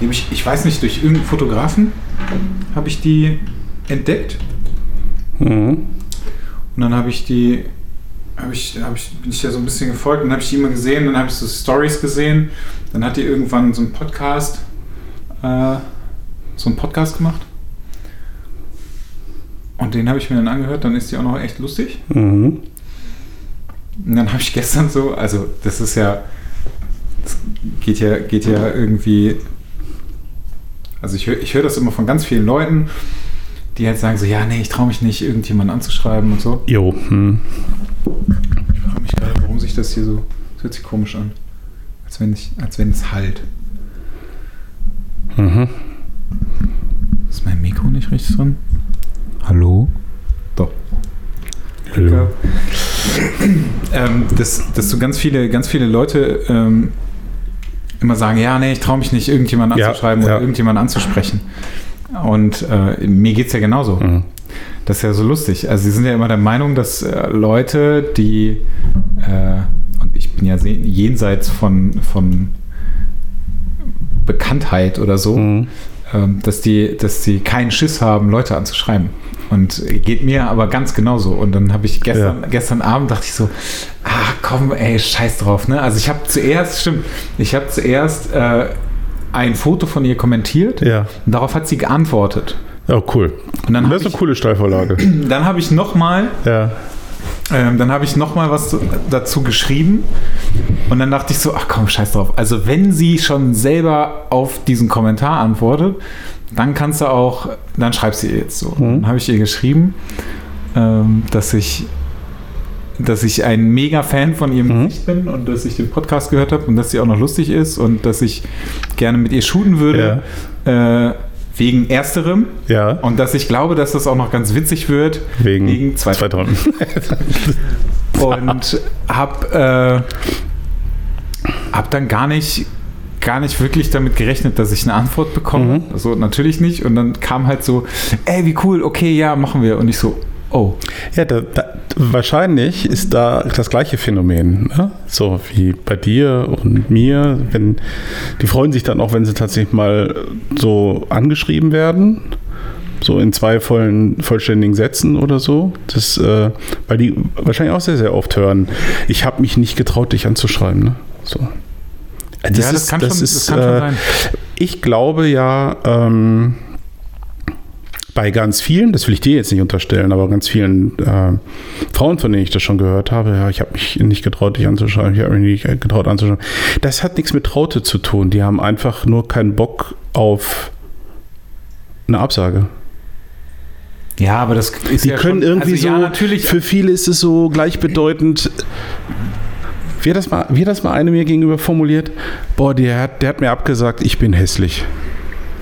Die hab ich, ich weiß nicht, durch irgendeinen Fotografen habe ich die entdeckt. Mhm. Und dann habe ich die, habe ich, habe ich, bin ich ja so ein bisschen gefolgt und habe ich die immer gesehen, dann habe ich so Stories gesehen. Dann hat die irgendwann so einen Podcast, äh, so einen Podcast gemacht. Und den habe ich mir dann angehört, dann ist die auch noch echt lustig. Mhm. Und dann habe ich gestern so, also das ist ja, das geht ja, geht ja irgendwie, also ich höre ich hör das immer von ganz vielen Leuten, die halt sagen so, ja, nee, ich traue mich nicht, irgendjemanden anzuschreiben und so. Jo. Hm. Ich frage mich gerade, warum sich das hier so, das hört sich komisch an. Als wenn, ich, als wenn es halt. Mhm. Ist mein Mikro nicht richtig drin? Hallo? Doch. Hallo. ähm, dass, dass so ganz viele, ganz viele Leute ähm, immer sagen, ja, nee, ich traue mich nicht, irgendjemanden Ja, anzuschreiben ja. oder irgendjemanden anzusprechen. Und äh, mir geht es ja genauso. Mhm. Das ist ja so lustig. Also sie sind ja immer der Meinung, dass äh, Leute, die äh, und ich bin ja se- jenseits von, von Bekanntheit oder so, Mhm. ähm, dass die, dass die keinen Schiss haben, Leute anzuschreiben. Und geht mir aber ganz genauso. Und dann habe ich gestern, Ja. gestern Abend dachte ich so, ah komm, ey, scheiß drauf. Ne? Also ich habe zuerst, stimmt, ich habe zuerst äh, ein Foto von ihr kommentiert Ja. und darauf hat sie geantwortet. Oh, cool. Und dann das ist eine ich, coole Steilvorlage. dann habe ich nochmal ja. ähm, dann habe ich noch mal was zu- dazu geschrieben und dann dachte ich so, ach komm, scheiß drauf. Also wenn sie schon selber auf diesen Kommentar antwortet, dann kannst du auch, dann schreibst du ihr jetzt so. Mhm. Dann habe ich ihr geschrieben, ähm, dass ich dass ich ein mega Fan von ihrem Mhm. Gesicht bin und dass ich den Podcast gehört habe und dass sie auch noch lustig ist und dass ich gerne mit ihr shooten würde, äh, wegen ersterem. Ja. Und dass ich glaube, dass das auch noch ganz witzig wird, Wegen, wegen zwei Zweiträumen. und hab, äh, hab dann gar nicht gar nicht wirklich damit gerechnet, dass ich eine Antwort bekomme. Mhm. Also natürlich nicht. Und dann kam halt so, ey, wie cool, okay, ja, machen wir. Und ich so, oh. Ja, da, da, wahrscheinlich ist da das gleiche Phänomen. Ne? So wie bei dir und mir. Wenn, die freuen sich dann auch, wenn sie tatsächlich mal so angeschrieben werden. So in zwei vollen, vollständigen Sätzen oder so. Das, äh, weil die wahrscheinlich auch sehr, sehr oft hören, ich habe mich nicht getraut, dich anzuschreiben. Ne? So. Das ja, das ist- kann, das schon, ist, das kann schon äh, sein. Ich glaube ja, ähm, bei ganz vielen, das will ich dir jetzt nicht unterstellen, aber ganz vielen äh, Frauen, von denen ich das schon gehört habe, ja, ich habe mich nicht getraut, dich anzuschauen, ich habe mich nicht getraut anzuschauen. Das hat nichts mit Traute zu tun. Die haben einfach nur keinen Bock auf eine Absage. Ja, aber das ist Die ja können schon, irgendwie also, so, Ja, natürlich. für viele ist es so gleichbedeutend. Wie hat das mal, wie hat das mal eine mir gegenüber formuliert? Boah, der hat, der hat mir abgesagt, ich bin hässlich.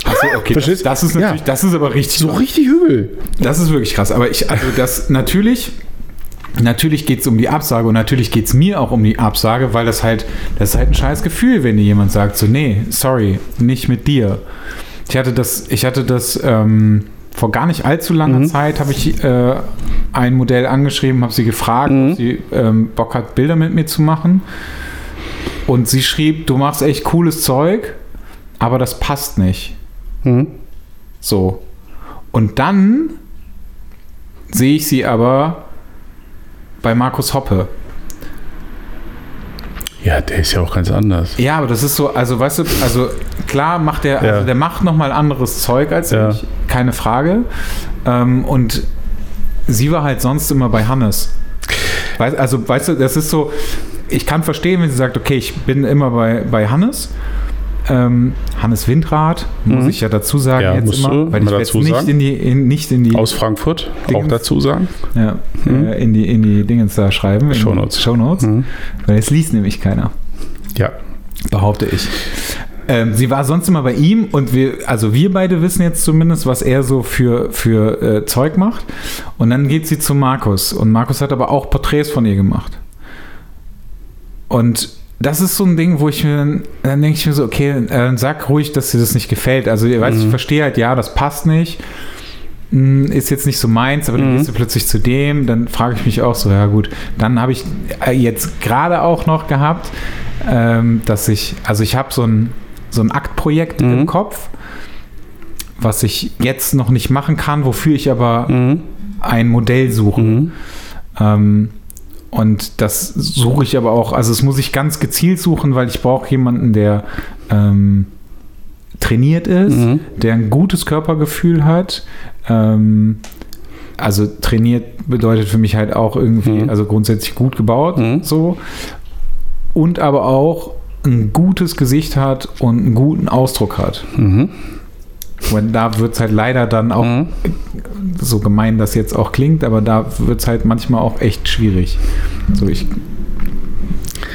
Achso, okay. Das, das ist natürlich, Ja. das ist aber richtig. So richtig übel. Das ist wirklich krass. Aber ich, also das natürlich, natürlich geht es um die Absage und natürlich geht es mir auch um die Absage, weil das halt, das ist halt ein scheiß Gefühl, wenn dir jemand sagt, so, nee, sorry, nicht mit dir. Ich hatte das, ich hatte das ähm, vor gar nicht allzu langer Mhm. Zeit, habe ich äh, ein Modell angeschrieben, habe sie gefragt, Mhm. ob sie ähm, Bock hat, Bilder mit mir zu machen. Und sie schrieb, du machst echt cooles Zeug, aber das passt nicht. Mhm. So. Und dann sehe ich sie aber bei Markus Hoppe. Ja, der ist ja auch ganz anders. Ja, aber das ist so, also weißt du, also klar macht der, Ja. also der macht nochmal anderes Zeug als Ja. ich, keine Frage. Ähm, und sie war halt sonst immer bei Hannes. Weißt, also weißt du, das ist so, ich kann verstehen, wenn sie sagt, okay, ich bin immer bei, bei Hannes. Ähm, Hannes Windrad, muss Mhm. ich ja dazu sagen Ja, jetzt immer, weil ich jetzt nicht sagen. in die, in, nicht in die Aus Frankfurt, auch Dingens. dazu sagen. Ja, Mhm. äh, in, die, in die Dingens da schreiben. Shownotes. Shownotes. Mhm. Weil es liest nämlich keiner, Ja. behaupte ich. Ähm, sie war sonst immer bei ihm und wir, also wir beide wissen jetzt zumindest, was er so für, für äh, Zeug macht. Und dann geht sie zu Markus. Und Markus hat aber auch Porträts von ihr gemacht. Und das ist so ein Ding, wo ich mir dann, denke ich mir so, okay, äh, sag ruhig, dass dir das nicht gefällt. Also, ihr weißt, ich Mhm. verstehe halt, ja, das passt nicht. Hm, Ist jetzt nicht so meins, aber dann Mhm. gehst du plötzlich zu dem, dann frage ich mich auch so, ja gut, dann habe ich äh, jetzt gerade auch noch gehabt, ähm, dass ich, also ich habe so ein, so ein Aktprojekt Mhm. im Kopf, was ich jetzt noch nicht machen kann, wofür ich aber Mhm. ein Modell suche. Mhm. Ähm, und das suche ich aber auch, also das muss ich ganz gezielt suchen, weil ich brauche jemanden, der ähm, trainiert ist, Mhm. der ein gutes Körpergefühl hat. Ähm, also trainiert bedeutet für mich halt auch irgendwie, Mhm. also grundsätzlich gut gebaut, Mhm. so. Und aber auch ein gutes Gesicht hat und einen guten Ausdruck hat. Mhm. Und da wird es halt leider dann auch, Mhm. so gemein das jetzt auch klingt, aber da wird es halt manchmal auch echt schwierig. So, ich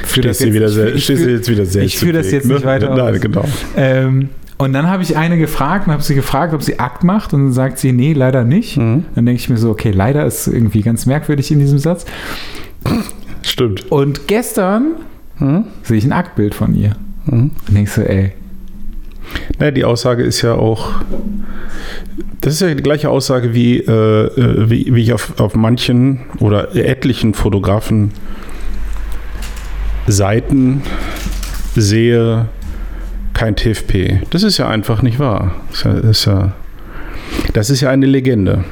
führe wieder ich- sehr, ich führ- jetzt wieder sehr ich führe das jetzt nicht weiter Nein, aus. genau. Ähm, und dann habe ich eine gefragt und habe sie gefragt, ob sie Akt macht. Und dann sagt sie, nee, leider nicht. Mhm. Dann denke ich mir so, okay, leider ist irgendwie ganz merkwürdig in diesem Satz. Stimmt. Und gestern Mhm. sehe ich ein Aktbild von ihr. Mhm. Und denkst so, ey, Naja, die Aussage ist ja auch, das ist ja die gleiche Aussage, wie, äh, äh, wie, wie ich auf, auf manchen oder etlichen Fotografen Seiten sehe, kein TFP. Das ist ja einfach nicht wahr. Das ist ja, das ist ja, das ist ja eine Legende.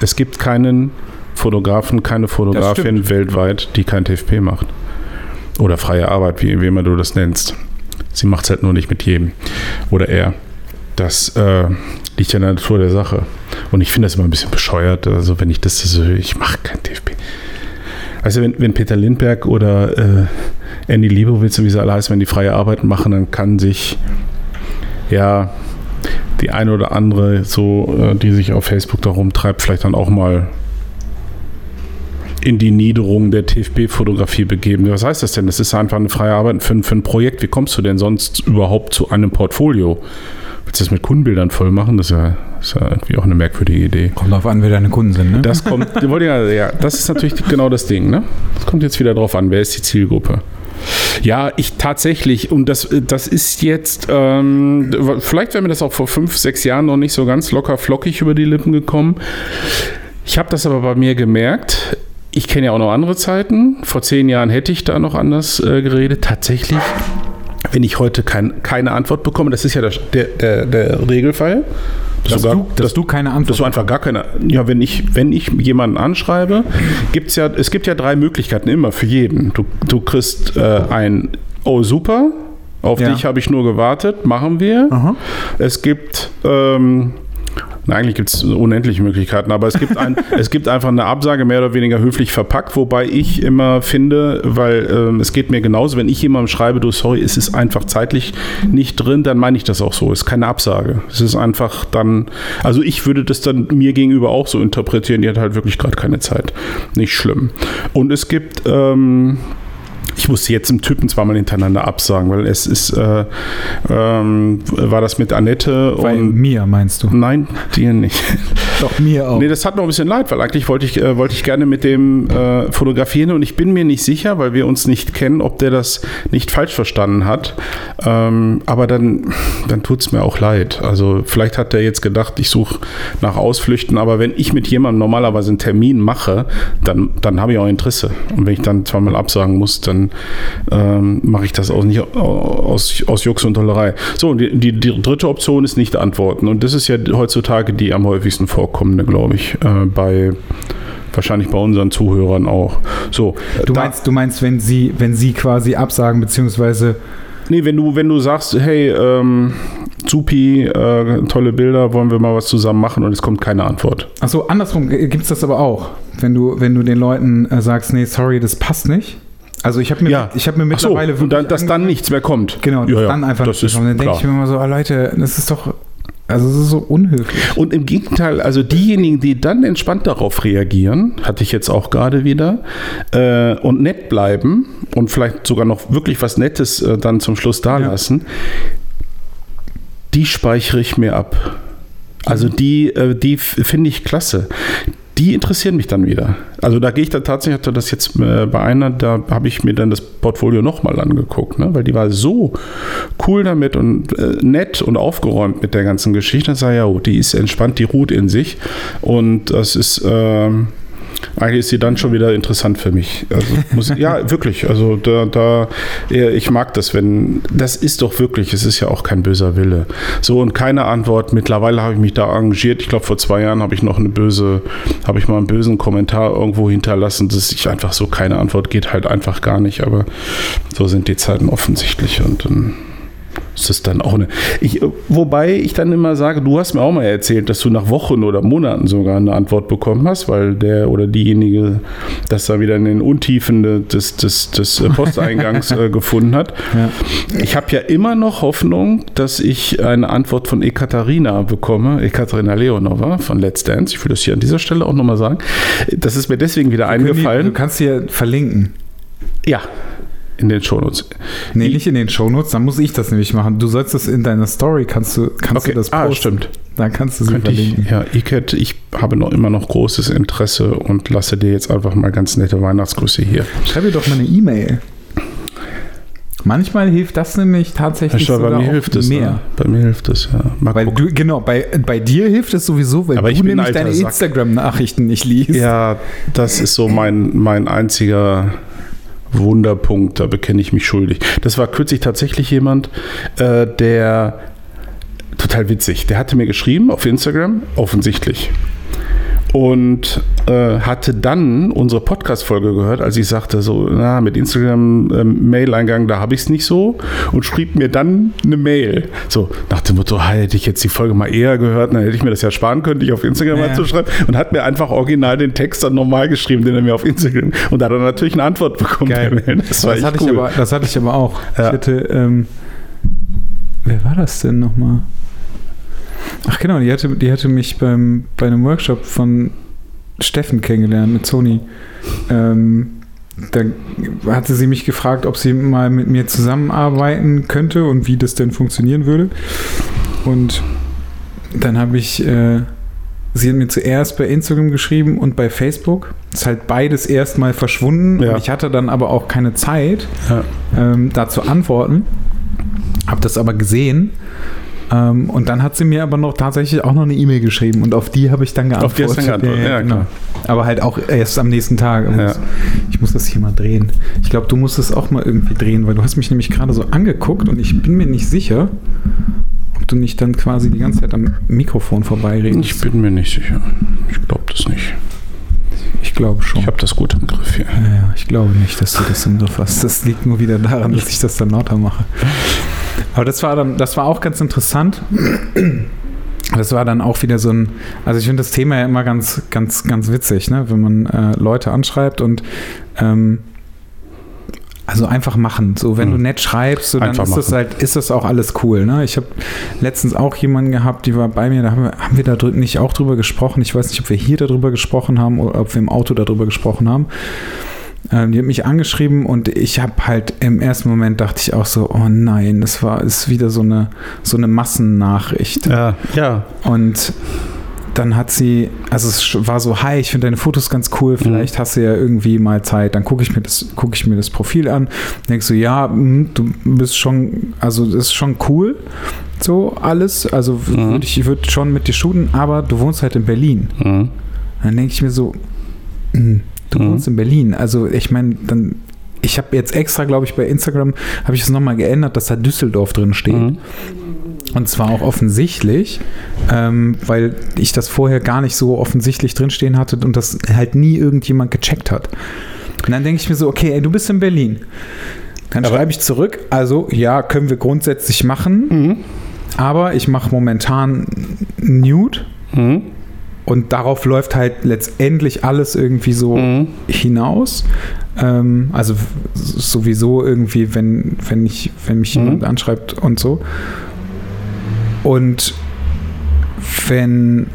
Es gibt keinen Fotografen, keine Fotografin weltweit, die kein TFP macht. Oder freie Arbeit, wie, wie immer du das nennst. Sie macht es halt nur nicht mit jedem. Oder er. Das äh, liegt ja in der Natur der Sache. Und ich finde das immer ein bisschen bescheuert. Also, wenn ich das so ich mache kein TFP. Also, wenn, wenn Peter Lindberg oder äh, Andy Liebowitz und wie sie alle heißen, wenn die freie Arbeit machen, dann kann sich ja die eine oder andere, so, äh, die sich auf Facebook da rumtreibt, vielleicht dann auch mal in die Niederung der TFP-Fotografie begeben. Was heißt das denn? Das ist einfach eine freie Arbeit für, ein- für ein Projekt. Wie kommst du denn sonst überhaupt zu einem Portfolio? Willst du das mit Kundenbildern voll machen? Das ist ja, das ist ja irgendwie auch eine merkwürdige Idee. kommt drauf an, wer deine Kunden sind, ne? Das kommt, ja, ja, das ist natürlich genau das Ding, ne? Das kommt jetzt wieder drauf an, wer ist die Zielgruppe? Ja, ich tatsächlich, und das, das ist jetzt, ähm, vielleicht wäre mir das auch vor fünf, sechs Jahren noch nicht so ganz locker flockig über die Lippen gekommen. Ich habe das aber bei mir gemerkt. Ich kenne ja auch noch andere Zeiten. Vor zehn Jahren hätte ich da noch anders äh, geredet. Tatsächlich, wenn ich heute kein, keine Antwort bekomme, das ist ja der, der, der, Regelfall. dass, sogar- du, dass du keine Antwort dass du einfach gar keine. Ja, wenn ich, wenn ich jemanden anschreibe, gibt's ja, es gibt ja drei Möglichkeiten immer für jeden. Du, du kriegst äh, ein Oh super, auf Ja. dich habe ich nur gewartet, machen wir. Aha. Es gibt ähm, eigentlich gibt es unendliche Möglichkeiten, aber es gibt, ein, es gibt einfach eine Absage mehr oder weniger höflich verpackt, wobei ich immer finde, weil ähm, es geht mir genauso, wenn ich jemandem schreibe, du, sorry, es ist einfach zeitlich nicht drin, dann meine ich das auch so. Es ist keine Absage. Es ist einfach dann, also ich würde das dann mir gegenüber auch so interpretieren, die hat halt wirklich gerade keine Zeit. Nicht schlimm. Und es gibt, ähm, ich musste jetzt im Typen zweimal hintereinander absagen, weil es ist, äh, ähm, war das mit Annette Bei und mir meinst du? Nein, dir nicht. Doch, mir auch. Nee, das hat noch ein bisschen leid, weil eigentlich wollte ich, äh, wollte ich gerne mit dem äh, fotografieren und ich bin mir nicht sicher, weil wir uns nicht kennen, ob der das nicht falsch verstanden hat. Ähm, aber dann, dann tut es mir auch leid. Also vielleicht hat er jetzt gedacht, ich suche nach Ausflüchten, aber wenn ich mit jemandem normalerweise einen Termin mache, dann, dann habe ich auch Interesse. Und wenn ich dann zweimal absagen muss, dann ähm, mache ich das auch nicht aus, aus Jux und Tollerei. So, und die, die, die dritte Option ist nicht antworten. Und das ist ja heutzutage die am häufigsten vorkommende, glaube ich, äh, bei wahrscheinlich bei unseren Zuhörern auch. So, du, meinst, du meinst, wenn sie, wenn sie quasi absagen, beziehungsweise Nee, wenn du, wenn du sagst, hey, ähm, Supi, äh, tolle Bilder, wollen wir mal was zusammen machen und es kommt keine Antwort. Achso, andersrum gibt es das aber auch. Wenn du, wenn du den Leuten äh, sagst, nee, sorry, das passt nicht. Also ich habe mir, Ja. ich hab mir Ach so, mittlerweile und dann, wirklich dass dann nichts mehr kommt. Genau, ja, ja, dann einfach das ist kommen. Dann denke ich mir immer so, oh, Leute, das ist doch, also es ist so unhöflich. Und im Gegenteil, also diejenigen, die dann entspannt darauf reagieren, hatte ich jetzt auch gerade wieder, äh, und nett bleiben und vielleicht sogar noch wirklich was Nettes äh, dann zum Schluss da Ja. lassen, die speichere ich mir ab. Also die, äh, die finde ich klasse. Die interessieren mich dann wieder. Also da gehe ich dann tatsächlich, hatte das jetzt äh, bei einer, da habe ich mir dann das Portfolio nochmal angeguckt, ne? weil die war so cool damit und äh, nett und aufgeräumt mit der ganzen Geschichte. Da sage ich, ja, oh, die ist entspannt, die ruht in sich und das ist, ähm, Eigentlich ist sie dann schon wieder interessant für mich. Also muss, ja, wirklich. Also da, da, ich mag das, wenn, das ist doch wirklich, es ist ja auch kein böser Wille. So und keine Antwort. Mittlerweile habe ich mich da engagiert. Ich glaube, vor zwei Jahren habe ich noch eine böse, habe ich mal einen bösen Kommentar irgendwo hinterlassen, dass ich einfach so keine Antwort geht halt einfach gar nicht. Aber so sind die Zeiten offensichtlich und dann ist das dann auch eine. Ich, wobei ich dann immer sage, du hast mir auch mal erzählt, dass du nach Wochen oder Monaten sogar eine Antwort bekommen hast, weil der oder diejenige das da wieder in den Untiefen des, des, des Posteingangs äh, gefunden hat. Ja. Ich habe ja immer noch Hoffnung, dass ich eine Antwort von Ekaterina bekomme, Ekaterina Leonova von Let's Dance. Ich will das hier an dieser Stelle auch nochmal sagen. Das ist mir deswegen wieder eingefallen. du kannst hier verlinken. Ja, in den Shownotes. Nee, nicht in den Shownotes, dann muss ich das nämlich machen. Du sollst das in deiner Story, kannst du, kannst okay. du das posten. Ah, stimmt. Dann kannst du sie Könnte verlinken. Ich, ja, Iket, ich habe noch immer noch großes Interesse und lasse dir jetzt einfach mal ganz nette Weihnachtsgrüße hier. Schreib mir doch mal eine E-Mail. Manchmal hilft das nämlich tatsächlich ja, bei mir hilft es, mehr. Ne? Bei mir hilft es, ja. Mal weil du, genau, bei, bei dir hilft es sowieso, weil Aber du nämlich deine Instagram-Nachrichten nicht liest. Ja, das ist so mein, mein einziger Wunderpunkt, da bekenne ich mich schuldig. Das war kürzlich tatsächlich jemand, äh, der total witzig, der hatte mir geschrieben auf Instagram, offensichtlich und äh, hatte dann unsere Podcast-Folge gehört, als ich sagte, so, na, mit Instagram-Mail-Eingang, ähm, da habe ich es nicht so und schrieb mir dann eine Mail. So, nach dem Motto, hätte ich jetzt die Folge mal eher gehört, dann hätte ich mir das ja sparen können, dich auf Instagram ja. mal zu schreiben und hat mir einfach original den Text dann nochmal geschrieben, den er mir auf Instagram und da hat er natürlich eine Antwort bekommen. Geil. Das, war das, hatte cool. ich aber, das hatte ich aber auch. Ja. Ich hatte, ähm, wer war das denn nochmal? Ach genau, die hatte, die hatte mich beim, bei einem Workshop von Steffen kennengelernt mit Sony. Ähm, da hatte sie mich gefragt, ob sie mal mit mir zusammenarbeiten könnte und wie das denn funktionieren würde. Und dann habe ich, äh, sie hat mir zuerst bei Instagram geschrieben und bei Facebook. Ist halt beides erstmal verschwunden. Ja. Ich hatte dann aber auch keine Zeit, ja. ähm, da zu antworten. Habe das aber gesehen ähm, und dann hat sie mir aber noch tatsächlich auch noch eine E-Mail geschrieben und auf die habe ich dann geantwortet. Auf die hast du geantwortet, ja, ja genau. Aber halt auch erst am nächsten Tag. Ja. Ich muss das hier mal drehen. Ich glaube, du musst es auch mal irgendwie drehen, weil du hast mich nämlich gerade so angeguckt und ich bin mir nicht sicher, ob du nicht dann quasi die ganze Zeit am Mikrofon vorbeiredest. Ich bin mir nicht sicher. Ich glaube das nicht. Ich glaube schon. Ich habe das gut im Griff hier. Ja, ich glaube nicht, dass du das im Griff hast. Das liegt nur wieder daran, dass ich das dann lauter mache. Aber das war dann, das war auch ganz interessant. Das war dann auch wieder so ein, also ich finde das Thema ja immer ganz, ganz, ganz witzig, ne? wenn man äh, Leute anschreibt und ähm, also einfach machen. So, wenn mhm. du nett schreibst, so, dann ist das halt, ist das auch alles cool. Ne? Ich habe letztens auch jemanden gehabt, die war bei mir, da haben wir, haben wir da nicht auch drüber gesprochen. Ich weiß nicht, ob wir hier darüber gesprochen haben oder ob wir im Auto darüber gesprochen haben. Ähm, die hat mich angeschrieben und ich habe halt im ersten Moment dachte ich auch so, oh nein, das war ist wieder so eine so eine Massennachricht. Ja, ja. Und dann hat sie, also es war so, hi, ich finde deine Fotos ganz cool, mhm. vielleicht mhm. hast du ja irgendwie mal Zeit, dann gucke ich mir das, gucke ich mir das Profil an, denkst du, ja, hm, du bist schon, also das ist schon cool, so alles, also mhm. würd ich würde schon mit dir shooten, aber du wohnst halt in Berlin. Mhm. Dann denke ich mir so, mh, hm, Du mhm. wohnst in Berlin. Also ich meine, dann ich habe jetzt extra, glaube ich, bei Instagram habe ich es nochmal geändert, dass da Düsseldorf drin steht. Und zwar auch offensichtlich, ähm, weil ich das vorher gar nicht so offensichtlich drinstehen hatte und das halt nie irgendjemand gecheckt hat. Und dann denke ich mir so, okay, ey, du bist in Berlin. Dann schreibe ich zurück, also ja, können wir grundsätzlich machen, mhm. aber ich mache momentan Nude. Mhm. Und darauf läuft halt letztendlich alles irgendwie so mhm. hinaus. Ähm, also sowieso irgendwie, wenn, wenn, ich, wenn mich mhm. jemand anschreibt und so. Und wenn,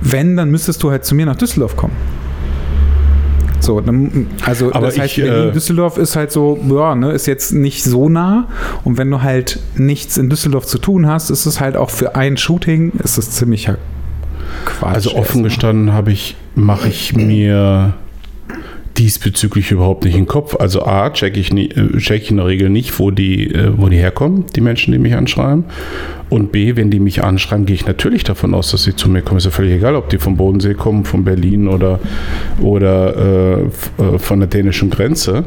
wenn, dann müsstest du halt zu mir nach Düsseldorf kommen. So, also Aber das heißt, ich, Berlin, äh, Düsseldorf ist halt so, ja, ne, ist jetzt nicht so nah. Und wenn du halt nichts in Düsseldorf zu tun hast, ist es halt auch für ein Shooting, ist es ziemlicher Quatsch. Also offen gestanden habe ich, mache ich mir diesbezüglich überhaupt nicht im Kopf. Also A, check ich, äh, check ich in der Regel nicht, wo die, äh, wo die herkommen, die Menschen, die mich anschreiben. Und B, wenn die mich anschreiben, gehe ich natürlich davon aus, dass sie zu mir kommen. Ist ja völlig egal, ob die vom Bodensee kommen, von Berlin oder, oder äh, äh, von der dänischen Grenze.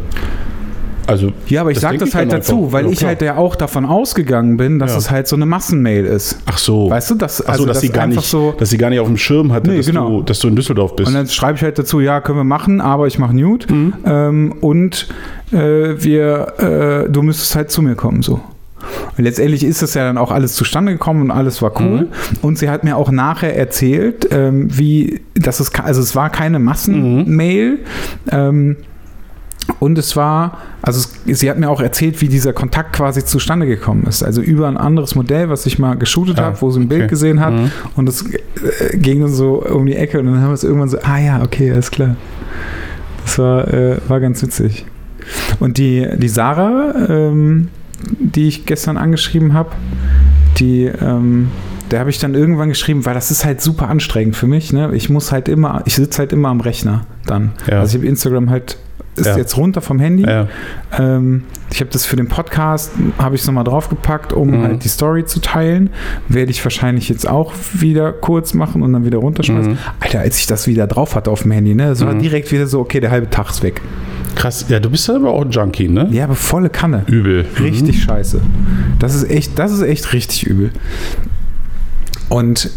Also, Ja, aber ich sage das halt dazu, einfach. weil Ja, ich halt ja auch davon ausgegangen bin, dass Ja. es halt so eine Massenmail ist. Ach so. Weißt du, dass, Ach so, dass, sie gar nicht, so. dass sie gar nicht auf dem Schirm hatte, Nee, dass, genau. du, dass du in Düsseldorf bist. Und dann schreibe ich halt dazu, ja, können wir machen, aber ich mache Nude. Mhm. Ähm, und äh, wir, äh, du müsstest halt zu mir kommen, so. Und letztendlich ist das ja dann auch alles zustande gekommen und alles war cool. Mhm. Und sie hat mir auch nachher erzählt, ähm, wie, dass es, also es war keine Massenmail. Ähm, und es war, also es, sie hat mir auch erzählt, wie dieser Kontakt quasi zustande gekommen ist. Also über ein anderes Modell, was ich mal geshootet Ah, habe, wo sie ein Bild okay. gesehen hat. Mhm. Und es äh, ging dann so um die Ecke und dann haben wir es irgendwann so, ah ja, okay, alles klar. Das war, äh, war ganz witzig. Und die, die Sarah, ähm, die ich gestern angeschrieben habe, die, ähm, der habe ich dann irgendwann geschrieben, weil das ist halt super anstrengend für mich. Ne? Ich muss halt immer, ich sitze halt immer am Rechner dann. Ja. Also ich habe Instagram halt, ist Ja. jetzt runter vom Handy. ja. Ähm, ich habe das für den Podcast, habe ich es nochmal draufgepackt, um Mhm. halt die Story zu teilen. Werde ich wahrscheinlich jetzt auch wieder kurz machen und dann wieder runterschmeißen. Mhm. Alter, als ich das wieder drauf hatte auf dem Handy, ne, das war Mhm. direkt wieder so, okay, der halbe Tag ist weg. Krass. Ja, du bist ja aber auch ein Junkie, ne? Ja, aber volle Kanne. Übel. Richtig scheiße. Das ist echt, das ist echt richtig übel. Und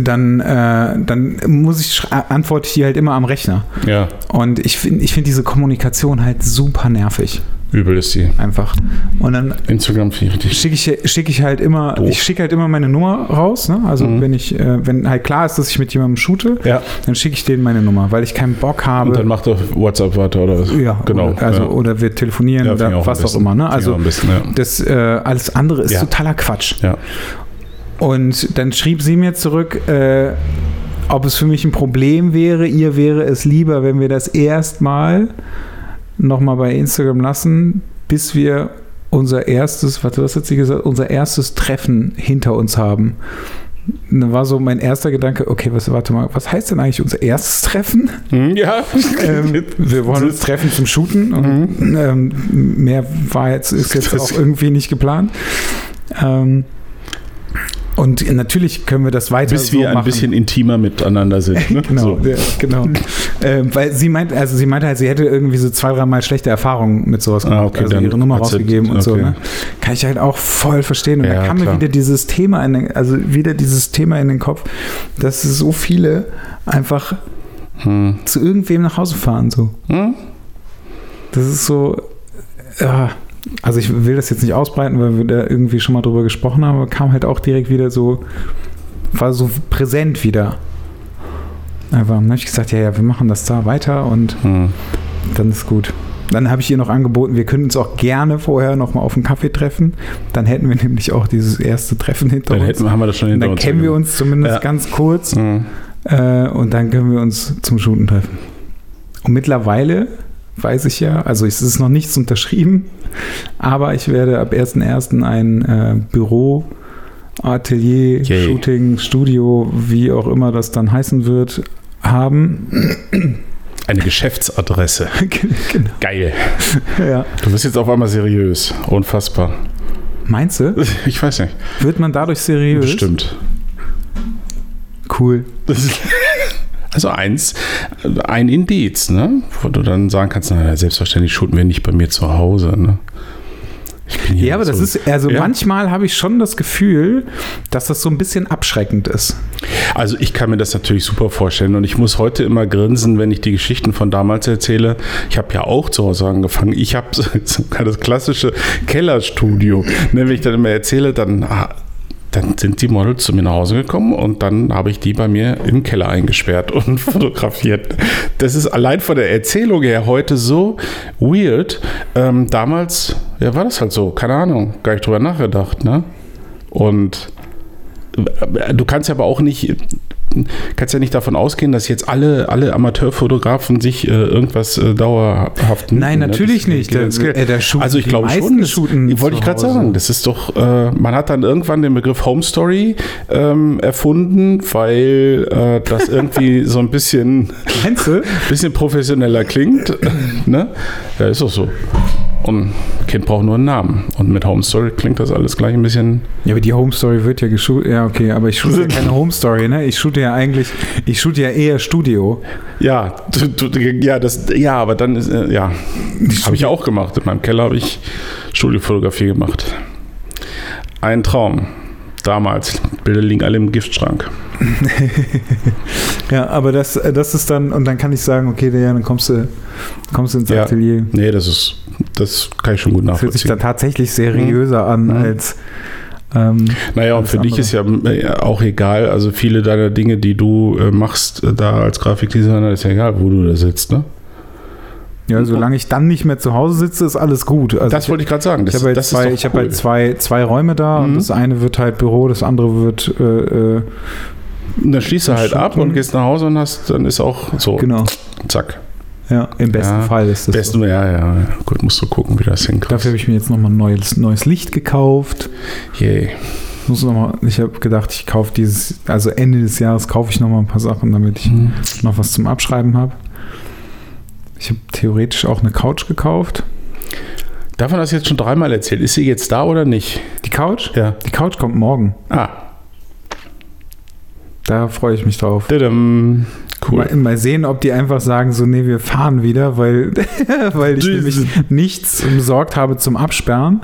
dann, äh, dann muss ich, antworte ich die halt immer am Rechner. Ja, Und ich finde ich find diese Kommunikation halt super nervig. übel ist die. Einfach. Und dann Instagram finde ich richtig. schicke ich, schick ich halt immer, Doof. ich schicke halt immer meine Nummer raus. Ne? Also Mhm. wenn ich, äh, wenn halt klar ist, dass ich mit jemandem shoote, Ja. dann schicke ich denen meine Nummer, weil ich keinen Bock habe. Und dann macht er WhatsApp weiter oder was? ja, genau. Oder, also, ja. oder wir telefonieren Ja, oder auch was auch besten. immer. Ne? Also auch ja. das äh, alles andere ist totaler Quatsch. Ja. Und dann schrieb sie mir zurück, äh, ob es für mich ein Problem wäre. Ihr wäre es lieber, wenn wir das erstmal nochmal bei Instagram lassen, bis wir unser erstes, warte, was hat sie gesagt, unser erstes Treffen hinter uns haben. Und dann war so mein erster Gedanke, okay, was, warte mal, was heißt denn eigentlich unser erstes Treffen? Hm, Ja. Ähm, wir wollen uns treffen zum Shooten und ähm, mehr war jetzt, ist jetzt Das- auch irgendwie nicht geplant. Ähm, und natürlich können wir das weiter Bis so wir ein machen. bisschen intimer miteinander sind. Ne? Genau, So. ja, genau. ähm, weil sie meint, also sie meinte halt, sie hätte irgendwie so zwei, dreimal schlechte Erfahrungen mit sowas gemacht. Ah, okay, also ihre Nummer rausgegeben und so. okay. Ne? Kann ich halt auch voll verstehen. Und Ja, da kam klar. mir wieder dieses Thema in den, also wieder dieses Thema in den Kopf, dass so viele einfach Hm. zu irgendwem nach Hause fahren. So. Hm? Das ist so, ja, also ich will das jetzt nicht ausbreiten, weil wir da irgendwie schon mal drüber gesprochen haben, aber kam halt auch direkt wieder so, war so präsent wieder. Einfach, dann habe ich gesagt, ja, ja, wir machen das da weiter und Hm. dann ist gut. Dann habe ich ihr noch angeboten, wir können uns auch gerne vorher noch mal auf einen Kaffee treffen. Dann hätten wir nämlich auch dieses erste Treffen hinter Dann uns. hätten, haben wir das schon hinter dann uns. kennen wir uns zumindest Ja. ganz kurz Hm. äh, und dann können wir uns zum Shooten treffen. Und mittlerweile weiß ich ja, also es ist noch nichts unterschrieben, aber ich werde ab 1.1. ein äh, Büro, Atelier, Yay. Shooting, Studio, wie auch immer das dann heißen wird, haben. Eine Geschäftsadresse. genau. Geil. ja. Du bist jetzt auf einmal seriös. Unfassbar. Meinst du, Ich weiß nicht. wird man dadurch seriös? Bestimmt. Cool. Das ist- Also eins, ein Indiz, ne? Wo du dann sagen kannst, na, selbstverständlich shooten wir nicht bei mir zu Hause, ne? Ja, aber das so- ist, also Ja. manchmal habe ich schon das Gefühl, dass das so ein bisschen abschreckend ist. Also ich kann mir das natürlich super vorstellen und ich muss heute immer grinsen, wenn ich die Geschichten von damals erzähle. Ich habe ja auch zu Hause angefangen. Ich habe sogar das klassische Kellerstudio. Ne, wenn ich dann immer erzähle, dann, ah, dann sind die Models zu mir nach Hause gekommen und dann habe ich die bei mir im Keller eingesperrt und fotografiert. Das ist allein von der Erzählung her heute so weird. Ähm, damals, ja, war das halt so. Keine Ahnung, gar nicht drüber nachgedacht. Ne? Und du kannst ja aber auch nicht, kannst ja nicht davon ausgehen, dass jetzt alle, alle Amateurfotografen sich äh, irgendwas äh, dauerhaft. Nein, ne? natürlich Das nicht. Geld. äh, der shooten- also ich glaube schon, das, wollte ich gerade sagen, das ist doch, äh, man hat dann irgendwann den Begriff Home Story ähm, erfunden, weil äh, das irgendwie so ein bisschen, bisschen professioneller klingt. ne? Ja, ist doch so. Und Kind braucht nur einen Namen. Und mit Home Story klingt das alles gleich ein bisschen. Ja, aber die Home Story wird ja geshootet. Ja, okay, aber ich shoote ja keine Home Story, ne? Ich shoote ja eigentlich, ich shoote ja eher Studio. Ja, du, du, ja, das, ja, aber dann ist, äh, ja, habe ich ja auch gemacht. In meinem Keller habe ich Studiofotografie gemacht. Ein Traum. Damals. Bilder liegen alle im Giftschrank. Ja, aber das, äh, das ist dann, und dann kann ich sagen, okay, ja, dann kommst du, kommst du ins Ja. Atelier. Nee, das ist, das kann ich schon gut Das hört sich nachvollziehen. dann tatsächlich seriöser an Mhm. als. Ähm, Naja, und für dich ist ja äh, auch egal, also viele deiner Dinge, die du äh, machst, äh, da als Grafikdesigner, ist ja egal, wo du da sitzt, ne? ja, solange ich dann nicht mehr zu Hause sitze, ist alles gut. Also Das ich, wollte ich gerade sagen. ich Das, habe halt, zwei, ich doch hab cool. halt zwei, zwei Räume da und Mhm. das eine wird halt Büro, das andere wird äh, Und dann schließt du halt ab und gehst nach Hause und hast, dann ist auch so, genau. zack. Ja, im besten Ja, Fall ist das. so. Besten, ja, ja, gut, musst du gucken, wie das hinkriegst. Dafür habe ich mir jetzt nochmal ein neues, neues Licht gekauft. Yay. Muss noch mal, ich habe gedacht, ich kaufe dieses, also Ende des Jahres kaufe ich nochmal ein paar Sachen, damit ich Mhm. noch was zum Abschreiben habe. Ich habe theoretisch auch eine Couch gekauft. Davon hast du jetzt schon dreimal erzählt. Ist sie jetzt da oder nicht? Die Couch? Ja. Die Couch kommt morgen. Ah, Da freue ich mich drauf. dadam. Cool. Mal, mal sehen, ob die einfach sagen, so, nee, wir fahren wieder, weil, weil ich nämlich nichts besorgt habe zum Absperren.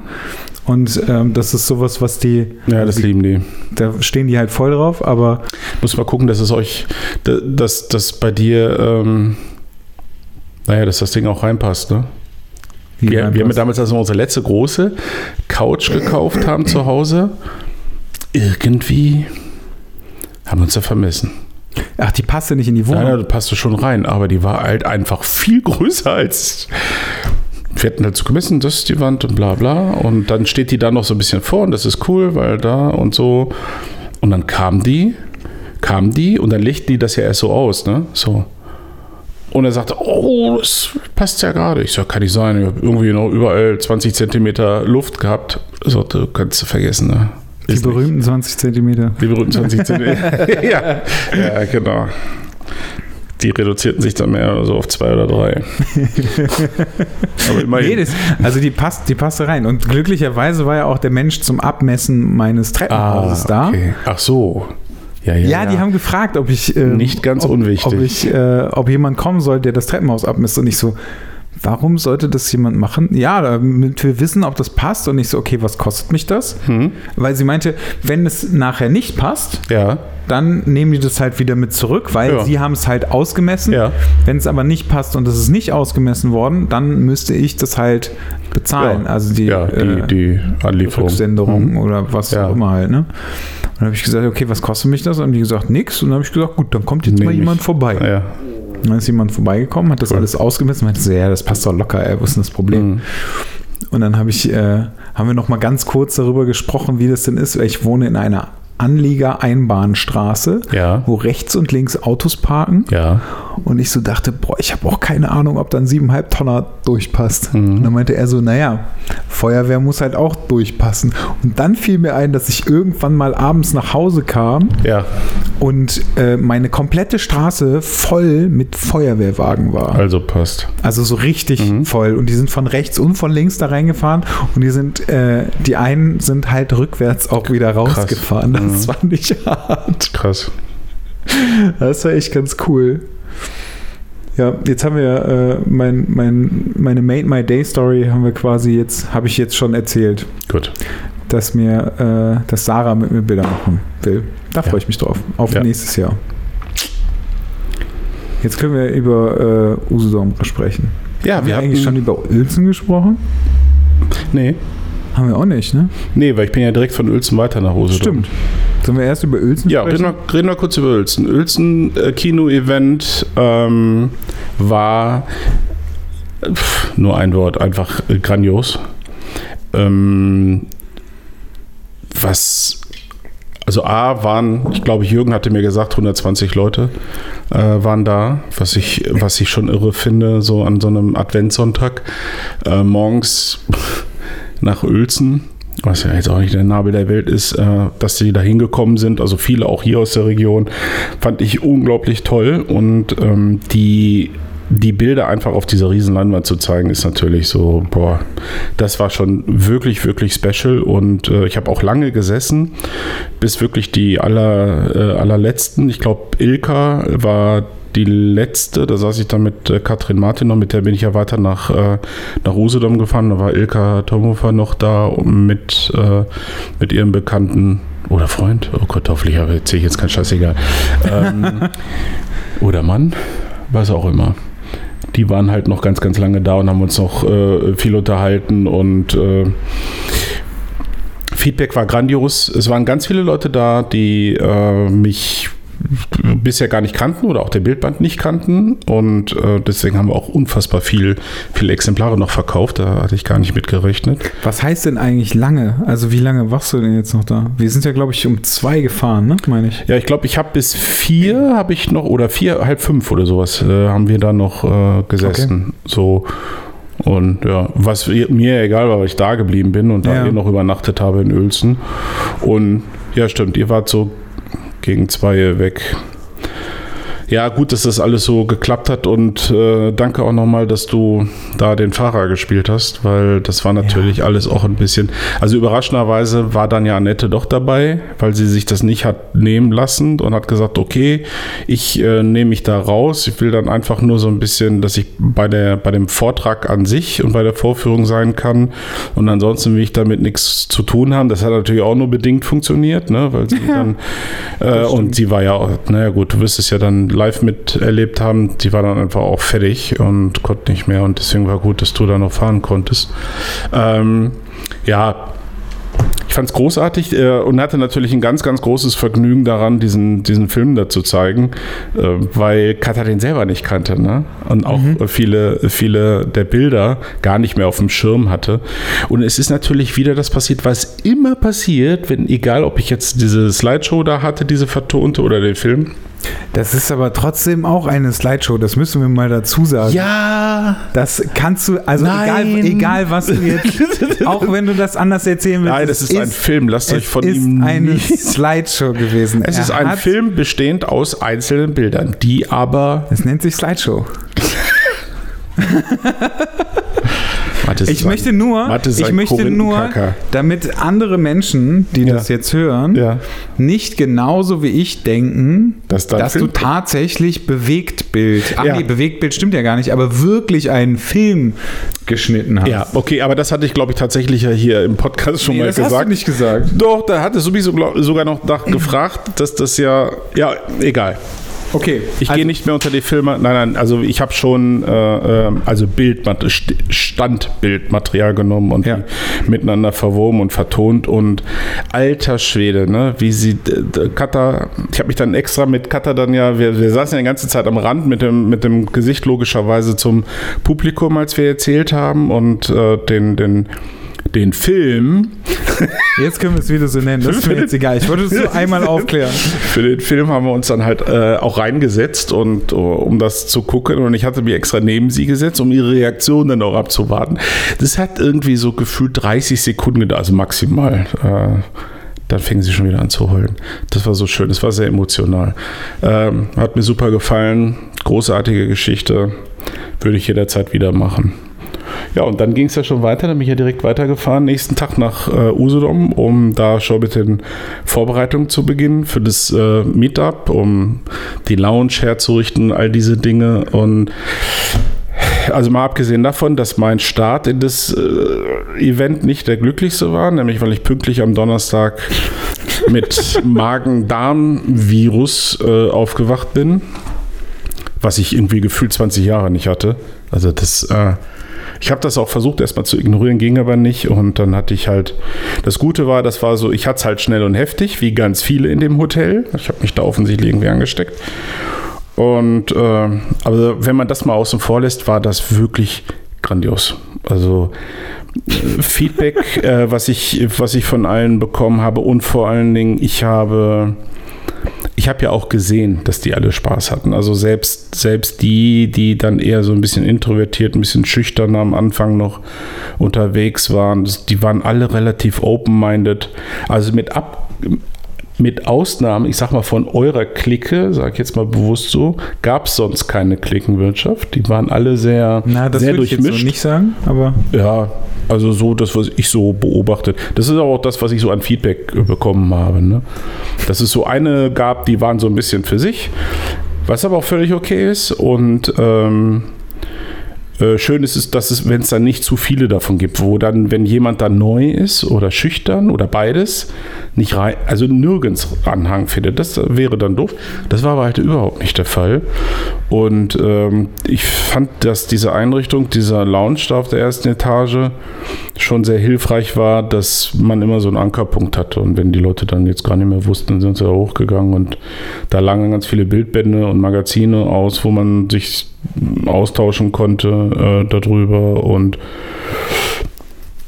Und ähm, das ist sowas, was die, Ja, das die lieben die. da stehen die halt voll drauf, aber Muss mal gucken, dass es euch, da- dass das bei dir, ähm, naja, dass das Ding auch reinpasst, ne? wie Wir, beim wir haben damals also unsere letzte große Couch gekauft haben zu Hause. Irgendwie haben wir uns da vermessen. Ach, die passte nicht in die Wohnung. nein, da passte schon rein, aber die war halt einfach viel größer als. Wir hatten halt so gemessen, das ist die Wand und bla bla. Und dann steht die da noch so ein bisschen vor und das ist cool, weil da und so. Und dann kam die, kam die und dann legten die das ja erst so aus, ne? So. Und er sagte, oh, das passt ja gerade. Ich sag, kann nicht sein. Ich habe irgendwie noch überall 20 Zentimeter Luft gehabt. So, du kannst vergessen, ne? Die Ist nicht. berühmten 20 Zentimeter. Die berühmten 20 Zentimeter. ja. ja, genau. Die reduzierten sich dann mehr so auf zwei oder drei. Aber immerhin. Nee, das, also die passt, die passte rein. Und glücklicherweise war ja auch der Mensch zum Abmessen meines Treppenhauses da. Ah, okay. Ach so. Ja, ja, Ja, die haben gefragt, ob ich ähm, Nicht ganz ob, unwichtig. ob ich, äh, ob jemand kommen soll, der das Treppenhaus abmisst. Und ich so, warum sollte das jemand machen? Ja, damit wir wissen, ob das passt. Und ich so, okay, was kostet mich das? Hm? Weil sie meinte, wenn es nachher nicht passt, Ja, dann nehmen die das halt wieder mit zurück, weil Ja. sie haben es halt ausgemessen. Ja. Wenn es aber nicht passt und es ist nicht ausgemessen worden, dann müsste ich das halt bezahlen. Ja. Also die, ja die, äh, die Anlieferung. Rücksenderung oder was auch immer halt. Ne? Und dann habe ich gesagt, okay, was kostet mich das? Und die gesagt, nix. Und dann habe ich gesagt, gut, dann kommt jetzt Nehm mal jemand ich. vorbei. Ja. Und dann ist jemand vorbeigekommen, hat das Cool. alles ausgemessen, meinte so, ja, das passt doch locker, ey, was ist denn das Problem? Mhm. Und dann habe ich, äh, haben wir noch mal ganz kurz darüber gesprochen, wie das denn ist. Ich wohne in einer Anlieger-Einbahnstraße, Ja. wo rechts und links Autos parken. Ja. Und ich so dachte, boah, ich habe auch keine Ahnung, ob da ein 7,5 Tonner durchpasst. Mhm. Und dann meinte er so, naja, Feuerwehr muss halt auch durchpassen. Und dann fiel mir ein, dass ich irgendwann mal abends nach Hause kam Ja. und äh, meine komplette Straße voll mit Feuerwehrwagen war. Also passt. Also so richtig Mhm. voll. Und die sind von rechts und von links da reingefahren. Und die sind, äh, die einen sind halt rückwärts auch wieder rausgefahren. Das Mhm. fand ich hart. Krass. Das war echt ganz cool. Ja, jetzt haben wir äh, mein, mein, meine Made My Day Story haben wir quasi jetzt, habe ich jetzt schon erzählt, Gut. dass mir, äh, dass Sarah mit mir Bilder machen will. Da freue Ja. ich mich drauf. Auf Ja. nächstes Jahr. Jetzt können wir über äh, Usedom sprechen. Ja, haben wir wir hatten, eigentlich schon über Uelzen gesprochen? Nee. Haben wir auch nicht, ne? Nee, weil ich bin ja direkt von Uelzen weiter nach Hause. Stimmt. Sollen wir erst über Uelzen Ja, reden sprechen? wir, reden wir kurz über Uelzen. Uelzen äh, Kino-Event ähm, war pff, nur ein Wort, einfach äh, grandios. Ähm, was Also A waren, ich glaube, Jürgen hatte mir gesagt, 120 Leute äh, waren da, was ich, was ich schon irre finde, so an so einem Adventssonntag äh, morgens nach Uelzen was ja jetzt auch nicht der Nabel der Welt ist, äh, dass sie da hingekommen sind, also viele auch hier aus der Region, fand ich unglaublich toll. Und ähm, die die Bilder einfach auf dieser riesen Leinwand zu zeigen, ist natürlich so, boah, das war schon wirklich, wirklich special. Und äh, ich habe auch lange gesessen, bis wirklich die aller, äh, allerletzten, ich glaube Ilka war die letzte, da saß ich dann mit äh, Katrin Martin noch, mit der bin ich ja weiter nach, äh, nach Usedom gefahren. Da war Ilka Tomhofer noch da mit, äh, mit ihrem Bekannten oder Freund. Oh Gott, hoffentlich erzähle ich jetzt kein Scheißegal. ähm, oder Mann, was auch immer. Die waren halt noch ganz, ganz lange da und haben uns noch äh, viel unterhalten und äh, Feedback war grandios. Es waren ganz viele Leute da, die äh, mich bisher gar nicht kannten oder auch der Bildband nicht kannten. Und äh, deswegen haben wir auch unfassbar viel, viele Exemplare noch verkauft. Da hatte ich gar nicht mit gerechnet. Was heißt denn eigentlich lange? Also wie lange warst du denn jetzt noch da? Wir sind ja, glaube ich, um zwei gefahren, ne? meine ich. Ja, ich glaube, ich habe bis vier habe ich noch oder vier, halb fünf oder sowas äh, haben wir da noch äh, gesessen. Okay. So. Und ja, was mir egal war, weil ich da geblieben bin und da ja. noch übernachtet habe in Uelzen. Und ja, stimmt, ihr wart so gegen zwei weg. Ja, gut, dass das alles so geklappt hat und äh, danke auch nochmal, dass du da den Fahrer gespielt hast, weil das war natürlich ja. alles auch ein bisschen. Also überraschenderweise war dann ja Annette doch dabei, weil sie sich das nicht hat nehmen lassen und hat gesagt, okay, ich äh, nehme mich da raus. Ich will dann einfach nur so ein bisschen, dass ich bei, der, bei dem Vortrag an sich und bei der Vorführung sein kann. Und ansonsten will ich damit nichts zu tun haben. Das hat natürlich auch nur bedingt funktioniert, ne? weil sie ja. dann äh, und sie war ja, naja gut, du wirst es ja dann live miterlebt haben, die war dann einfach auch fertig und konnte nicht mehr und deswegen war gut, dass du da noch fahren konntest. Ähm, ja, ich fand es großartig äh, und hatte natürlich ein ganz, ganz großes Vergnügen daran, diesen, diesen Film da zu zeigen, äh, weil Katha den selber nicht kannte ne? und auch mhm. viele, viele der Bilder gar nicht mehr auf dem Schirm hatte. Und es ist natürlich wieder das passiert, was immer passiert, wenn, egal ob ich jetzt diese Slideshow da hatte, diese vertonte oder den Film, das ist aber trotzdem auch eine Slideshow, das müssen wir mal dazu sagen. Ja. Das kannst du, also egal, egal, was du jetzt, auch wenn du das anders erzählen willst. Nein, das ist, ist, ein Film, lasst euch von ihm. Es ist eine Slideshow gewesen. Es er ist ein Film bestehend aus einzelnen Bildern, die aber. Es nennt sich Slideshow. Mathe ich möchte nur, Mathe ich möchte nur, damit andere Menschen, die ja. das jetzt hören, ja. nicht genauso wie ich denken, dass, dass du tatsächlich Bewegtbild, ach ja. nee, Bewegtbild stimmt ja gar nicht, aber wirklich einen Film geschnitten hast. Ja, okay, aber das hatte ich, glaube ich, tatsächlich ja hier im Podcast schon nee, mal das gesagt. Hast du nicht gesagt. Doch, da hatte sowieso sogar noch gefragt, dass das ja, ja, egal. Okay. Ich also, gehe nicht mehr unter die Filme. Nein, nein, also ich habe schon äh, ähm, also Bildmat Standbildmaterial genommen und ja. miteinander verwoben und vertont und alter Schwede, ne? Wie sie Kata, ich habe mich dann extra mit Kata dann ja, wir, wir saßen ja die ganze Zeit am Rand mit dem, mit dem Gesicht logischerweise zum Publikum, als wir erzählt haben und äh, den, den den Film. Jetzt können wir es wieder so nennen, das ist mir jetzt egal. Ich wollte es nur einmal aufklären. Für den Film haben wir uns dann halt äh, auch reingesetzt und uh, um das zu gucken. Und ich hatte mich extra neben sie gesetzt, um ihre Reaktion dann auch abzuwarten. Das hat irgendwie so gefühlt 30 Sekunden gedauert, also maximal. Äh, dann fingen sie schon wieder an zu heulen. Das war so schön, das war sehr emotional. Ähm, hat mir super gefallen, großartige Geschichte, würde ich jederzeit wieder machen. Ja, und dann ging es ja schon weiter, dann bin ich ja direkt weitergefahren, nächsten Tag nach äh, Usedom, um da schon mit den Vorbereitungen zu beginnen für das äh, Meetup, um die Lounge herzurichten, all diese Dinge und also mal abgesehen davon, dass mein Start in das äh, Event nicht der glücklichste war, nämlich weil ich pünktlich am Donnerstag mit Magen-Darm-Virus äh, aufgewacht bin, was ich irgendwie gefühlt 20 Jahre nicht hatte. Also das äh, ich habe das auch versucht erstmal zu ignorieren, ging aber nicht. Und dann hatte ich halt, das Gute war, das war so, ich hatte es halt schnell und heftig, wie ganz viele in dem Hotel. Ich habe mich da offensichtlich irgendwie angesteckt. Und äh, aber wenn man das mal außen vor lässt, war das wirklich grandios. Also Feedback, äh, was, ich, was ich von allen bekommen habe und vor allen Dingen, ich habe ich habe ja auch gesehen, dass die alle Spaß hatten. Also selbst, selbst die, die dann eher so ein bisschen introvertiert, ein bisschen schüchtern am Anfang noch unterwegs waren, die waren alle relativ open-minded. Also mit ab, mit Ausnahme, ich sag mal, von eurer Clique, sag ich jetzt mal bewusst so, gab es sonst keine Cliquenwirtschaft. Die waren alle sehr, Na, das sehr würde ich jetzt durchmischt. so nicht sagen, aber Ja, also so das, was ich so beobachtet. Das ist auch das, was ich so an Feedback äh, bekommen habe. Ne? Dass es so eine gab, die waren so ein bisschen für sich, was aber auch völlig okay ist. Und ähm, äh, schön ist es, dass es, wenn es dann nicht zu viele davon gibt, wo dann, wenn jemand dann neu ist oder schüchtern oder beides, nicht rein, also nirgends Anhang findet. Das wäre dann doof. Das war aber halt überhaupt nicht der Fall. Und ähm, ich fand, dass diese Einrichtung, dieser Lounge da auf der ersten Etage schon sehr hilfreich war, dass man immer so einen Ankerpunkt hatte. Und wenn die Leute dann jetzt gar nicht mehr wussten, sind sie da hochgegangen und da lagen ganz viele Bildbände und Magazine aus, wo man sich austauschen konnte äh, darüber. Und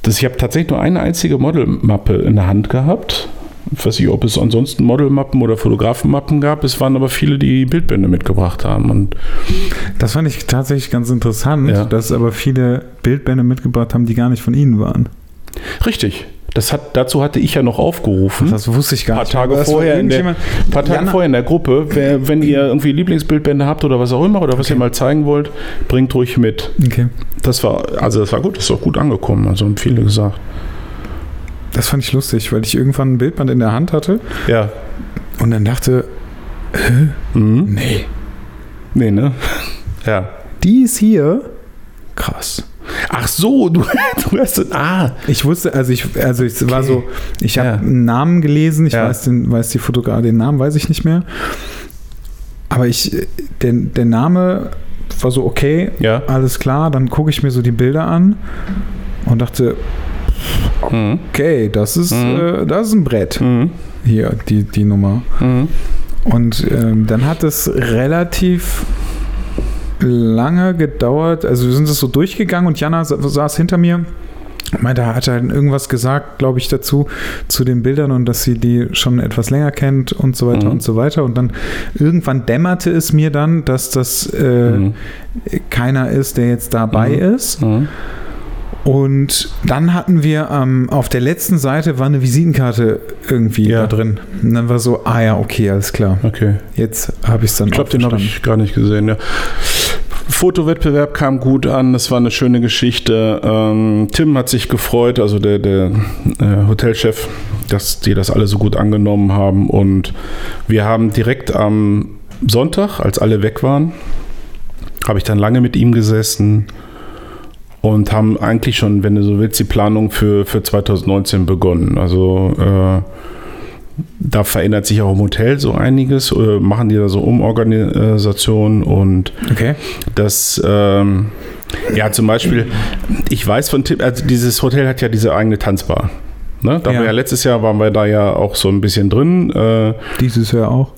das, ich habe tatsächlich nur eine einzige Modelmappe in der Hand gehabt. Ich weiß nicht, ob es ansonsten Modelmappen oder Fotografenmappen gab. Es waren aber viele, die Bildbände mitgebracht haben. Und das fand ich tatsächlich ganz interessant, Ja. dass aber viele Bildbände mitgebracht haben, die gar nicht von Ihnen waren. richtig. Das hat, dazu hatte ich ja noch aufgerufen. Das wusste ich gar Ein paar nicht. Tage, vorher in der, paar Tage Jana- vorher in der Gruppe, wer, wenn ihr irgendwie Lieblingsbildbände habt oder was auch immer oder was ihr mal zeigen wollt, bringt ruhig mit. Okay. Das war, also das war gut, das ist auch gut angekommen, also haben viele gesagt. Das fand ich lustig, weil ich irgendwann ein Bildband in der Hand hatte Ja. und dann dachte, Mhm. nee, Nee, ne? Ja. die ist hier. Krass. Ach so, du, du hast so, ah. Ich wusste, also ich, also es war Okay. so, ich habe Ja. einen Namen gelesen, ich Ja. weiß, den, weiß die Fotograf, den Namen weiß ich nicht mehr. Aber ich, der, der Name war so, okay, Ja. alles klar, dann gucke ich mir so die Bilder an und dachte, Mhm. okay, das ist, Mhm. äh, das ist ein Brett. Mhm. Hier, die, die Nummer. Mhm. Und ähm, dann hat es relativ lange gedauert. Also wir sind es so durchgegangen und Jana sa- saß hinter mir. Meinte, er hat halt irgendwas gesagt, glaube ich, dazu, zu den Bildern und dass sie die schon etwas länger kennt und so weiter Mhm. und so weiter. Und dann irgendwann dämmerte es mir dann, dass das äh, Mhm. keiner ist, der jetzt dabei Mhm. ist. Mhm. Und dann hatten wir ähm, auf der letzten Seite war eine Visitenkarte irgendwie Ja. da drin. Und dann war so, ah ja, okay, alles klar. Okay. Jetzt habe ich es dann Ich glaube, den habe ich gar nicht gesehen, ja. Fotowettbewerb kam gut an, das war eine schöne Geschichte. Ähm, Tim hat sich gefreut, also der, der äh, Hotelchef, dass die das alle so gut angenommen haben. Und wir haben direkt am Sonntag, als alle weg waren, habe ich dann lange mit ihm gesessen und haben eigentlich schon, wenn du so willst, die Planung für, für 2019 begonnen. Also äh, da verändert sich auch im Hotel so einiges, äh, machen die da so Umorganisationen und Okay. das, ähm, ja, zum Beispiel, ich weiß von Tim, also dieses Hotel hat ja diese eigene Tanzbar. Ne? Da Ja. wir ja letztes Jahr waren wir da ja auch so ein bisschen drin. Äh, Dieses Jahr auch.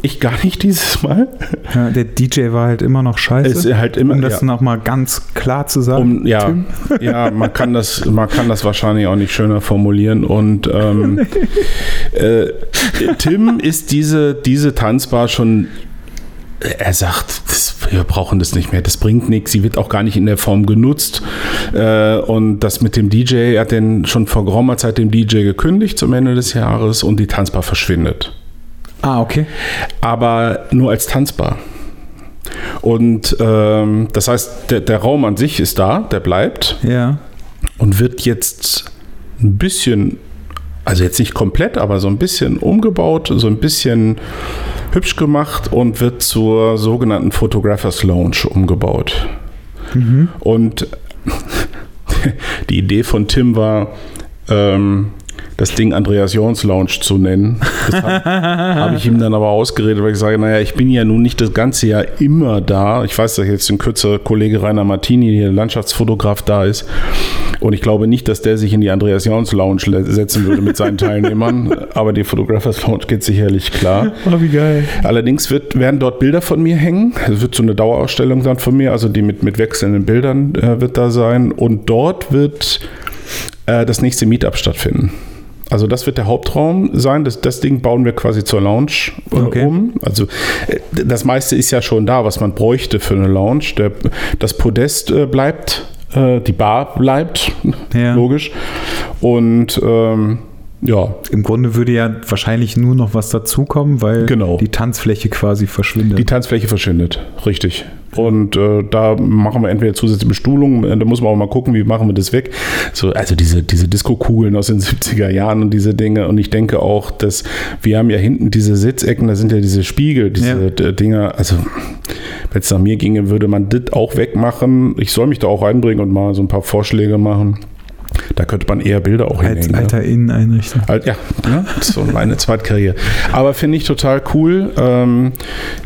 Ich gar nicht dieses Mal. Ja, der DJ war halt immer noch scheiße. Ist halt immer, um das ja. nochmal ganz klar zu sagen. Um, ja, Tim. ja, man kann das, man kann das wahrscheinlich auch nicht schöner formulieren. Und ähm, äh, Tim ist diese, diese Tanzbar schon. Er sagt, das, wir brauchen das nicht mehr, das bringt nichts, sie wird auch gar nicht in der Form genutzt. Äh, und das mit dem DJ, er hat den schon vor geraumer Zeit dem DJ gekündigt zum Ende des Jahres und die Tanzbar verschwindet Ah, okay. aber nur als tanzbar. Und ähm, das heißt, der, der Raum an sich ist da, der bleibt Ja. und wird jetzt ein bisschen, also jetzt nicht komplett, aber so ein bisschen umgebaut, so ein bisschen hübsch gemacht und wird zur sogenannten Photographers Lounge umgebaut. Und die Idee von Tim war, ähm, das Ding Andreas Jorns Lounge zu nennen. Das habe hab ich ihm dann aber ausgeredet, weil ich sage, naja, ich bin ja nun nicht das ganze Jahr immer da. Ich weiß, dass jetzt in Kürze Kollege Rainer Martini, hier Landschaftsfotograf, da ist. Und ich glaube nicht, dass der sich in die Andreas Jorns Lounge setzen würde mit seinen Teilnehmern. aber die Photographers Lounge geht sicherlich klar. Oh, wie geil. Allerdings wird, werden dort Bilder von mir hängen. Es wird so eine Dauerausstellung dann von mir, also die mit, mit wechselnden Bildern äh, wird da sein. Und dort wird äh, das nächste Meetup stattfinden. Also das wird der Hauptraum sein. Das, das Ding bauen wir quasi zur Lounge äh, Okay. um. Also äh, das meiste ist ja schon da, was man bräuchte für eine Lounge. Der, das Podest äh, bleibt, äh, die Bar bleibt, Ja. logisch. Und ähm, ja, Im Grunde würde ja wahrscheinlich nur noch was dazukommen, weil Genau. die Tanzfläche quasi verschwindet. Die Tanzfläche verschwindet, richtig. Und äh, da machen wir entweder zusätzliche Bestuhlung, äh, da muss man auch mal gucken, wie machen wir das weg. So, also diese, diese Disco-Kugeln aus den 70er Jahren und diese Dinge. Und ich denke auch, dass wir haben ja hinten diese Sitzecken, da sind ja diese Spiegel, diese Ja. Dinger. Also wenn es nach mir ginge, würde man das auch wegmachen. Ich soll mich da auch einbringen und mal so ein paar Vorschläge machen. Da könnte man eher Bilder auch Als hinhängen. ja. alter Inneneinrichtung. Halt, ja, ne? so meine Zweitkarriere. Aber finde ich total cool. Ähm,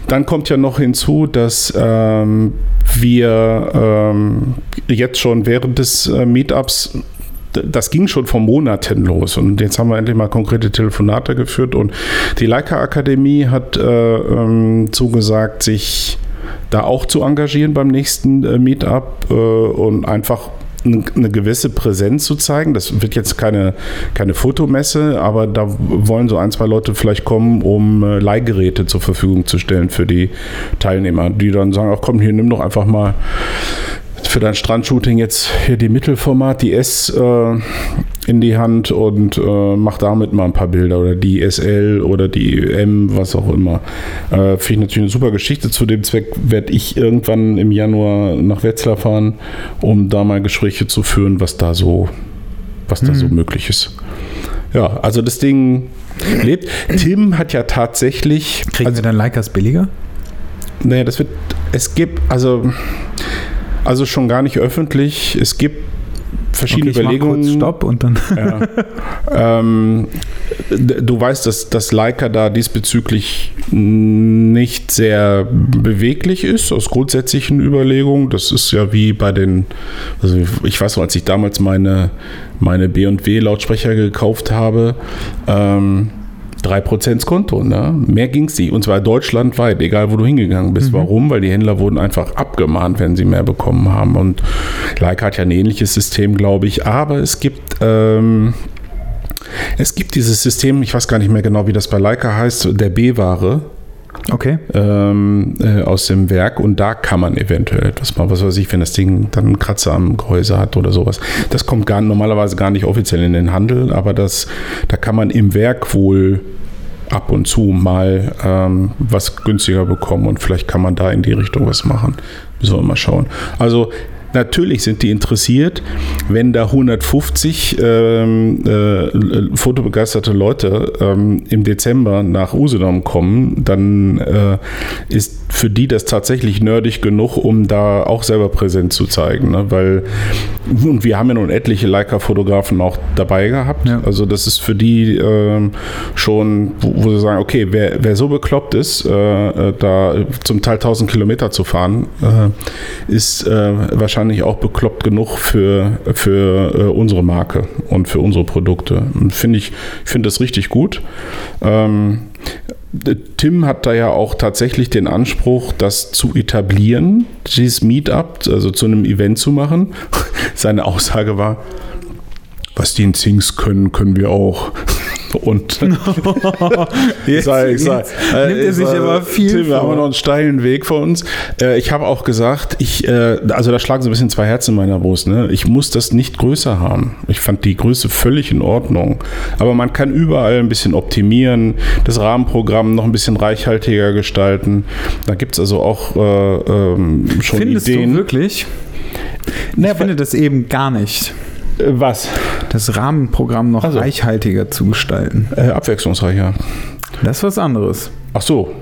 dann kommt ja noch hinzu, dass ähm, wir ähm, jetzt schon während des äh, Meetups das ging schon vor Monaten los und jetzt haben wir endlich mal konkrete Telefonate geführt und die Leica Akademie hat äh, ähm, zugesagt, sich da auch zu engagieren beim nächsten äh, Meetup äh, und einfach eine gewisse Präsenz zu zeigen. Das wird jetzt keine, keine Fotomesse, aber da wollen so ein, zwei Leute vielleicht kommen, um äh, Leihgeräte zur Verfügung zu stellen für die Teilnehmer, die dann sagen, ach komm, hier nimm doch einfach mal für dein Strandshooting jetzt hier die Mittelformat, die S äh, in die Hand und äh, mach damit mal ein paar Bilder oder die SL oder die M, was auch immer. Äh, Finde ich natürlich eine super Geschichte. Zu dem Zweck werde ich irgendwann im Januar nach Wetzlar fahren, um da mal Gespräche zu führen, was da so, was da so möglich ist. Ja, also das Ding lebt. Tim hat ja tatsächlich, Kriegen also wir dann Leicas billiger? naja, das wird, es gibt, also, also schon gar nicht öffentlich, es gibt verschiedene ich mach Überlegungen. Stopp und dann. Ja. ähm, du weißt, dass, dass Leica da diesbezüglich nicht sehr beweglich ist, aus grundsätzlichen Überlegungen. Das ist ja wie bei den, also ich weiß noch, als ich damals meine, meine B&W-Lautsprecher gekauft habe, ähm, 3% Konto, ne? Mehr ging es nicht. Und zwar deutschlandweit, egal wo du hingegangen bist. Warum? Weil die Händler wurden einfach abgemahnt, wenn sie mehr bekommen haben. Und Leica hat ja ein ähnliches System, glaube ich. Aber es gibt, ähm, es gibt dieses System, ich weiß gar nicht mehr genau, wie das bei Leica heißt, der B-Ware Okay. ähm, äh, aus dem Werk und da kann man eventuell etwas machen. Was weiß ich, wenn das Ding dann einen Kratzer am Gehäuse hat oder sowas. Das kommt gar, normalerweise gar nicht offiziell in den Handel, aber das, da kann man im Werk wohl ab und zu mal ähm, was günstiger bekommen und vielleicht kann man da in die Richtung was machen. Müssen wir mal schauen. Also Natürlich sind die interessiert, wenn da 150 ähm, äh, fotobegeisterte Leute ähm, im Dezember nach Usedom kommen, dann äh, ist für die das tatsächlich nerdig genug, um da auch selber präsent zu zeigen. Ne? Weil, und wir haben ja nun etliche Leica-Fotografen auch dabei gehabt. Ja. Also das ist für die ähm, schon, wo, wo sie sagen, okay, wer, wer so bekloppt ist, äh, äh, da zum Teil 1000 Kilometer zu fahren, äh, ist äh, wahrscheinlich auch bekloppt genug für, für äh, unsere Marke und für unsere Produkte. Finde ich, ich finde das richtig gut. Ähm, Tim hat da ja auch tatsächlich den Anspruch, das zu etablieren, dieses Meetup, also zu einem Event zu machen. Seine Aussage war, was die in Zings können, können wir auch. Und Jetzt, Sei- sei- jetzt nimmt er sich äh, aber viel Tim, wir haben noch einen steilen Weg vor uns. Äh, ich habe auch gesagt, ich, äh, also da schlagen so ein bisschen zwei Herzen in meiner Brust. Ne? Ich muss das nicht größer haben. Ich fand die Größe völlig in Ordnung. Aber man kann überall ein bisschen optimieren, das Rahmenprogramm noch ein bisschen reichhaltiger gestalten. Da gibt es also auch äh, ähm, schon Findest Ideen. du wirklich? Na, ich finde das eben gar nicht. Äh, was? Das Rahmenprogramm noch Also. reichhaltiger zu gestalten. Äh, abwechslungsreicher. Das ist was anderes. Ach so.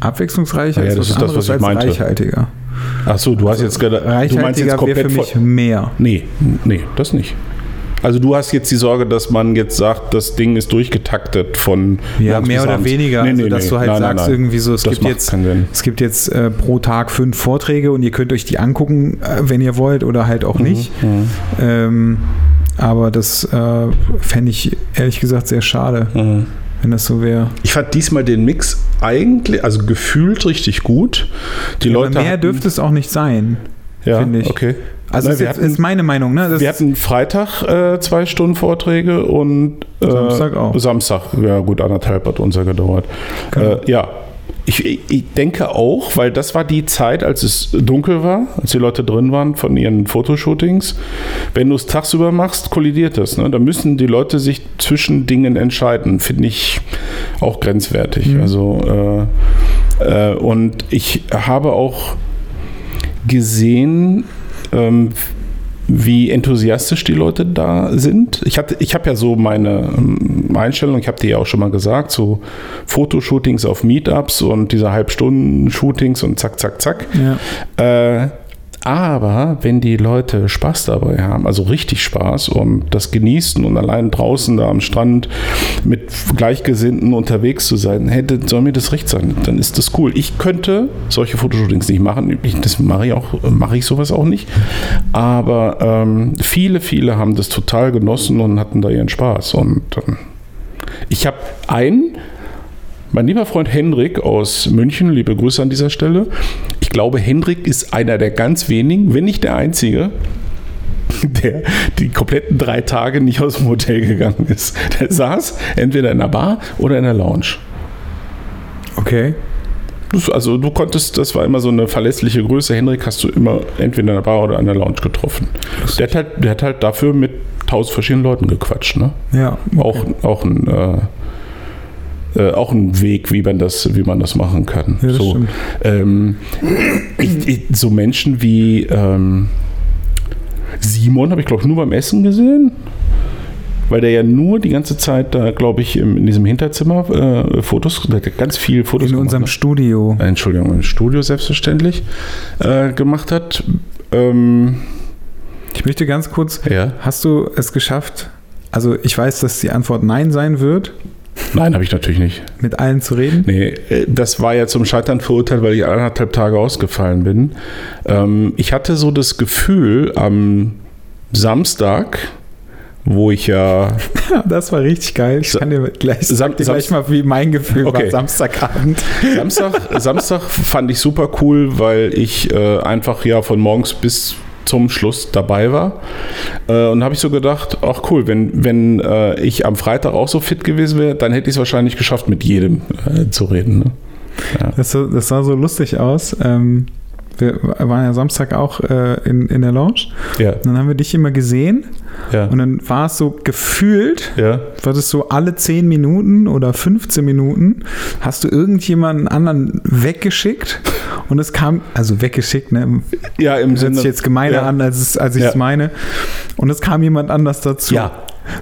Abwechslungsreicher Ja, ist das was ist das, was ich als meinte. reichhaltiger. Ach so, du hast jetzt gerade. Du meinst jetzt Reichhaltiger komplett für mich mehr. Nee, nee, das nicht. Also du hast jetzt die Sorge, dass man jetzt sagt, das Ding ist durchgetaktet von Ja, mehr oder abends. weniger. Nee, also, nee, dass nee. du halt Nein, nein, sagst nein. irgendwie so, es Das gibt jetzt, es gibt jetzt äh, pro Tag fünf Vorträge und ihr könnt euch die angucken, äh, wenn ihr wollt oder halt Mhm. auch nicht. Ähm, aber das äh, fände ich ehrlich gesagt sehr schade, Mhm. wenn das so wäre. Ich fand diesmal den Mix eigentlich, also gefühlt richtig gut. Die Aber Leute mehr hatten, dürfte es auch nicht sein. ja, finde ich. okay. Also Na, ist, hatten- ist meine Meinung. Ne? Das Wir hatten Freitag äh, zwei Stunden Vorträge und äh, Samstag auch. Samstag, ja gut, anderthalb hat unser gedauert. Genau. Äh, ja, ich, ich- ich denke auch, weil das war die Zeit, als es dunkel war, als die Leute drin waren von ihren Fotoshootings. Wenn du es tagsüber machst, kollidiert das. Ne? Da müssen die Leute sich zwischen Dingen entscheiden, finde ich auch grenzwertig. Mhm. Also äh, äh, und ich habe auch gesehen, ähm, wie enthusiastisch die Leute da sind. Ich, hatte- ich habe ja so meine ähm, Einstellung, ich habe dir ja auch schon mal gesagt, so Fotoshootings auf Meetups und diese Halbstunden-Shootings und zack, zack, zack. ja. Äh, aber wenn die Leute Spaß dabei haben, also richtig Spaß und das genießen und allein draußen da am Strand mit Gleichgesinnten unterwegs zu sein, hey, soll mir das recht sein. Dann ist das cool. Ich könnte solche Fotoshootings nicht machen. Ich, das mache ich auch, mache ich sowas auch nicht. Aber ähm, viele, viele haben das total genossen und hatten da ihren Spaß. Und ähm, ich habe einen, mein lieber Freund Hendrik aus München, liebe Grüße an dieser Stelle. Ich glaube, Hendrik ist einer der ganz wenigen, wenn nicht der einzige, der die kompletten drei Tage nicht aus dem Hotel gegangen ist. Der saß entweder in der Bar oder in der Lounge. Okay. Das- Also du konntest, das war immer so eine verlässliche Größe. Hendrik hast du immer entweder in der Bar oder in der Lounge getroffen. Der hat halt, der hat halt dafür mit tausend verschiedenen Leuten gequatscht. Ne? Ja. okay. Auch, auch ein äh, äh, auch ein Weg, wie man das, wie man das machen kann. Ja, das so, ähm, ich, ich, so Menschen wie ähm, Simon habe ich glaube ich nur beim Essen gesehen, weil der ja nur die ganze Zeit da glaube ich in diesem Hinterzimmer äh, Fotos, der hat ganz viel Fotos In unserem Studio. ne? Äh, Entschuldigung, im Studio selbstverständlich äh, gemacht hat. Ähm, Ich möchte ganz kurz, ja, hast du es geschafft? Also ich weiß, dass die Antwort Nein sein wird, nein, habe ich natürlich nicht. mit allen zu reden. Nee, äh, das war ja zum Scheitern verurteilt, weil ich anderthalb Tage ausgefallen bin. Ähm, ich hatte so das Gefühl am Samstag, wo ich ja. Das war richtig geil. Ich kann dir gleich, Sam- sag dir gleich mal, wie mein Gefühl Okay. war Samstagabend. Samstag, Samstag fand ich super cool, weil ich äh, einfach ja von morgens bis zum Schluss dabei war. Äh, und habe ich so gedacht, ach cool, wenn, wenn äh, ich am Freitag auch so fit gewesen wäre, dann hätte ich es wahrscheinlich geschafft, mit jedem äh, zu reden. Ne? Das, so- das sah so lustig aus. Ähm, wir waren ja Samstag auch äh, in, in der Lounge. Ja, Und dann haben wir dich immer gesehen. ja, Und dann war es so gefühlt, ja. war das so alle 10 Minuten oder 15 Minuten, hast du irgendjemanden anderen weggeschickt. Und es kam, also weggeschickt, ne? Ja, im Hört Sinne. sich jetzt gemeiner ja. an, als, es, als ich es Ja. meine. Und es kam jemand anders dazu. Ja.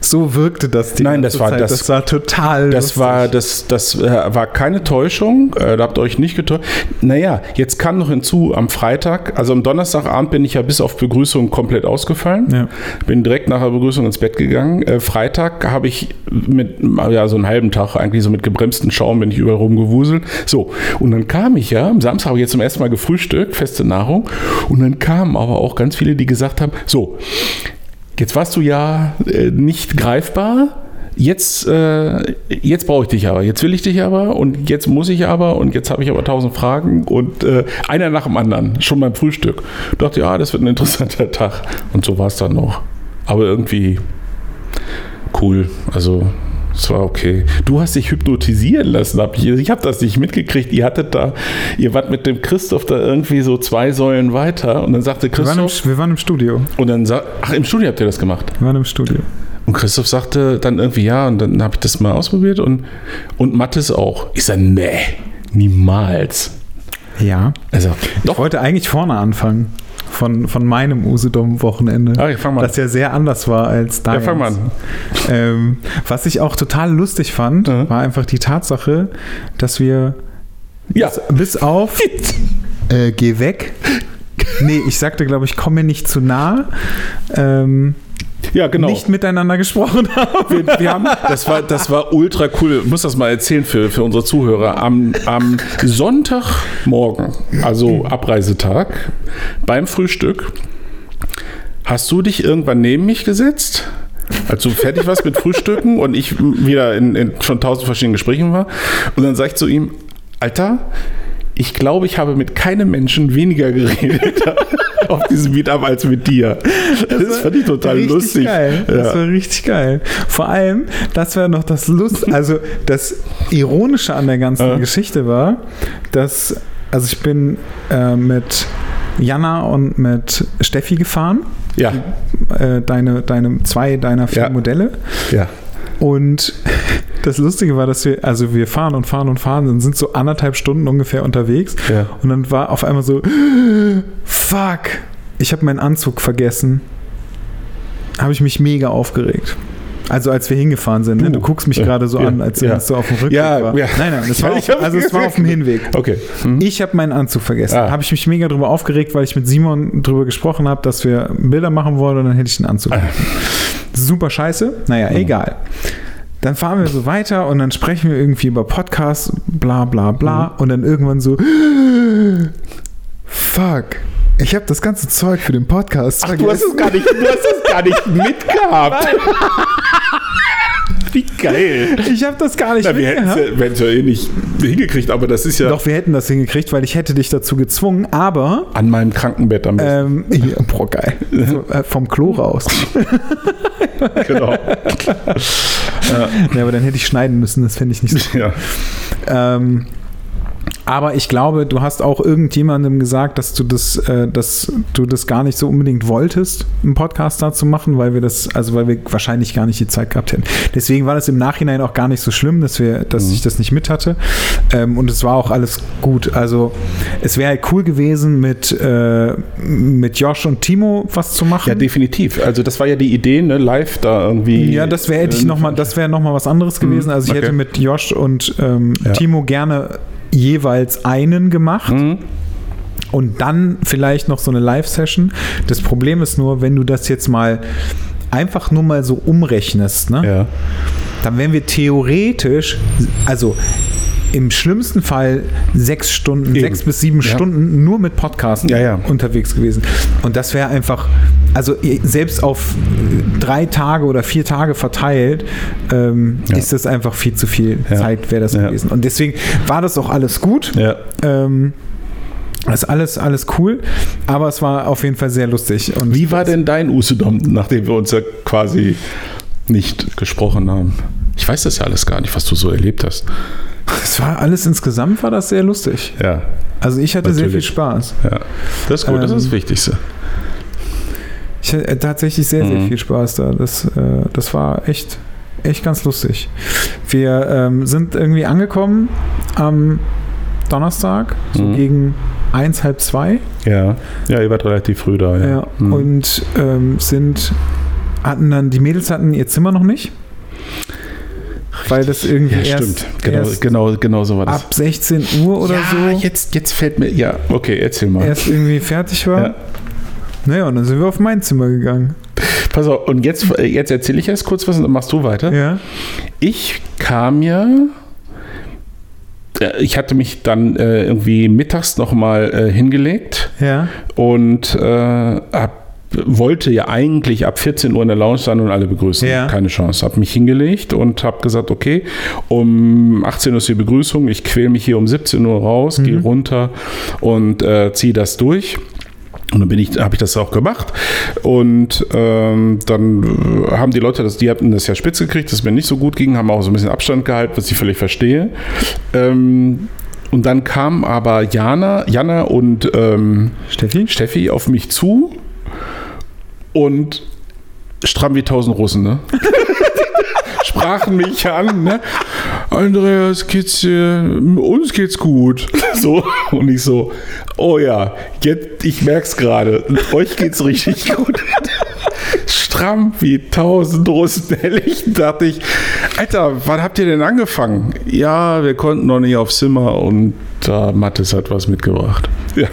So wirkte das die Nein, das war- Zeit. das- das war total Das lustig. war, das, das äh, war keine Täuschung. Äh, da habt ihr euch nicht getäuscht. Naja, jetzt kam noch hinzu am Freitag, also am Donnerstagabend bin ich ja bis auf Begrüßung komplett ausgefallen. Ja. Bin direkt nach der Begrüßung ins Bett gegangen. Äh, Freitag habe ich mit, ja, so einen halben Tag eigentlich so mit gebremstem Schaum bin ich überall rumgewuselt. So, und dann kam ich ja, am Samstag habe ich jetzt zum ersten Mal gefrühstückt, feste Nahrung. Und dann kamen aber auch ganz viele, die gesagt haben, so, Jetzt warst du ja äh, nicht greifbar. Jetzt, äh, jetzt brauche ich dich aber. Jetzt will ich dich aber und jetzt muss ich aber und jetzt habe ich aber tausend Fragen und äh, einer nach dem anderen, schon beim Frühstück. Ich dachte, ja, das wird ein interessanter Tag. Und so war es dann noch. Aber irgendwie cool. Also es war okay. Du hast dich hypnotisieren lassen, hab ich. Ich habe das nicht mitgekriegt. Ihr hattet da, ihr wart mit dem Christoph da irgendwie so zwei Säulen weiter und dann sagte wir, waren im, Christoph wir waren im Studio. und dann sa- ach im Studio habt ihr das gemacht. Wir waren im Studio. Und Christoph sagte dann irgendwie ja und dann habe ich das mal ausprobiert und und Mathis auch. Ich sage nee, niemals. Ja. Also Ich wollte eigentlich vorne anfangen. Von, von meinem Usedom-Wochenende. Ah, ja. Das ja sehr anders war als Ja, deins. fang mal an. Ähm, was ich auch total lustig fand, Mhm. war einfach die Tatsache, dass wir Ja. bis auf äh, geh weg. Nee, ich sagte, glaube ich, komm mir nicht zu nah. Ähm, Ja, genau. nicht miteinander gesprochen haben. wir, wir haben, das war, das war ultra cool. Ich muss das mal erzählen für, für unsere Zuhörer. Am, am Sonntagmorgen, also Abreisetag, beim Frühstück, hast du dich irgendwann neben mich gesetzt? Als du fertig warst mit Frühstücken und ich wieder in, in schon tausend verschiedenen Gesprächen war. Und dann sag ich zu ihm, Alter, ich glaube, ich habe mit keinem Menschen weniger geredet auf diesem Meetup als mit dir. Das, fand ich total lustig. Geil. Ja. Das war richtig geil. Vor allem, das war noch das Lust, also das Ironische an der ganzen Ja. Geschichte war, dass, also ich bin äh, mit Jana und mit Steffi gefahren. Ja, Äh, deine, deine, zwei deiner vier Ja. Modelle. ja. Und das Lustige war, dass wir, also wir fahren und fahren und fahren und sind so anderthalb Stunden ungefähr unterwegs. Ja. Und dann war auf einmal so, fuck, ich habe meinen Anzug vergessen. Habe ich mich mega aufgeregt. Also als wir hingefahren sind, ne? Du. guckst mich gerade so Ja. an, als Ja. so auf dem Rückweg Ja, war. ja. Nein, nein, das war auf, also es war auf dem Hinweg. Okay. Hm? Ich habe meinen Anzug vergessen. Ah. Habe ich mich mega drüber aufgeregt, weil ich mit Simon drüber gesprochen habe, dass wir Bilder machen wollen und dann hätte ich den Anzug. Ah. Super scheiße. Naja, Mhm. egal. Dann fahren wir so weiter und dann sprechen wir irgendwie über Podcasts, bla bla bla. Mhm. Und dann irgendwann so, fuck, ich habe das ganze Zeug für den Podcast Ach, du hast es gar nicht, du hast es gar nicht mitgehabt. Wie geil. Ich habe das gar nicht Na, wir hätten es ja, hätten's ja eh nicht hingekriegt, aber das ist ja Doch, wir hätten das hingekriegt, weil ich hätte dich dazu gezwungen, aber an meinem Krankenbett am besten. ähm, hier, boah, geil. So, äh, vom Klo raus. genau. Ja, aber dann hätte ich schneiden müssen, das fände ich nicht so. Ja. Ähm, aber ich glaube, du hast auch irgendjemandem gesagt, dass du das, äh, dass du das gar nicht so unbedingt wolltest, einen Podcast dazu machen, weil wir das, also weil wir wahrscheinlich gar nicht die Zeit gehabt hätten. Deswegen war das im Nachhinein auch gar nicht so schlimm, dass wir, dass ich das nicht mit hatte. Ähm, und es war auch alles gut. Also es wäre halt cool gewesen, mit, äh, mit Josh und Timo was zu machen. ja, definitiv. Also das war ja die Idee, ne? live da irgendwie. Ja, das wäre hätte ich äh, noch mal, das wäre noch mal was anderes gewesen. Also ich okay. hätte mit Josh und ähm, Ja. Timo gerne jeweils einen gemacht Mhm. und dann vielleicht noch so eine Live-Session. Das Problem ist nur, wenn du das jetzt mal einfach nur mal so umrechnest, ne? Ja. dann wären wir theoretisch, also im schlimmsten Fall sechs Stunden, Eben. sechs bis sieben Ja. Stunden nur mit Podcasten Ja, ja. unterwegs gewesen. Und das wäre einfach, also selbst auf drei Tage oder vier Tage verteilt, ähm, ist das einfach viel zu viel. Zeit, wäre das gewesen. Und deswegen war das auch alles gut. Ja. Ähm, das ist alles, alles cool, aber es war auf jeden Fall sehr lustig. Und Wie war denn dein Usedom, nachdem wir uns ja quasi nicht gesprochen haben? Ich weiß das ja alles gar nicht, was du so erlebt hast. Es war alles insgesamt war das sehr lustig. Ja, Also ich hatte sehr viel Natürlich. Spaß. ja. Das ist gut, das Ähm, ist das Wichtigste. Ich hatte tatsächlich sehr, sehr Mhm. viel Spaß da. Das, äh, das war echt, echt ganz lustig. Wir ähm, sind irgendwie angekommen am Donnerstag, so Mhm. gegen eins, halb zwei. Ja. Ja, ihr wart relativ früh da. Ja. Ja. Mhm. Und ähm, sind, hatten dann, die Mädels hatten ihr Zimmer noch nicht. Weil das irgendwie ja, erst, stimmt. Genau, erst genau, genau so war das. ab 16 Uhr oder ja, so Jetzt, jetzt fällt mir. Ja, okay, erzähl mal. erst irgendwie fertig war. Ja. Naja, und dann sind wir auf mein Zimmer gegangen. Pass auf, und jetzt, jetzt erzähle ich erst kurz was und dann machst du weiter. Ja. Ich kam ja. Ich hatte mich dann äh, irgendwie mittags nochmal äh, hingelegt Ja. und äh, hab, wollte ja eigentlich ab 14 Uhr in der Lounge sein und alle begrüßen. Ja. Keine Chance. Habe mich hingelegt und habe gesagt, okay, um 18 Uhr ist die Begrüßung. Ich quäle mich hier um 17 Uhr raus, gehe runter und äh, ziehe das durch. Und dann bin ich, habe ich das auch gemacht. Und ähm, dann haben die Leute das, die hatten das ja spitz gekriegt, dass es mir nicht so gut ging, haben auch so ein bisschen Abstand gehalten, was ich völlig verstehe. Ähm, und dann kamen aber Jana, Jana und ähm, Steffi? Steffi auf mich zu und stramm wie tausend Russen, ne? Sprachen mich an, ne? Andreas, dir, uns geht's gut. So, und ich so, oh ja, jetzt, ich merk's gerade, euch geht's richtig gut. stramm wie tausend Russen. Dachte ich, Alter, wann habt ihr denn angefangen? Ja, wir konnten noch nicht aufs Zimmer und da Mattes hat was mitgebracht. Ja,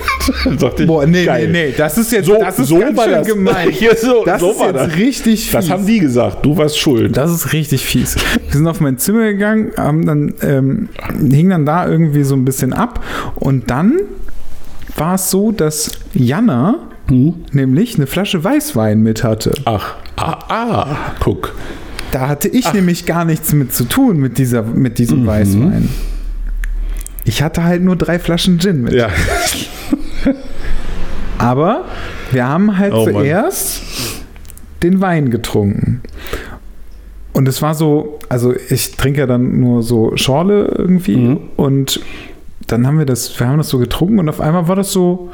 ich, Boah, nee, geil. nee, nee, das ist jetzt so, das ist so ganz war schön das. gemein. Hier, so, das so ist jetzt das. richtig fies. Das haben die gesagt, du warst schuld. Das ist richtig fies. Wir sind auf mein Zimmer gegangen, haben dann, ähm, hing dann da irgendwie so ein bisschen ab und dann war es so, dass Jana hm? nämlich eine Flasche Weißwein mit hatte. Ach, ah, ah, guck. Da hatte ich Ach. nämlich gar nichts mit zu tun mit, dieser, mit diesem mhm. Weißwein. Ich hatte halt nur drei Flaschen Gin mit. Ja. Aber wir haben halt oh, zuerst Mann. den Wein getrunken. Und es war so, also ich trinke ja dann nur so Schorle irgendwie mhm. und dann haben wir das, wir haben das so getrunken und auf einmal war das so,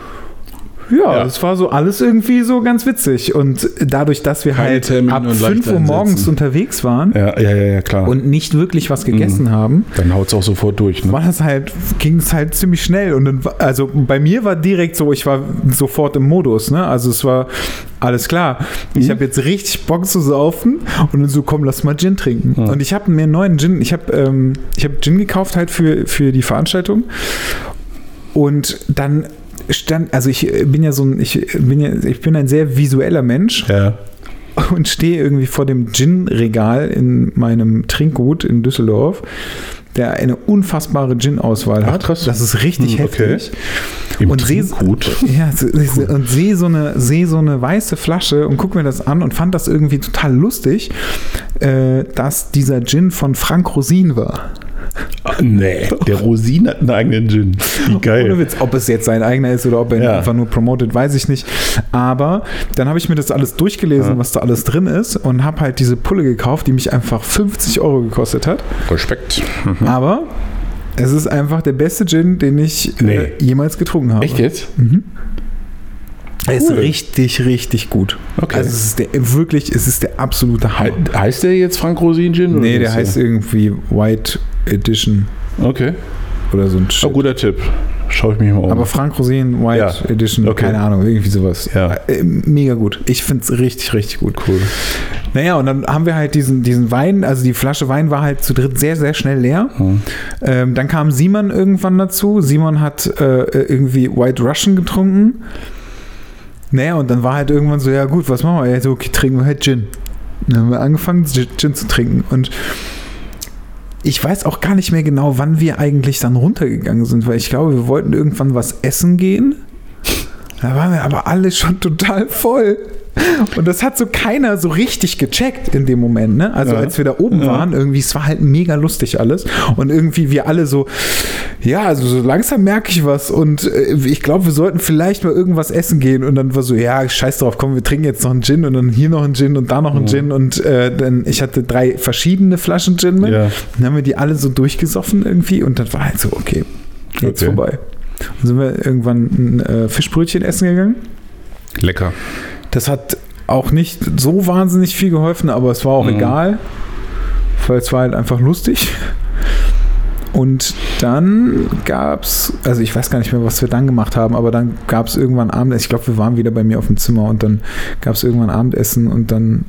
ja, es war so alles irgendwie so ganz witzig. Und dadurch, dass wir Keine halt Termin ab 5 Uhr morgens unterwegs waren ja, ja, ja, klar. und nicht wirklich was gegessen mhm. haben, dann haut es auch sofort durch. Ne? War das halt, ging es halt ziemlich schnell. Und dann, also bei mir war direkt so, ich war sofort im Modus, ne? Also es war alles klar. Mhm. Ich habe jetzt richtig Bock zu saufen und dann so, komm, lass mal Gin trinken. Mhm. Und ich habe mir einen neuen Gin, ich habe ähm, hab Gin gekauft halt für, für die Veranstaltung. Und dann stand, also ich bin ja so ein, ich bin ja, ich bin ein sehr visueller Mensch. Ja. Und stehe irgendwie vor dem Gin-Regal in meinem Trinkgut in Düsseldorf, der eine unfassbare Gin-Auswahl hat. Krass. Das ist richtig hm, okay. heftig. Im und sehe ja, cool. und sehe so eine sehe so eine weiße Flasche und gucke mir das an und fand das irgendwie total lustig, äh, dass dieser Gin von Frank Rosin war. Nee, der Rosin hat einen eigenen Gin. Wie geil. Ohne Witz, ob es jetzt sein eigener ist oder ob er ja. einfach nur promotet, weiß ich nicht. Aber dann habe ich mir das alles durchgelesen, ja. was da alles drin ist und habe halt diese Pulle gekauft, die mich einfach 50 Euro gekostet hat. Respekt. Mhm. Aber es ist einfach der beste Gin, den ich äh, nee. äh, jemals getrunken habe. Echt jetzt? Mhm. Cool. Er ist richtig, richtig gut. Okay. Also es ist der, wirklich, es ist der absolute Hammer. He heißt der jetzt Frank Rosin Gin? Nee, der heißt irgendwie White Edition. Okay. Oder so ein Shit. Oh, guter Tipp. Schaue ich mich mal um. Aber Frank Rosin White ja. Edition, okay. keine Ahnung, irgendwie sowas. Ja. Äh, mega gut. Ich finde es richtig, richtig gut. Cool. Naja, und dann haben wir halt diesen, diesen Wein, also die Flasche Wein war halt zu dritt sehr, sehr schnell leer. Hm. Ähm, dann kam Simon irgendwann dazu. Simon hat äh, irgendwie White Russian getrunken. Naja, und dann war halt irgendwann so, ja gut, was machen wir? Ja, so, okay, trinken wir halt Gin. Dann haben wir angefangen, Gin zu trinken. Und ich weiß auch gar nicht mehr genau, wann wir eigentlich dann runtergegangen sind, weil ich glaube, wir wollten irgendwann was essen gehen. Da waren wir aber alle schon total voll. Und das hat so keiner so richtig gecheckt in dem Moment, ne? Also ja. als wir da oben ja. waren, irgendwie, es war halt mega lustig alles. Und irgendwie wir alle so, ja, also so langsam merke ich was und äh, ich glaube, wir sollten vielleicht mal irgendwas essen gehen. Und dann war so, ja, scheiß drauf, komm, wir trinken jetzt noch einen Gin und dann hier noch einen Gin und da noch einen mhm. Gin. Und äh, dann, ich hatte drei verschiedene Flaschen Gin mit. Ja. Dann haben wir die alle so durchgesoffen irgendwie und dann war halt so, okay, jetzt okay. vorbei. Dann sind wir irgendwann ein äh, Fischbrötchen essen gegangen. Lecker. Das hat auch nicht so wahnsinnig viel geholfen, aber es war auch mhm. egal, weil es war halt einfach lustig. Und dann gab es, also ich weiß gar nicht mehr, was wir dann gemacht haben, aber dann gab es irgendwann Abendessen. Ich glaube, wir waren wieder bei mir auf dem Zimmer und dann gab es irgendwann Abendessen und dann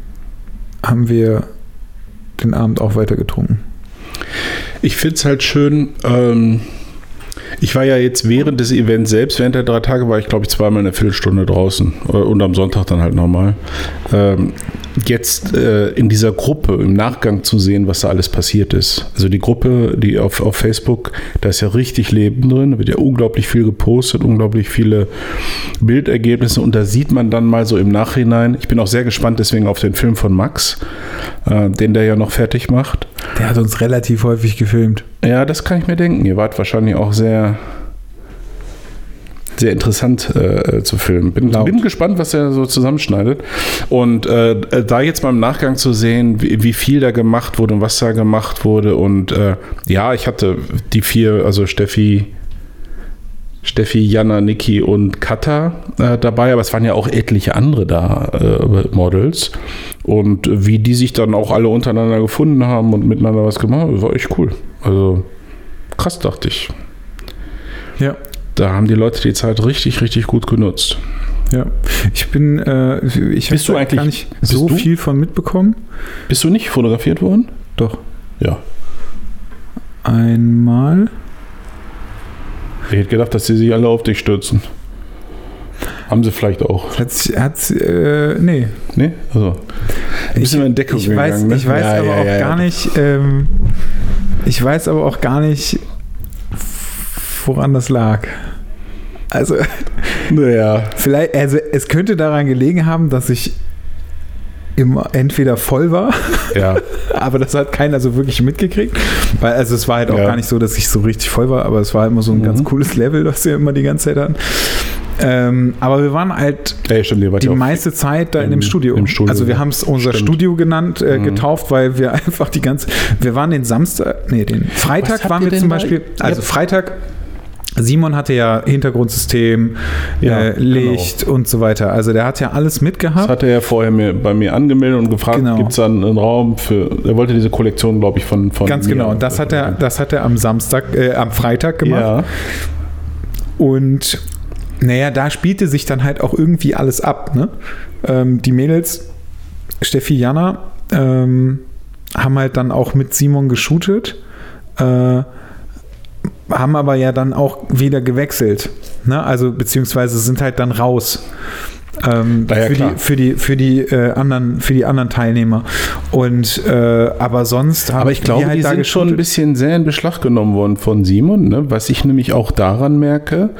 haben wir den Abend auch weiter getrunken. Ich finde es halt schön, ähm, ich war ja jetzt während des Events selbst, während der drei Tage, war ich glaube ich zweimal eine Viertelstunde draußen äh, und am Sonntag dann halt nochmal. Ähm, jetzt äh, in dieser Gruppe im Nachgang zu sehen, was da alles passiert ist. Also die Gruppe, die auf, auf Facebook, da ist ja richtig Leben drin, da wird ja unglaublich viel gepostet, unglaublich viele Bildergebnisse und da sieht man dann mal so im Nachhinein, ich bin auch sehr gespannt deswegen auf den Film von Max, äh, den der ja noch fertig macht. Der hat uns relativ häufig gefilmt. Ja, das kann ich mir denken. Ihr wart wahrscheinlich auch sehr sehr interessant äh, zu filmen. Bin, bin, gespannt, was er so zusammenschneidet. Und äh, da jetzt mal im Nachgang zu sehen, wie, wie, viel da gemacht wurde und was da gemacht wurde. Und äh, ja, ich hatte die vier, also Steffi, Steffi, Jana, Niki und Kata äh, dabei, aber es waren ja auch etliche andere da, äh, Models. Und wie die sich dann auch alle untereinander gefunden haben und miteinander was gemacht haben, war echt cool. Also krass, dachte ich. Ja. Da haben die Leute die Zeit richtig, richtig gut genutzt. Ja, ich bin, äh, ich Bist hab du da eigentlich- gar nicht so du? viel von mitbekommen. Bist du nicht fotografiert worden? Doch. Ja. Einmal. Ich hätte gedacht, dass sie sich alle auf dich stürzen. Haben sie vielleicht auch. Hat's, hat's, äh, nee. Nee? Also. Du bist ich, in Deckung ich weiß, gegangen, ne? ich weiß Ja, aber ja, auch ja. gar nicht, ähm, ich weiß aber auch gar nicht, woran das lag. Also, Naja. vielleicht, also es könnte daran gelegen haben, dass ich immer entweder voll war, Ja. aber das hat keiner so wirklich mitgekriegt. Weil, also es war halt auch Ja. gar nicht so, dass ich so richtig voll war, aber es war immer so ein Mhm. ganz cooles Level, das wir immer die ganze Zeit hatten. Ähm, aber wir waren halt Ey, stimmt, die ja meiste Zeit da in im- dem Studio. im Studio, Also wir ja. haben es unser Stimmt. Studio genannt, äh, Mhm. getauft, weil wir einfach die ganze, wir waren den Samstag, nee, den Freitag waren wir zum da? Beispiel, also Ja. Freitag, Simon hatte ja Hintergrundsystem, Ja, äh, Licht und so weiter. Also der hat ja alles Das mitgehabt. hat er ja vorher mir, bei mir angemeldet und gefragt, Genau. gibt es da einen Raum für. Er wollte diese Kollektion, glaube ich, von, von. Ganz genau. Und das hat er, das hat er am Samstag, äh, am Freitag gemacht. Ja. Und naja, da spielte sich dann halt auch irgendwie alles ab. Ne? Ähm, die Mädels, Steffi, Jana, ähm, haben halt dann auch mit Simon geshootet, äh, haben aber ja dann auch wieder gewechselt. Ne? Also beziehungsweise sind halt dann raus. Ähm, ja, für, die, für die für die äh, anderen für die anderen Teilnehmer und äh, aber sonst haben Aber ich glaube, wir halt die sind schon ein bisschen sehr in Beschlag genommen worden von Simon, ne? was ich nämlich auch daran merke,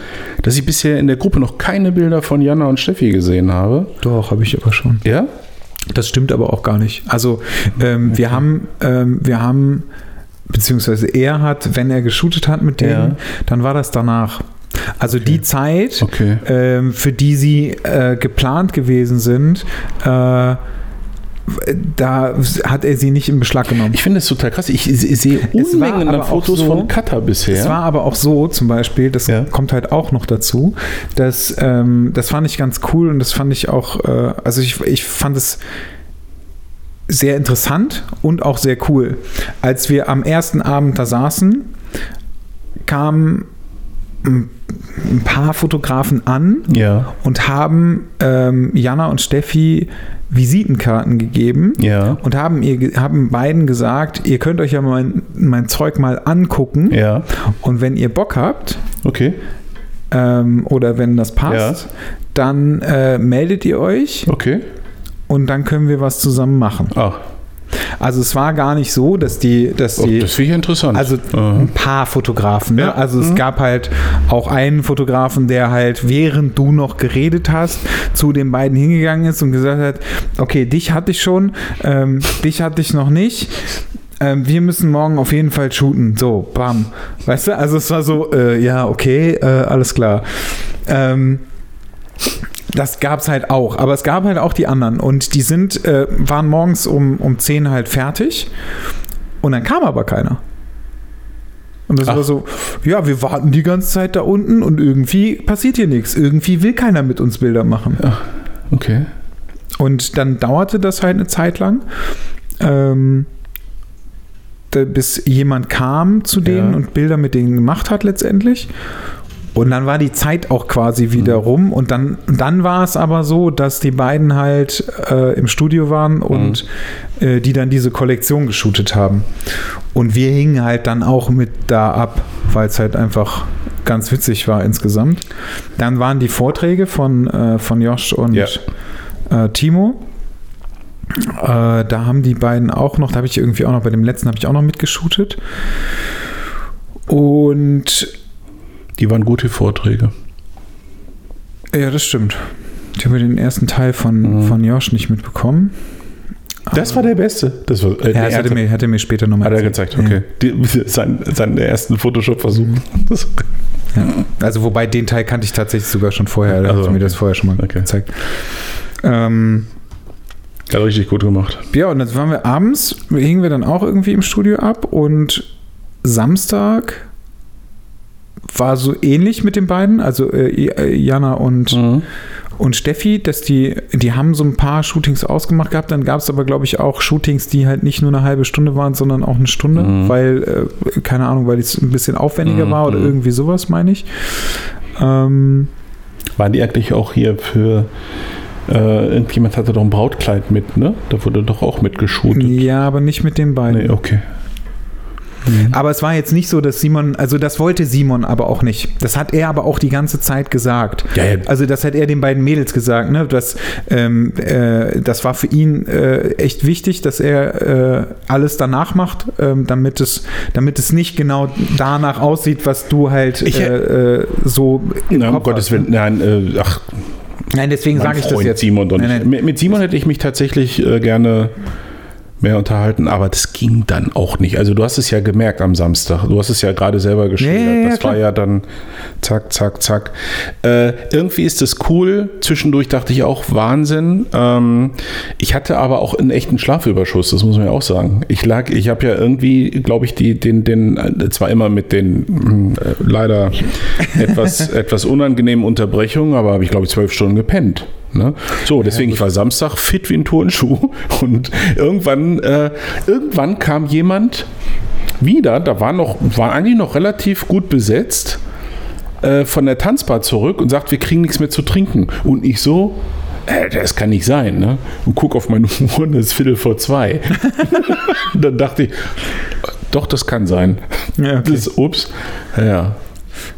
dass ich bisher in der Gruppe noch keine Bilder von Jana und Steffi gesehen habe. doch habe ich aber schon Ja? Das stimmt aber auch gar nicht. Also ähm, wir haben, ähm, wir haben, beziehungsweise er hat, wenn er geshootet hat mit denen, Ja. dann war das danach. Also die Zeit, Okay. ähm, für die sie äh, geplant gewesen sind, äh, da hat er sie nicht in Beschlag genommen. Ich finde es total krass. Ich, sehe Unmengen an Fotos so- von Qatar bisher. Es war aber auch so, zum Beispiel, das Ja. kommt halt auch noch dazu, dass ähm, das fand ich ganz cool und das fand ich auch, äh, also ich, ich fand es sehr interessant und auch sehr cool. Als wir am ersten Abend da saßen, kamen ein paar Fotografen an ja, und haben ähm, Jana und Steffi Visitenkarten gegeben ja, und haben, ihr, haben beiden gesagt, ihr könnt euch ja mein, mein Zeug mal angucken. ja. Und wenn ihr Bock habt Okay, ähm, oder wenn das passt, dann äh, meldet ihr euch okay. Und dann können wir was zusammen machen. Ach, Also es war gar nicht so, dass die, dass oh, die das finde ich interessant. also Aha. ein paar Fotografen. Ne? Ja. Also es Mhm. gab halt auch einen Fotografen, der halt, während du noch geredet hast, zu den beiden hingegangen ist und gesagt hat, okay, dich hatte ich schon, ähm, dich hatte ich noch nicht. Ähm, wir müssen morgen auf jeden Fall shooten. So, bam. Weißt du, also es war so, äh, ja, okay, äh, alles klar. Ähm, das gab es halt auch, aber es gab halt auch die anderen und die sind, äh, waren morgens um, um 10 halt fertig und dann kam aber keiner. Und das Ach. war so, ja, wir warten die ganze Zeit da unten und irgendwie passiert hier nichts. Irgendwie will keiner mit uns Bilder machen. okay. Und dann dauerte das halt eine Zeit lang, ähm, bis jemand kam zu denen Ja. und Bilder mit denen gemacht hat letztendlich. Und dann war die Zeit auch quasi wieder Mhm. rum. Und dann, dann war es aber so, dass die beiden halt äh, im Studio waren und Mhm. äh, die dann diese Kollektion geshootet haben. Und wir hingen halt dann auch mit da ab, weil es halt einfach ganz witzig war insgesamt. Dann waren die Vorträge von, äh, von Josh und Ja. äh, Timo. Äh, da haben die beiden auch noch, da habe ich irgendwie auch noch, bei dem letzten habe ich auch noch mitgeshootet. Und Die waren gute Vorträge. ja, das stimmt. Ich habe den ersten Teil von, Mhm. von Josh nicht mitbekommen. Das war der beste. Das war, äh, Ja, das der hat er, mir, hat er mir später nochmal Hat er gezeigt, okay. Die, sein, seinen ersten Photoshop-Versuch. Ja. Also wobei den Teil kannte ich tatsächlich sogar schon vorher. Da Also, hat er mir okay. das vorher schon mal Okay. gezeigt. Ähm, Hat richtig gut gemacht. ja, und dann waren wir abends, hingen wir dann auch irgendwie im Studio ab und Samstag war so ähnlich mit den beiden, also äh, Jana und, Mhm. und Steffi, dass die, die haben so ein paar Shootings ausgemacht gehabt. Dann gab es aber, glaube ich, auch Shootings, die halt nicht nur eine halbe Stunde waren, sondern auch eine Stunde, Mhm. weil, äh, keine Ahnung, weil es ein bisschen aufwendiger Mhm, war oder mhm. irgendwie sowas, meine ich. Ähm, Waren die eigentlich auch hier für. Äh, irgendjemand hatte doch ein Brautkleid mit, ne? Da wurde doch auch mitgeschootet. Ja, aber nicht mit den beiden. Nee, okay. Aber es war jetzt nicht so, dass Simon, also das wollte Simon aber auch nicht. Das hat er aber auch die ganze Zeit gesagt. Ja, ja. Also das hat er den beiden Mädels gesagt. Ne? Das, ähm, äh, das war für ihn äh, echt wichtig, dass er äh, alles danach macht, ähm, damit, es, damit es nicht genau danach aussieht, was du halt Ich- äh, äh, so im Na, um Gottes hast, ne? Willen, nein, äh, ach, Nein, deswegen sage ich das jetzt. Simon. Nein, nein. Mit, Simon hätte ich mich tatsächlich gerne mehr unterhalten, aber das ging dann auch nicht. Also du hast es ja gemerkt am Samstag. Du hast es ja gerade selber geschildert. Ja, ja, ja, das war ja dann zack, zack, zack. Äh, irgendwie ist es cool. Zwischendurch dachte ich auch Wahnsinn. Ähm, ich hatte aber auch einen echten Schlafüberschuss, das muss man ja auch sagen. Ich lag, ich habe ja irgendwie, glaube ich, die, den, den, äh, zwar immer mit den mh, äh, leider etwas, etwas unangenehmen Unterbrechungen, aber habe ich, glaube ich, zwölf Stunden gepennt. Ne? So, deswegen, ich war Samstag fit wie ein Turnschuh und irgendwann, äh, irgendwann kam jemand wieder, da war noch, war eigentlich noch relativ gut besetzt, äh, von der Tanzbar zurück und sagt, wir kriegen nichts mehr zu trinken. Und ich so, äh, das kann nicht sein, ne? Und guck auf meine Uhr und es ist Viertel vor zwei. dann dachte ich, doch, das kann sein. Ja, okay. Das, ups. Ja,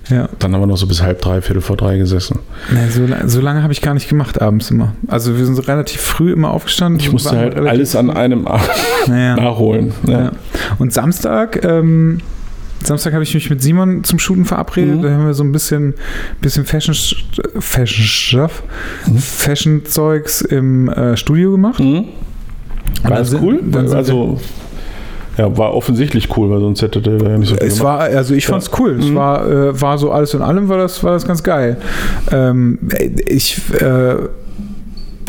Ja. dann haben wir noch so bis halb drei, Viertel vor drei gesessen. Nee, so, so lange habe ich gar nicht gemacht abends immer. Also wir sind so relativ früh immer aufgestanden. Ich musste halt alles an einem Abend Naja. nachholen. Ja. Ja. Und Samstag, ähm, Samstag habe ich mich mit Simon zum Shooten verabredet. Mhm. Da haben wir so ein bisschen, bisschen Fashion, Fashion Stuff, Mhm. Fashion Zeugs im äh, Studio gemacht. Mhm. War das cool? dann also, ja, war offensichtlich cool, weil sonst hätte der ja nicht so viel Es gemacht. war, also ich Ja. fand's cool. Es Mhm. war, äh, war so alles in allem, war das, war das ganz geil. Ähm, ich äh,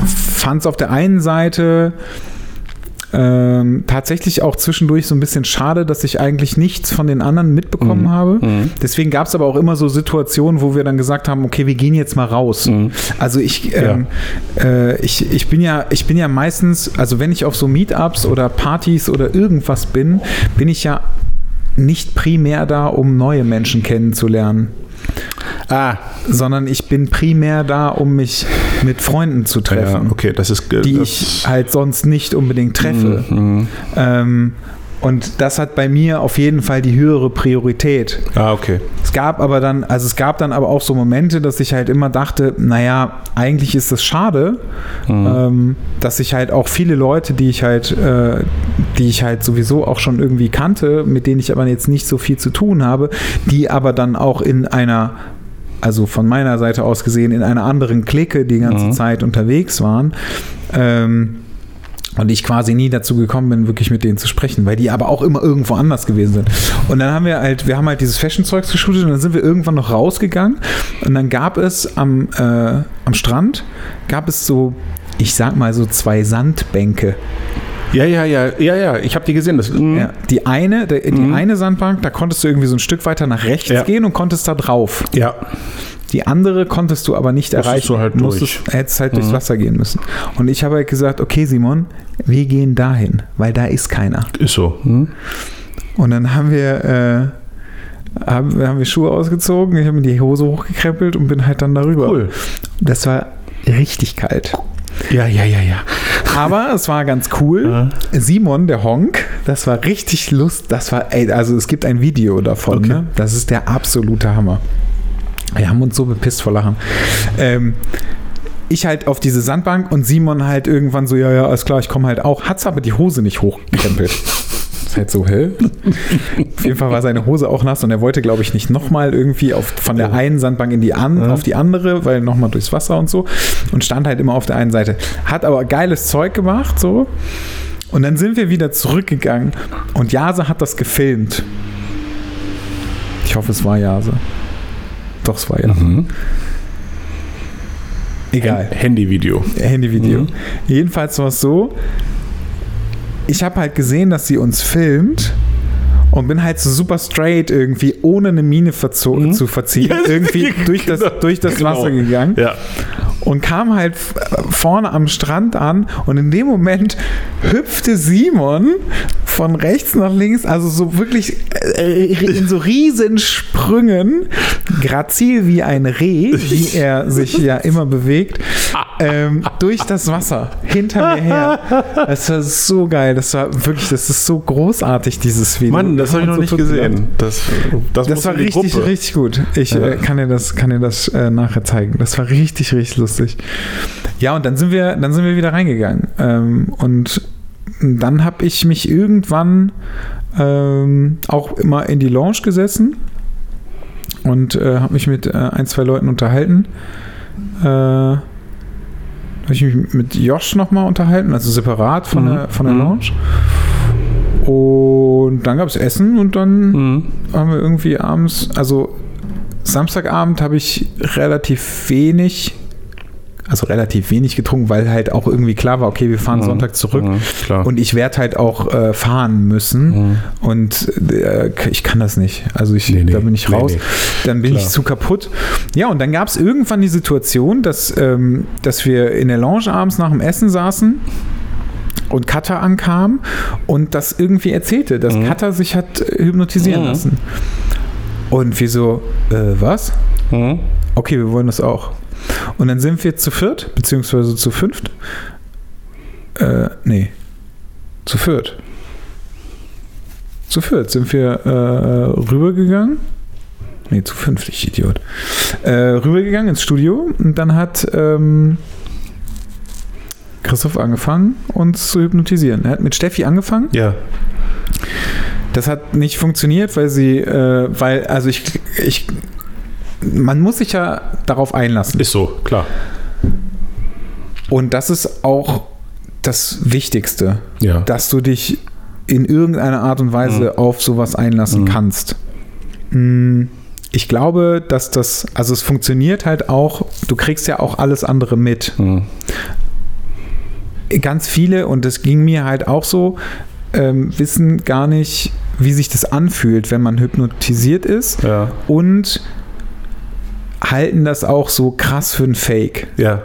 fand's auf der einen Seite ähm, tatsächlich auch zwischendurch so ein bisschen schade, dass ich eigentlich nichts von den anderen mitbekommen Mhm. habe. Mhm. Deswegen gab es aber auch immer so Situationen, wo wir dann gesagt haben, okay, wir gehen jetzt mal raus. Mhm. Also ich, ähm, äh, ich, ich bin ja, ich bin ja meistens, also wenn ich auf so Meetups oder Partys oder irgendwas bin, bin ich ja nicht primär da, um neue Menschen kennenzulernen, Ah, sondern ich bin primär da, um mich mit Freunden zu ja, treffen, okay, das ist die das, ich halt sonst nicht unbedingt treffe. Mhm. Ähm, und das hat bei mir auf jeden Fall die höhere Priorität. Ah, okay. Es gab aber dann, also es gab dann aber auch so Momente, dass ich halt immer dachte, naja, eigentlich ist es schade, Mhm. ähm, dass ich halt auch viele Leute, die ich halt, äh, die ich halt sowieso auch schon irgendwie kannte, mit denen ich aber jetzt nicht so viel zu tun habe, die aber dann auch in einer also von meiner Seite aus gesehen, in einer anderen Clique die ganze Mhm. Zeit unterwegs waren. Ähm, und ich quasi nie dazu gekommen bin, wirklich mit denen zu sprechen, weil die aber auch immer irgendwo anders gewesen sind. Und dann haben wir halt, wir haben halt dieses Fashion-Zeugs geshootet und dann sind wir irgendwann noch rausgegangen und dann gab es am, äh, am Strand, gab es so, ich sag mal so zwei Sandbänke. Ja, ja, ja, ja, ja, ich habe die gesehen. Das, mhm. Ja, die eine, der, die Mhm. eine Sandbank, da konntest du irgendwie so ein Stück weiter nach rechts Ja. gehen und konntest da drauf. ja. Die andere konntest du aber nicht Musstest erreichen. du halt Musstest, durch. hättest halt durchs Mhm. Wasser gehen müssen. Und ich habe halt gesagt, okay Simon, wir gehen dahin, weil da ist keiner. Ist so. Mhm. Und dann haben wir, äh, haben, haben wir Schuhe ausgezogen, ich habe mir die Hose hochgekrempelt und bin halt dann darüber. Cool. Das war richtig kalt. Ja, ja, ja, ja. Aber es war ganz cool. Simon, der Honk, das war richtig Lust. Das war, ey, also es gibt ein Video davon, Okay. ne? Das ist der absolute Hammer. Wir haben uns so bepisst vor Lachen. Ähm, ich halt auf diese Sandbank und Simon halt irgendwann so, ja, ja, alles klar, ich komme halt auch. Hat's aber die Hose nicht hochgekrempelt. halt so, hä? auf jeden Fall war seine Hose auch nass und er wollte, glaube ich, nicht nochmal irgendwie auf, von der einen Sandbank in die an, Ja. auf die andere, weil nochmal durchs Wasser und so und stand halt immer auf der einen Seite. Hat aber geiles Zeug gemacht, so. Und dann sind wir wieder zurückgegangen und Jase hat das gefilmt. Ich hoffe, es war Jase. Doch, es war Jase. Mhm. Egal. Handyvideo. Handyvideo. Mhm. Jedenfalls war es so, ich habe halt gesehen, dass sie uns filmt und bin halt so super straight irgendwie, ohne eine Mine Mhm. zu verziehen, Ja, irgendwie durch das, genau, durch das genau. Wasser gegangen Ja. und kam halt f- vorne am Strand an und in dem Moment hüpfte Simon von rechts nach links, also so wirklich äh, in so Riesensprüngen, grazil wie ein Reh, wie er sich ja immer bewegt, ähm, durch das Wasser hinter mir her. Das war so geil. Das war wirklich, das ist so großartig, dieses Video. Mann, das habe ich noch Und nicht so gesehen. Das, Das muss war richtig, Gruppe. richtig gut. Ich äh, kann dir das, kann dir das äh, nachher zeigen. Das war richtig, richtig lustig. Ja, und dann sind wir, dann sind wir wieder reingegangen. Ähm, und dann habe ich mich irgendwann ähm, auch immer in die Lounge gesessen und äh, habe mich mit äh, ein, zwei Leuten unterhalten. Äh, habe ich mich mit Josh nochmal unterhalten, also separat von, Mhm. der, von der Mhm. Lounge. Und dann gab es Essen und dann Mhm. haben wir irgendwie abends, also Samstagabend habe ich relativ wenig, also relativ wenig getrunken, weil halt auch irgendwie klar war, okay, wir fahren Mhm. Sonntag zurück. Mhm. Und ich werde halt auch äh, fahren müssen. Mhm. Und äh, ich kann das nicht. Also ich, Nee, nee. da bin ich raus. nee. Dann bin Klar. ich zu kaputt. Ja, und dann gab es irgendwann die Situation, dass, ähm, dass wir in der Lounge abends nach dem Essen saßen und Katha ankam und das irgendwie erzählte, dass Mhm. Katha sich hat äh, hypnotisieren Mhm. lassen. Und wir so, äh, was? Mhm. Okay, wir wollen das auch. Und dann sind wir zu viert, beziehungsweise zu fünft. Äh, nee. Zu viert. Zu viert sind wir äh, rübergegangen. Nee, zu fünft, ich Idiot. Äh, rübergegangen ins Studio und dann hat ähm, Christoph angefangen, uns zu hypnotisieren. Er hat mit Steffi angefangen. Ja. Das hat nicht funktioniert, weil sie, äh, weil, also ich, ich, man muss sich ja darauf einlassen. Ist so, klar. Und das ist auch das Wichtigste, Ja. dass du dich in irgendeiner Art und Weise auf sowas einlassen Mhm. kannst. Mm, Ich glaube, dass das, also es funktioniert halt auch, du kriegst ja auch alles andere mit. Mhm. Ganz viele, und das ging mir halt auch so, ähm, wissen gar nicht, wie sich das anfühlt, wenn man hypnotisiert ist Ja. und halten das auch so krass für ein Fake. Ja.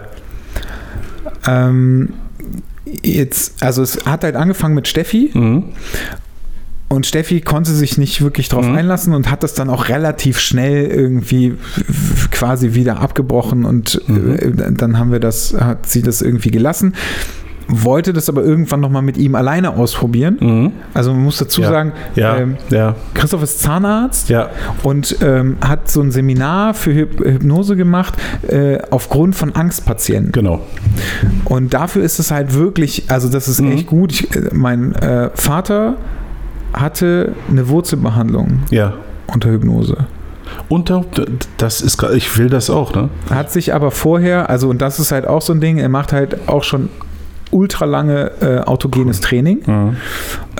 Ähm, jetzt, also es hat halt angefangen mit Steffi Mhm. und Steffi konnte sich nicht wirklich drauf Mhm. einlassen und hat das dann auch relativ schnell irgendwie quasi wieder abgebrochen und Mhm. äh, dann haben wir das, hat sie das irgendwie gelassen. Wollte das aber irgendwann nochmal mit ihm alleine ausprobieren. Mhm. Also man muss dazu Ja. sagen, Ja. ähm, ja. Christoph ist Zahnarzt und ähm, hat so ein Seminar für Hyp Hypnose gemacht äh, aufgrund von Angstpatienten. Genau. Und dafür ist es halt wirklich, also das ist Mhm. echt gut. Ich, äh, mein äh, Vater hatte eine Wurzelbehandlung unter Hypnose. Und da- das ist ich will das auch, ne? Hat sich aber vorher, also und das ist halt auch so ein Ding, er macht halt auch schon ultra lange äh, autogenes Training, Mhm.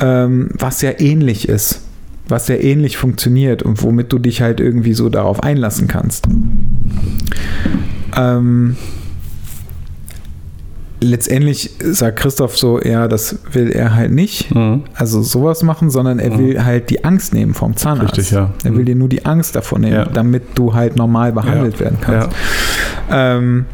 ähm, was ja ähnlich ist, was ja ähnlich funktioniert und womit du dich halt irgendwie so darauf einlassen kannst. Ähm, letztendlich sagt Christoph so, ja, das will er halt nicht. Mhm. Also sowas machen, sondern er Mhm. will halt die Angst nehmen vom Zahnarzt. Richtig, ja. Er will Mhm. dir nur die Angst davon nehmen, Ja. damit du halt normal behandelt Ja. werden kannst. Ähm,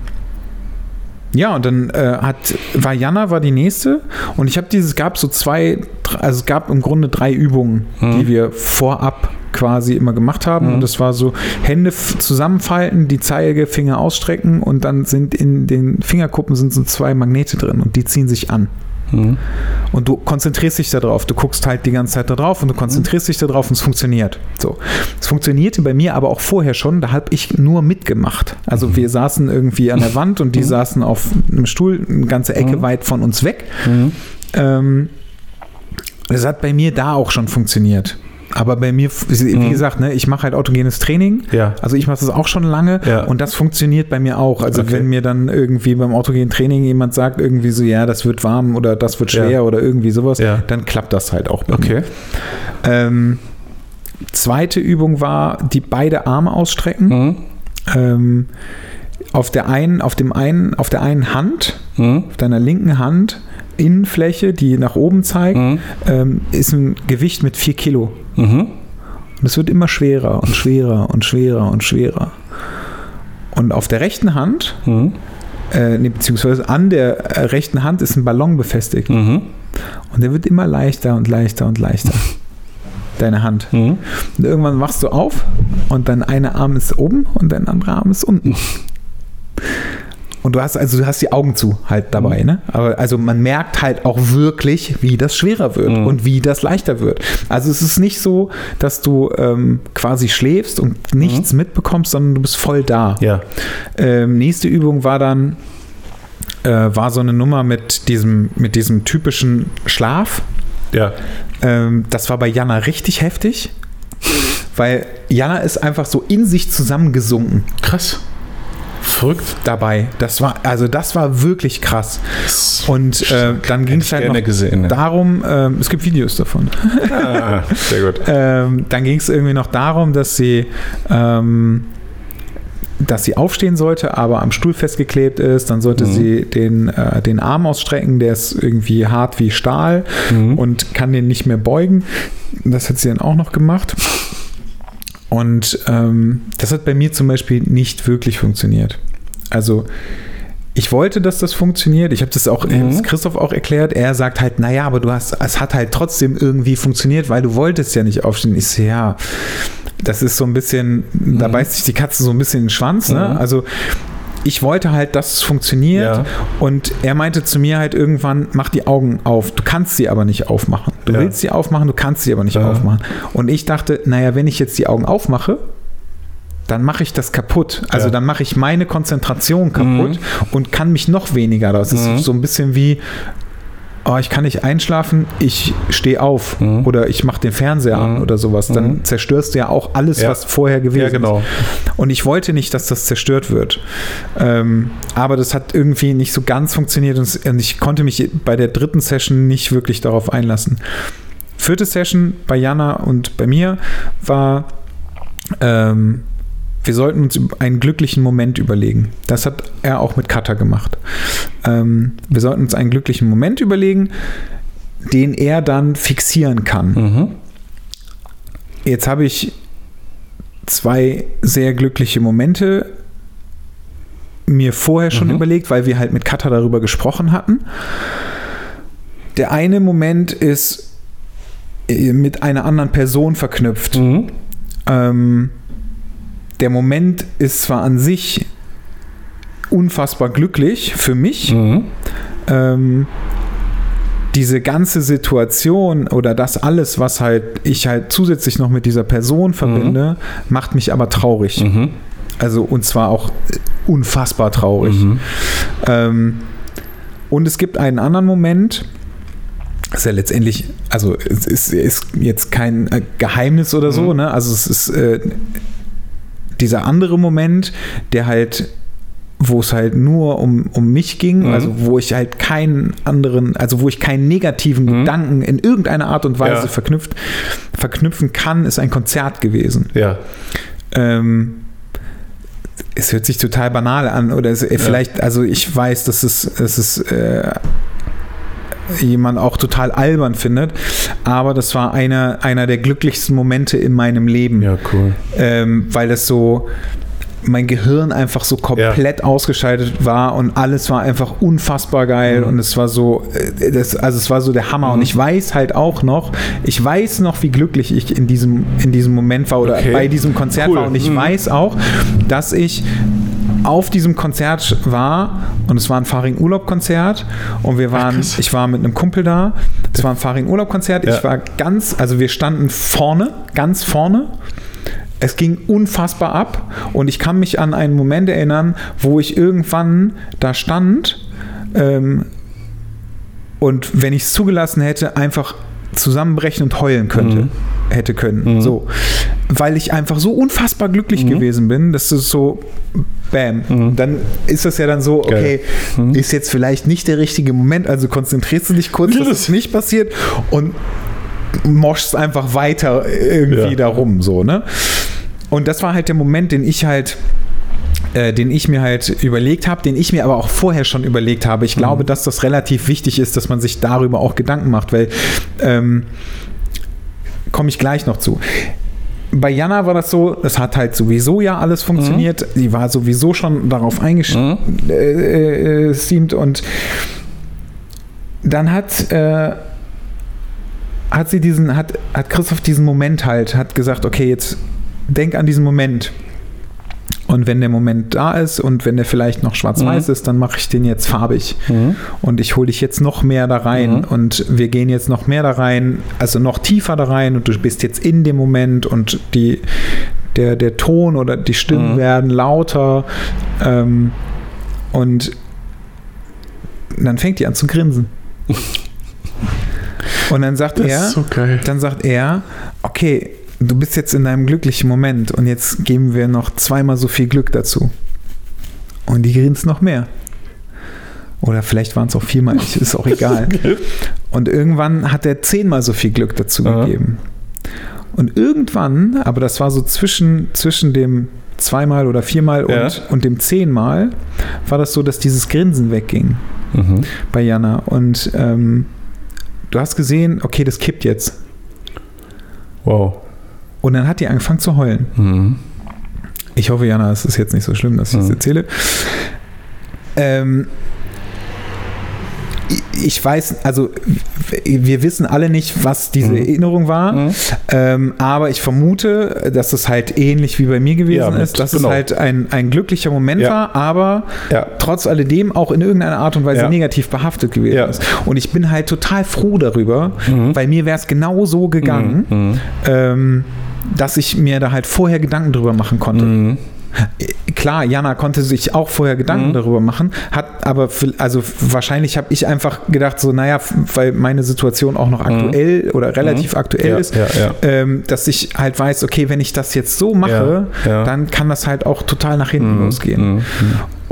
ja, und dann äh, hat war Jana war die nächste und ich habe dieses gab so zwei, also es gab im Grunde drei Übungen, Mhm. die wir vorab quasi immer gemacht haben Mhm. und das war so Hände zusammenfalten, die Zeigefinger ausstrecken und dann sind in den Fingerkuppen sind so zwei Magnete drin und die ziehen sich an. Mhm. Und du konzentrierst dich darauf. Du guckst halt die ganze Zeit da drauf und du konzentrierst dich darauf und es funktioniert. So. Es funktionierte bei mir aber auch vorher schon, da habe ich nur mitgemacht. Also wir saßen irgendwie an der Wand und die saßen auf einem Stuhl eine ganze Ecke Mhm. weit von uns weg. Mhm. Ähm, das hat bei mir da auch schon funktioniert. Aber bei mir, wie Mhm. gesagt, ne, ich mache halt autogenes Training. Ja. Also ich mache das auch schon lange Ja. und das funktioniert bei mir auch. Also Okay. wenn mir dann irgendwie beim autogenen Training jemand sagt, irgendwie so, ja, das wird warm oder das wird schwer Ja. oder irgendwie sowas, Ja. dann klappt das halt auch bei mir. Okay. Ähm, zweite Übung war, die beide Arme ausstrecken. Mhm. Ähm, auf der einen, auf dem einen, auf der einen Hand, Mhm. auf deiner linken Hand, Innenfläche, die nach oben zeigt, Mhm. ähm, ist ein Gewicht mit 4 Kilo. Mhm. Und es wird immer schwerer und schwerer und schwerer und schwerer. Und auf der rechten Hand, Mhm. äh, nee, beziehungsweise an der äh, rechten Hand ist ein Ballon befestigt. Mhm. Und der wird immer leichter und leichter und leichter. Deine Hand. Mhm. Und irgendwann wachst du auf und dein einer Arm ist oben und dein anderer Arm ist unten. Und du hast also du hast die Augen zu halt dabei, ne? Aber also man merkt halt auch wirklich, wie das schwerer wird Mhm. und wie das leichter wird. Also es ist nicht so, dass du ähm, quasi schläfst und nichts mitbekommst, sondern du bist voll da. Ja. Ähm, nächste Übung war dann äh, war so eine Nummer mit diesem mit diesem typischen Schlaf. Ja. Ähm, das war bei Jana richtig heftig, weil Jana ist einfach so in sich zusammengesunken Krass. Verrückt. dabei. Das war also das war wirklich krass. Und äh, dann ging es halt noch gesehen, darum. Ähm, es gibt Videos davon. Ah, sehr gut. ähm, dann ging es irgendwie noch darum, dass sie ähm, dass sie aufstehen sollte, aber am Stuhl festgeklebt ist. Dann sollte Mhm. sie den, äh, den Arm ausstrecken, der ist irgendwie hart wie Stahl Mhm. und kann den nicht mehr beugen. Das hat sie dann auch noch gemacht. Und ähm, das hat bei mir zum Beispiel nicht wirklich funktioniert. Also ich wollte, dass das funktioniert. Ich habe das auch Mhm. Christoph auch erklärt. Er sagt halt, naja, aber du hast, es hat halt trotzdem irgendwie funktioniert, weil du wolltest ja nicht aufstehen. Ich so, ja, das ist so ein bisschen, da Mhm. beißt sich die Katze so ein bisschen in den Schwanz. Ne? Mhm. Also ich wollte halt, dass es funktioniert. Ja. Und er meinte zu mir halt irgendwann, mach die Augen auf. Du kannst sie aber nicht aufmachen. Du Ja. willst sie aufmachen, du kannst sie aber nicht Ja. aufmachen. Und ich dachte, naja, wenn ich jetzt die Augen aufmache, dann mache ich das kaputt. Also dann mache ich meine Konzentration kaputt und kann mich noch weniger. Das ist Mhm. so ein bisschen wie, oh, ich kann nicht einschlafen, ich stehe auf Mhm. oder ich mache den Fernseher an Mhm. oder sowas. Dann Mhm. zerstörst du ja auch alles, Ja. was vorher gewesen Ja, genau. ist. Und ich wollte nicht, dass das zerstört wird. Ähm, aber das hat irgendwie nicht so ganz funktioniert und und ich konnte mich bei der dritten Session nicht wirklich darauf einlassen. Vierte Session bei Jana und bei mir war, ähm, wir sollten uns einen glücklichen Moment überlegen. Das hat er auch mit Kata gemacht. Ähm, wir sollten uns einen glücklichen Moment überlegen, den er dann fixieren kann. Mhm. Jetzt habe ich zwei sehr glückliche Momente mir vorher schon Mhm. überlegt, weil wir halt mit Katha darüber gesprochen hatten. Der eine Moment ist äh, mit einer anderen Person verknüpft. Mhm. Ähm, der Moment ist zwar an sich unfassbar glücklich für mich, Mhm. ähm, diese ganze Situation oder das alles, was halt ich halt zusätzlich noch mit dieser Person verbinde, macht mich aber traurig. Mhm. Also und zwar auch unfassbar traurig. Mhm. Ähm, und es gibt einen anderen Moment, ist ja letztendlich, also es ist, ist jetzt kein äh, Geheimnis oder so, Mhm. ne? Also es ist äh, dieser andere Moment, der halt, wo es halt nur um, um mich ging, Mhm. also wo ich halt keinen anderen, also wo ich keinen negativen Mhm. Gedanken in irgendeiner Art und Weise Ja. verknüpft, verknüpfen kann, ist ein Konzert gewesen. Ja. Ähm, es hört sich total banal an oder es, äh, vielleicht, also ich weiß, dass es, es äh, jemand auch total albern findet, aber das war einer, einer der glücklichsten Momente in meinem Leben, Ja, cool. ähm, weil das so mein Gehirn einfach so komplett ausgeschaltet war und alles war einfach unfassbar geil Mhm. und es war so, äh, das, also es war so der Hammer und Mhm. ich weiß halt auch noch, ich weiß noch, wie glücklich ich in diesem, in diesem Moment war oder Okay. bei diesem Konzert Cool. war und ich Mhm. weiß auch, dass ich auf diesem Konzert war und es war ein Faring-Urlaub-Konzert und wir waren, krass. ich war mit einem Kumpel da, es war ein Faring-Urlaub-Konzert, Ja. ich war ganz, also wir standen vorne, ganz vorne es ging unfassbar ab und ich kann mich an einen Moment erinnern, wo ich irgendwann da stand ähm, und wenn ich es zugelassen hätte, einfach zusammenbrechen und heulen könnte, Mhm. hätte können. Mhm. So. Weil ich einfach so unfassbar glücklich Mhm. gewesen bin, dass es so bam. Mhm. Dann ist das ja dann so, okay. Mhm. ist jetzt vielleicht nicht der richtige Moment, also konzentrierst du dich kurz, dass es nicht passiert und moschst einfach weiter irgendwie Ja. darum, so, ne? Und das war halt der Moment, den ich halt äh, den ich mir halt überlegt habe, den ich mir aber auch vorher schon überlegt habe. Ich glaube, dass das relativ wichtig ist, dass man sich darüber auch Gedanken macht, weil ähm, komme ich gleich noch zu. Bei Jana war das so, es hat halt sowieso ja alles funktioniert. Die war sowieso schon darauf eingestimmt Mhm. äh, äh, und dann hat äh, hat sie diesen, hat, hat Christoph diesen Moment halt, hat gesagt, okay, jetzt denk an diesen Moment. Und wenn der Moment da ist und wenn der vielleicht noch schwarz-weiß Mhm. ist, dann mache ich den jetzt farbig. Mhm. Und ich hole dich jetzt noch mehr da rein Mhm. und wir gehen jetzt noch mehr da rein, also noch tiefer da rein und du bist jetzt in dem Moment und die, der, der Ton oder die Stimmen Mhm. werden lauter ähm, und dann fängt die an zu grinsen. und dann sagt er, so dann sagt er, okay, du bist jetzt in deinem glücklichen Moment und jetzt geben wir noch zweimal so viel Glück dazu. Und die grinst noch mehr. Oder vielleicht waren es auch viermal, ist auch egal. Und irgendwann hat er zehnmal so viel Glück dazu Aha. gegeben. Und irgendwann, aber das war so zwischen, zwischen dem zweimal oder viermal Ja. und, und dem zehnmal, war das so, dass dieses Grinsen wegging Mhm. bei Jana. Und ähm, du hast gesehen, okay, das kippt jetzt. Wow. Und dann hat die angefangen zu heulen. Mhm. Ich hoffe, Jana, es ist jetzt nicht so schlimm, dass ich es Mhm. erzähle. Ähm, ich- weiß, also wir wissen alle nicht, was diese Mhm. Erinnerung war, Mhm. ähm, aber ich vermute, dass es halt ähnlich wie bei mir gewesen Ja, mit- ist, dass genau. es halt ein, ein glücklicher Moment Ja. war, aber Ja. trotz alledem auch in irgendeiner Art und Weise negativ behaftet gewesen ist. Und ich bin halt total froh darüber, Mhm. weil mir wäre es genau so gegangen, Mhm. ähm, dass ich mir da halt vorher Gedanken drüber machen konnte. Mhm. Klar, Jana konnte sich auch vorher Gedanken Mhm. darüber machen, hat aber, also wahrscheinlich habe ich einfach gedacht, so, naja, weil meine Situation auch noch aktuell oder relativ aktuell Mhm. Ja, ist, ja, ja. Ähm, dass ich halt weiß, okay, wenn ich das jetzt so mache, dann kann das halt auch total nach hinten Mhm. losgehen.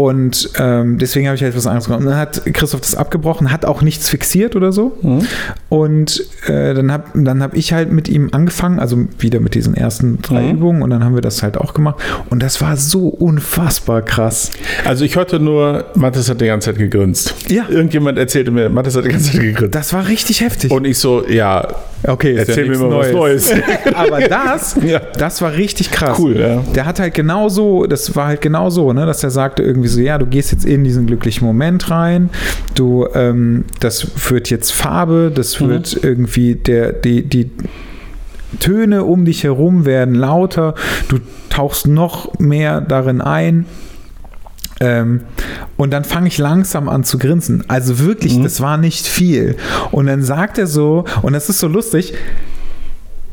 Und ähm, deswegen habe ich halt was anderes gemacht. Und dann hat Christoph das abgebrochen, hat auch nichts fixiert oder so. Mhm. Und äh, dann habe dann hab ich halt mit ihm angefangen, also wieder mit diesen ersten drei Mhm. Übungen und dann haben wir das halt auch gemacht. Und das war so unfassbar krass. Also ich hörte nur, Mathis hat die ganze Zeit gegrinst. Ja. Irgendjemand erzählte mir, Mathis hat die ganze Zeit gegrinst. Das war richtig heftig. Und ich so, ja, okay, erzähl ja mir mal was Neues. Aber das, Ja. das war richtig krass. Cool, ja. Der hat halt genau so, das war halt genau so, ne, dass er sagte irgendwie so, ja, du gehst jetzt in diesen glücklichen Moment rein, du, ähm, das wird jetzt Farbe, das Mhm. wird irgendwie der, die, die Töne um dich herum werden lauter, du tauchst noch mehr darin ein. Ähm, und dann fange ich langsam an zu grinsen. Also wirklich, Mhm. das war nicht viel. Und dann sagt er so, und das ist so lustig,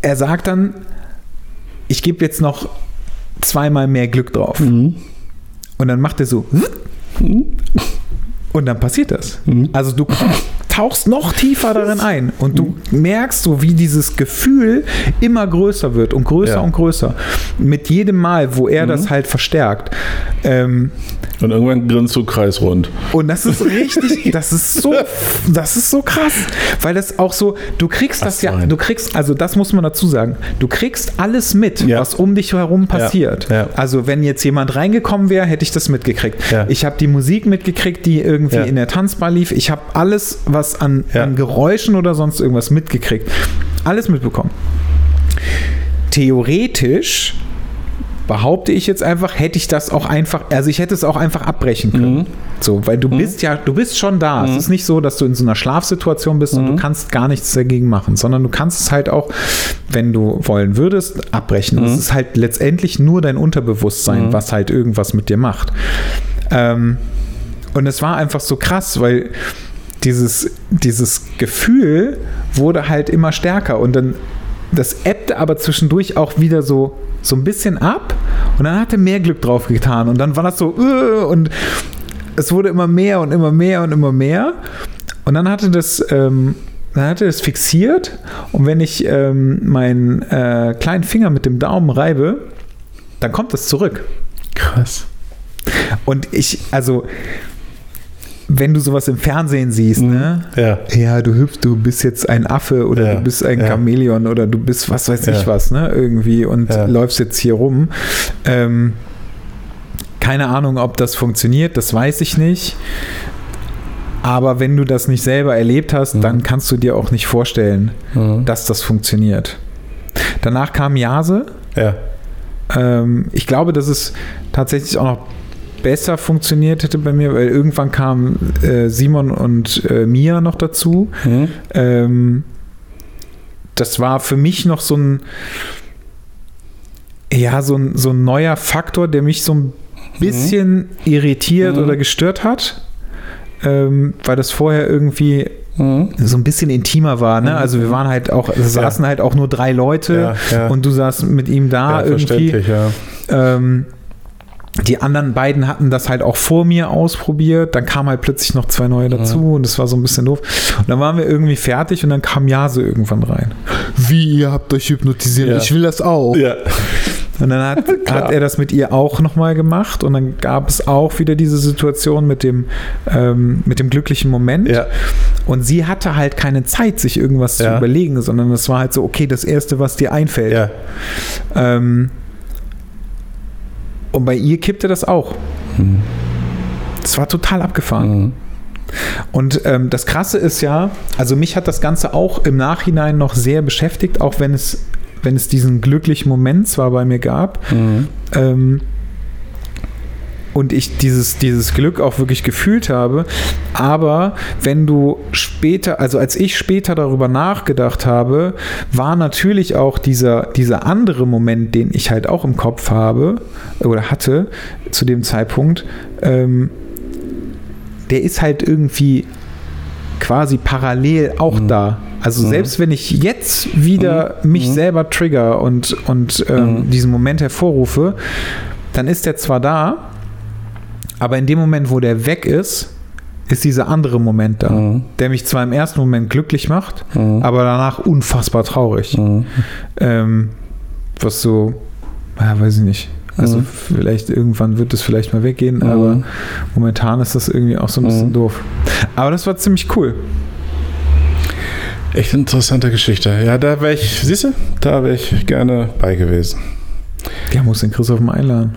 er sagt dann, ich gebe jetzt noch zweimal mehr Glück drauf. Mhm. Und dann macht er so. Und dann passiert das. Mhm. Also du tauchst noch tiefer darin ein und du merkst so, wie dieses Gefühl immer größer wird und größer Ja. und größer. Mit jedem Mal, wo er das halt verstärkt. Ähm, Und irgendwann grinst du kreisrund. und das ist richtig, das ist so, das ist so krass, weil das auch so, du kriegst das Ast ja, du kriegst, also das muss man dazu sagen, du kriegst alles mit, Ja. was um dich herum passiert. ja. Also wenn jetzt jemand reingekommen wäre, hätte ich das mitgekriegt. Ja. Ich habe die Musik mitgekriegt, die irgendwie Ja. in der Tanzbar lief. Ich habe alles, was an, Ja. an Geräuschen oder sonst irgendwas mitgekriegt. Alles mitbekommen. Theoretisch behaupte ich jetzt einfach, hätte ich das auch einfach, also ich hätte es auch einfach abbrechen können. Mhm. So, weil du bist ja, du bist schon da. Es ist nicht so, dass du in so einer Schlafsituation bist und Mhm. du kannst gar nichts dagegen machen, sondern du kannst es halt auch, wenn du wollen würdest, abbrechen. Mhm. Es ist halt letztendlich nur dein Unterbewusstsein, was halt irgendwas mit dir macht. Ähm, und es war einfach so krass, weil dieses, dieses Gefühl wurde halt immer stärker und dann das ebbte aber zwischendurch auch wieder so, so ein bisschen ab und dann hat er mehr Glück drauf getan und dann war das so äh, und es wurde immer mehr und immer mehr und immer mehr und dann hatte das ähm, dann hatte das fixiert und wenn ich ähm, meinen äh, kleinen Finger mit dem Daumen reibe, dann kommt das zurück. Krass. Und ich, also, wenn du sowas im Fernsehen siehst, ne? Ja. Ja, du hüpfst, du bist jetzt ein Affe oder Ja, du bist ein ja. Chamäleon oder du bist was weiß ich was, ne? Irgendwie und läufst jetzt hier rum. Ähm, keine Ahnung, ob das funktioniert, das weiß ich nicht. Aber wenn du das nicht selber erlebt hast, Mhm. dann kannst du dir auch nicht vorstellen, Mhm. dass das funktioniert. Danach kam Jase. Ja. Ähm, ich glaube, dass es tatsächlich auch noch besser funktioniert hätte bei mir, weil irgendwann kamen äh, Simon und äh, Mia noch dazu. Mhm. Ähm, das war für mich noch so ein, ja, so ein, so ein neuer Faktor, der mich so ein bisschen irritiert Mhm. oder gestört hat, ähm, weil das vorher irgendwie Mhm. so ein bisschen intimer war. Ne? Also wir waren halt auch, saßen halt auch nur drei Leute Ja, ja. und du saßt mit ihm da Ja, irgendwie. verständlich, ja. Ähm, die anderen beiden hatten das halt auch vor mir ausprobiert. Dann kamen halt plötzlich noch zwei neue dazu und das war so ein bisschen doof. Und dann waren wir irgendwie fertig und dann kam Jase irgendwann rein. Wie, ihr habt euch hypnotisiert? Ja. Ich will das auch. Ja. Und dann hat, hat er das mit ihr auch nochmal gemacht und dann gab es auch wieder diese Situation mit dem, ähm, mit dem glücklichen Moment. Ja. Und sie hatte halt keine Zeit, sich irgendwas zu Ja. überlegen, sondern es war halt so, okay, das Erste, was dir einfällt. Ja. Ähm, und bei ihr kippte das auch. Mhm. Das war total abgefahren. Mhm. Und ähm, das Krasse ist ja, also mich hat das Ganze auch im Nachhinein noch sehr beschäftigt, auch wenn es, wenn es diesen glücklichen Moment zwar bei mir gab. Mhm. Ähm, und ich dieses, dieses Glück auch wirklich gefühlt habe. Aber wenn du später, also als ich später darüber nachgedacht habe, war natürlich auch dieser, dieser andere Moment, den ich halt auch im Kopf habe oder hatte zu dem Zeitpunkt, ähm, der ist halt irgendwie quasi parallel auch Mhm. da. Also Mhm. selbst wenn ich jetzt wieder mich Mhm. selber trigger und, und ähm, Mhm. diesen Moment hervorrufe, dann ist der zwar da, aber in dem Moment, wo der weg ist, ist dieser andere Moment da, Mhm. der mich zwar im ersten Moment glücklich macht, Mhm. aber danach unfassbar traurig. Mhm. Ähm, was so, ja, weiß ich nicht. Also Mhm. vielleicht irgendwann wird es vielleicht mal weggehen, Mhm. aber momentan ist das irgendwie auch so ein bisschen Mhm. doof. Aber das war ziemlich cool. Echt interessante Geschichte. Ja, da wäre ich, siehst du, da wäre ich gerne bei gewesen. Der muss den Christoph mal einladen.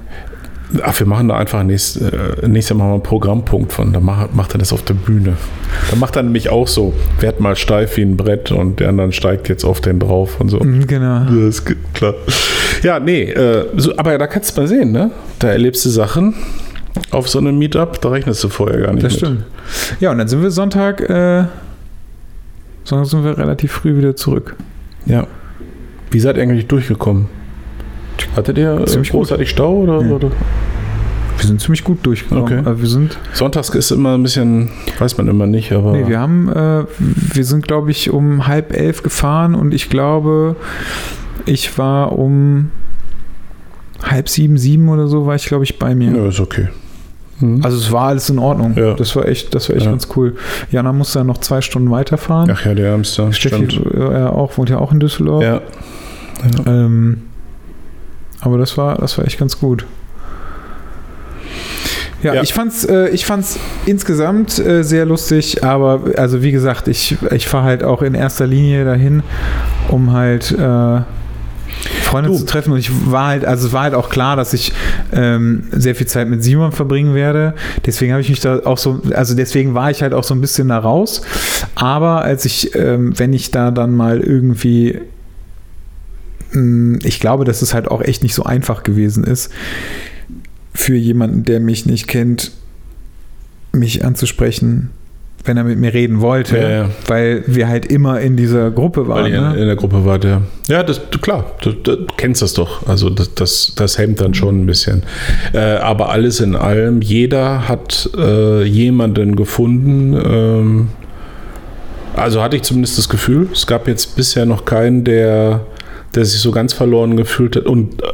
Ach, wir machen da einfach nächst, äh, nächstes Mal einen Programmpunkt von. Da macht, macht er das auf der Bühne. Da macht er nämlich auch so, werd mal steif wie ein Brett und der andere steigt jetzt auf den drauf und so. Mhm, Genau. Das ist klar. Ja, nee, äh, so, aber da kannst du mal sehen, ne? Da erlebst du Sachen auf so einem Meetup, da rechnest du vorher gar nicht Das mit. stimmt. Ja, und dann sind wir Sonntag, äh, Sonntag sind wir relativ früh wieder zurück. Ja. Wie seid ihr eigentlich durchgekommen? Hattet ihr Ziemlich gut. großartig Stau oder, Ja. oder? Wir sind ziemlich gut durchgekommen. Okay. Also wir sind, Sonntags ist immer ein bisschen, weiß man immer nicht, aber. nee, wir haben, äh, wir sind, glaube ich, um halb elf gefahren und ich glaube, ich war um halb sieben, sieben oder so, war ich, glaube ich, bei mir. ja, ist okay. Hm. Also es war alles in Ordnung. Ja. Das war echt, das war echt Ja. ganz cool. Jana musste dann noch zwei Stunden weiterfahren. Ach ja, der Hamster. Steffi stimmt. äh, auch, wohnt ja auch in Düsseldorf. Ja. Ähm, aber das war, das war echt ganz gut. Ja, Ja. ich fand's, äh, ich fand's insgesamt äh, sehr lustig, aber also wie gesagt, ich, ich fahre halt auch in erster Linie dahin, um halt äh, Freunde Du. zu treffen und ich war halt, also es war halt auch klar, dass ich ähm, sehr viel Zeit mit Simon verbringen werde. Deswegen habe ich mich da auch so, also deswegen war ich halt auch so ein bisschen da raus. Aber als ich, ähm, wenn ich da dann mal irgendwie ich glaube, dass es halt auch echt nicht so einfach gewesen ist, für jemanden, der mich nicht kennt, mich anzusprechen, wenn er mit mir reden wollte, Ja, ja. weil wir halt immer in dieser Gruppe waren. Weil ihr ne? in der Gruppe wart, ja. Ja, das, klar, du, du kennst das doch. Also das, das, das hemmt dann schon ein bisschen. Äh, aber alles in allem, jeder hat äh, jemanden gefunden. Ähm, also hatte ich zumindest das Gefühl. Es gab jetzt bisher noch keinen, der, der sich so ganz verloren gefühlt hat. Und äh,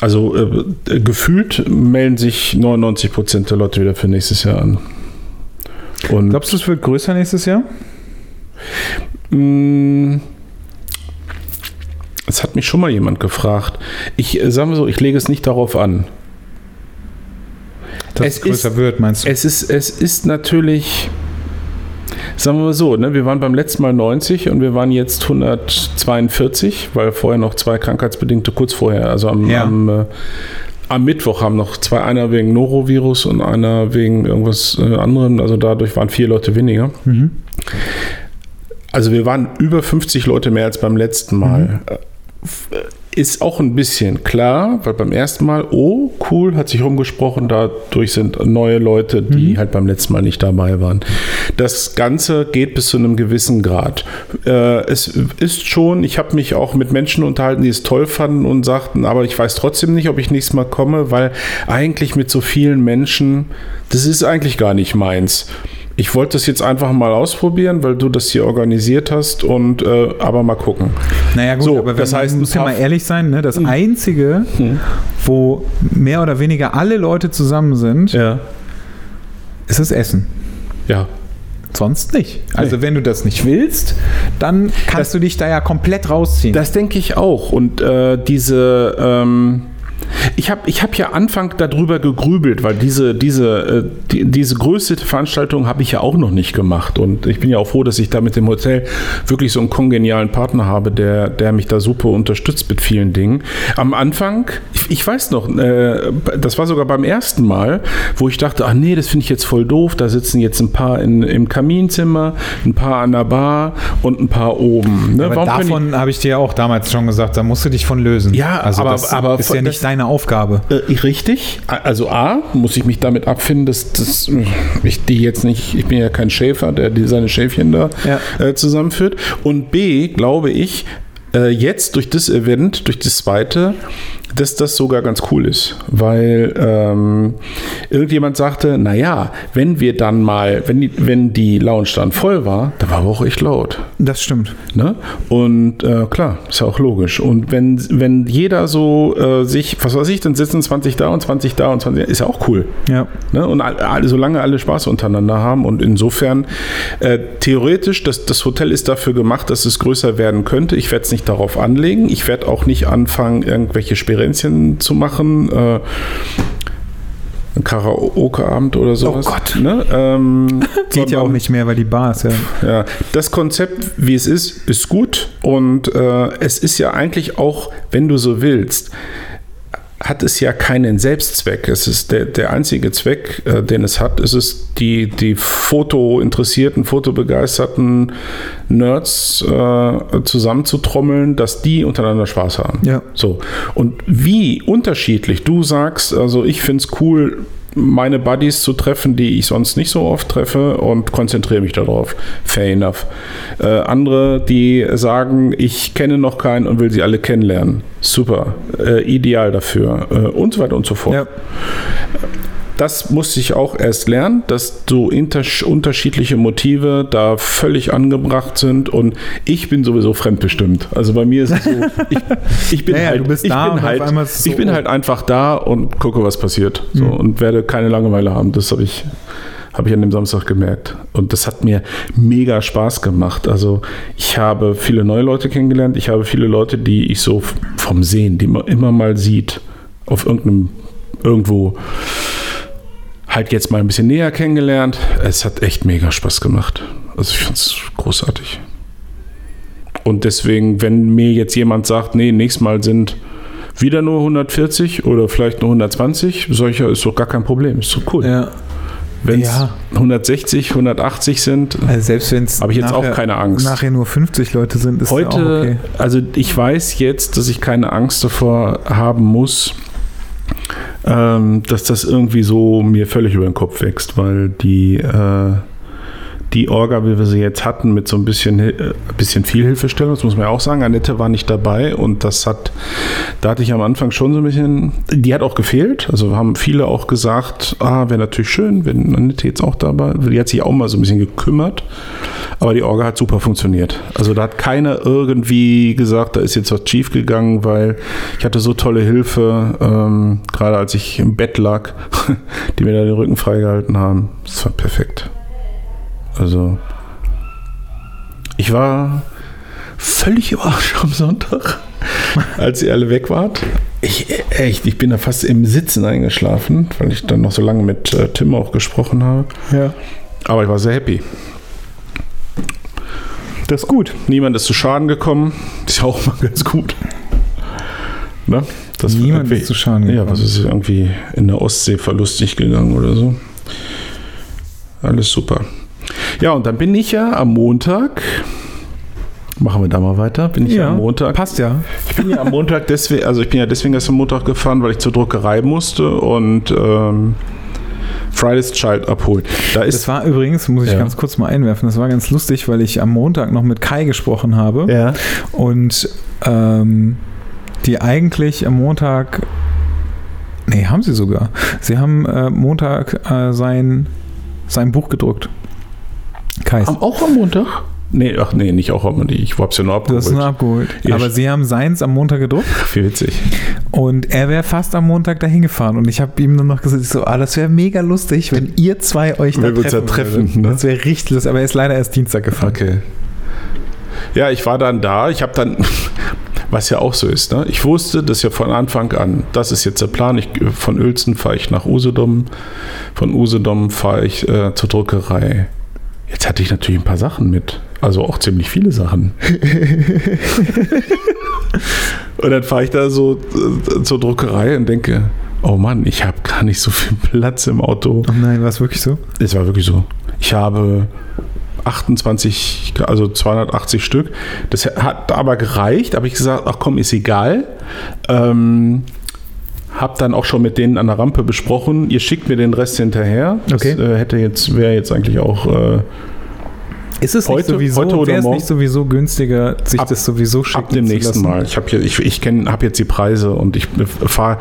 also äh, gefühlt melden sich 99 Prozent der Leute wieder für nächstes Jahr an. Und Glaubst du, es wird größer nächstes Jahr? Mm, Es hat mich schon mal jemand gefragt. Ich äh, sagen wir so, ich lege es nicht darauf an. Dass Es es, größer ist- wird, meinst du? Es ist, es ist natürlich, sagen wir mal so, ne, wir waren beim letzten Mal 90 und wir waren jetzt 142, weil vorher noch zwei krankheitsbedingte, kurz vorher, also am, Ja. am, äh, am Mittwoch haben noch zwei, einer wegen Norovirus und einer wegen irgendwas äh, anderem, also dadurch waren vier Leute weniger. Mhm. Also wir waren über 50 Leute mehr als beim letzten Mal. Äh, ist auch ein bisschen klar, weil beim ersten Mal, oh, cool, hat sich rumgesprochen, dadurch sind neue Leute, die halt beim letzten Mal nicht dabei waren. Das Ganze geht bis zu einem gewissen Grad. Äh, es ist schon, ich habe mich auch mit Menschen unterhalten, die es toll fanden und sagten, aber ich weiß trotzdem nicht, ob ich nächstes Mal komme, weil eigentlich mit so vielen Menschen, das ist eigentlich gar nicht meins. Ich wollte das jetzt einfach mal ausprobieren, weil du das hier organisiert hast und äh, aber mal gucken. Naja, gut, So, aber wenn, das heißt, muss ja mal ehrlich sein, ne? das Einzige, wo mehr oder weniger alle Leute zusammen sind, Ja. ist das Essen. Ja. Sonst nicht. Also Nee. wenn du das nicht willst, dann kannst du dich da ja komplett rausziehen. Das denke ich auch. Und äh, diese, ähm, ich habe ich hab ja Anfang darüber gegrübelt, weil diese, diese, äh, die, diese größte Veranstaltung habe ich ja auch noch nicht gemacht. Und ich bin ja auch froh, dass ich da mit dem Hotel wirklich so einen kongenialen Partner habe, der, der mich da super unterstützt mit vielen Dingen. Am Anfang, ich, ich weiß noch, äh, das war sogar beim ersten Mal, wo ich dachte, ach nee, das finde ich jetzt voll doof. Da sitzen jetzt ein paar in, im Kaminzimmer, ein paar an der Bar und ein paar oben. Ne? davon habe ich dir ja auch damals schon gesagt, da musst du dich von lösen. Ja, also aber- das aber ist ja nicht das- deine Aufgabe. Äh, richtig. Also A, muss ich mich damit abfinden, dass, dass äh, ich die jetzt nicht, ich bin ja kein Schäfer, der die seine Schäfchen da Ja. äh, zusammenführt. Und B, glaube ich, äh, jetzt durch das Event, durch das zweite, dass das sogar ganz cool ist. Weil ähm, irgendjemand sagte, naja, wenn wir dann mal, wenn die, wenn die Lounge dann voll war, da war aber auch echt laut. Das stimmt. Ne? Und äh, klar, ist ja auch logisch. Und wenn, wenn jeder so äh, sich, was weiß ich, dann sitzen 20 da und 20 da und 20, ist ja auch cool. Ja. Ne? Und all, all, solange alle Spaß untereinander haben und insofern äh, theoretisch, das, das Hotel ist dafür gemacht, dass es größer werden könnte. Ich werde es nicht darauf anlegen. Ich werde auch nicht anfangen, irgendwelche Sperenzien zu machen. Äh, ein Karaoke-Abend oder sowas. Gott. Ne? Ähm, Geht ja auch nicht mehr, weil die Bar ist ja. ja, das Konzept, wie es ist, ist gut und äh, es ist ja eigentlich auch, wenn du so willst, hat es ja keinen Selbstzweck. Es ist der, der einzige Zweck, äh, den es hat, ist es, die, die fotointeressierten, fotobegeisterten Nerds äh, zusammenzutrommeln, dass die untereinander Spaß haben. Ja. So. Und wie unterschiedlich du sagst, also ich finde es cool, meine Buddies zu treffen, die ich sonst nicht so oft treffe und konzentriere mich darauf. Fair enough. Äh, andere, die sagen, ich kenne noch keinen und will sie alle kennenlernen. Super. Äh, ideal dafür. Äh, und so weiter und so fort. ja. Das musste ich auch erst lernen, dass so unterschiedliche Motive da völlig angebracht sind und ich bin sowieso fremdbestimmt. Also bei mir ist es so, ich, ich bin halt, ich bin halt, ich bin oh. halt einfach da und gucke, was passiert. So, Mhm. und werde keine Langeweile haben. Das habe ich, habe ich an dem Samstag gemerkt. Und das hat mir mega Spaß gemacht. Also ich habe viele neue Leute kennengelernt. Ich habe viele Leute, die ich so vom Sehen, die man immer mal sieht, auf irgendeinem, irgendwo halt jetzt mal ein bisschen näher kennengelernt. Es hat echt mega Spaß gemacht. Also ich finde es großartig. Und deswegen, wenn mir jetzt jemand sagt, nee, nächstes Mal sind wieder nur 140 oder vielleicht nur 120, solcher ist doch gar kein Problem. Ist doch cool. ja. Wenn es Ja. 160, 180 sind, Also selbst wenn es Habe ich jetzt auch keine Angst. nachher nur 50 Leute sind, ist Heute, ja auch okay. also ich weiß jetzt, dass ich keine Angst davor haben muss, ähm, dass das irgendwie so mir völlig über den Kopf wächst, weil die, äh, die Orga, wie wir sie jetzt hatten, mit so ein bisschen, äh, bisschen viel Hilfestellung, das muss man ja auch sagen. Annette war nicht dabei und das hat, da hatte ich am Anfang schon so ein bisschen, die hat auch gefehlt. Also haben viele auch gesagt, ah, wäre natürlich schön, wenn Annette jetzt auch dabei, die hat sich auch mal so ein bisschen gekümmert. Aber die Orga hat super funktioniert. Also da hat keiner irgendwie gesagt, da ist jetzt was schief gegangen, weil ich hatte so tolle Hilfe, ähm, gerade als ich im Bett lag, die mir da den Rücken freigehalten haben. Das war perfekt. Also ich war völlig überrascht am Sonntag, als ihr alle weg wart. Ich, echt, ich bin da fast im Sitzen eingeschlafen, weil ich dann noch so lange mit äh, Tim auch gesprochen habe. Ja. Aber ich war sehr happy. Das ist gut. Niemand ist zu Schaden gekommen. Ist ja auch mal ganz gut. Ne? Das Niemand ist zu Schaden Ja, gekommen. was ist irgendwie in der Ostsee verlustig gegangen oder so. Alles super. Ja, und dann bin ich ja am Montag Machen wir da mal weiter. Bin ich ja, am Montag. Passt ja. Ich bin ja am Montag deswegen, also ich bin ja deswegen erst am Montag gefahren, weil ich zur Druckerei musste und ähm, Friday's Child abholen. Da ist, das war übrigens, muss ich ja. ganz kurz mal einwerfen, das war ganz lustig, weil ich am Montag noch mit Kai gesprochen habe. Ja. Und ähm, die eigentlich am Montag Nee, haben sie sogar. Sie haben äh, Montag äh, sein, sein Buch gedruckt. Kais. Auch am Montag? Nee, ach nee, nicht auch am Montag. Ich habe es ja nur abgeholt. Du hast nur abgeholt. Ja. Aber sie haben seins am Montag gedruckt. Wie witzig. Und er wäre fast am Montag dahin gefahren. Und ich habe ihm nur noch gesagt, so, ah, das wäre mega lustig, wenn ihr zwei euch da treffen, ja treffen ne? Das wäre richtig lustig. Aber er ist leider erst Dienstag gefahren. Okay. Ja, ich war dann da. Ich habe dann, was ja auch so ist. Ne? Ich wusste das ja von Anfang an. Das ist jetzt der Plan. Ich, von Uelzen fahre ich nach Usedom. Von Usedom fahre ich äh, zur Druckerei. Jetzt hatte ich natürlich ein paar Sachen mit. Also auch ziemlich viele Sachen. und dann fahre ich da so äh, zur Druckerei und denke, oh Mann, ich habe gar nicht so viel Platz im Auto. Oh nein, war es wirklich so? Es war wirklich so. Ich habe 28, also 280 Stück. Das hat aber gereicht, habe ich gesagt, ach komm, ist egal. Ähm, hab dann auch schon mit denen an der Rampe besprochen. Ihr schickt mir den Rest hinterher. Das okay. äh, hätte jetzt wäre jetzt eigentlich auch äh, ist es heute, nicht sowieso, heute oder morgen? nicht sowieso günstiger, sich ab, das sowieso schicken Ab dem nächsten Mal. Ich habe ich, ich habe jetzt die Preise und ich fahre,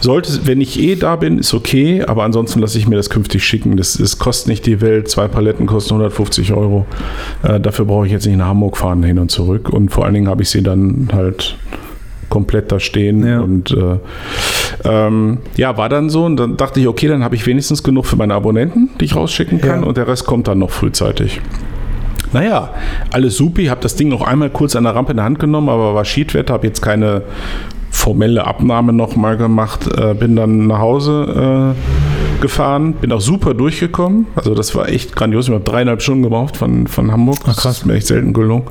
sollte, wenn ich eh da bin, ist okay, aber ansonsten lasse ich mir das künftig schicken. Das, das kostet nicht die Welt. Zwei Paletten kosten 150 Euro. Äh, dafür brauche ich jetzt nicht nach Hamburg fahren, hin und zurück. Und vor allen Dingen habe ich sie dann halt komplett da stehen. Ja. Und äh, ähm, ja, war dann so. Und dann dachte ich, okay, dann habe ich wenigstens genug für meine Abonnenten, die ich rausschicken kann. Ja. Und der Rest kommt dann noch frühzeitig. Naja, alles supi. Habe das Ding noch einmal kurz an der Rampe in der Hand genommen, aber war Schiedwetter, habe jetzt keine formelle Abnahme nochmal gemacht. Äh, bin dann nach Hause äh, gefahren, bin auch super durchgekommen. Also das war echt grandios. Ich habe dreieinhalb Stunden gebraucht von, von Hamburg. Ach, krass. Das ist mir echt selten gelungen.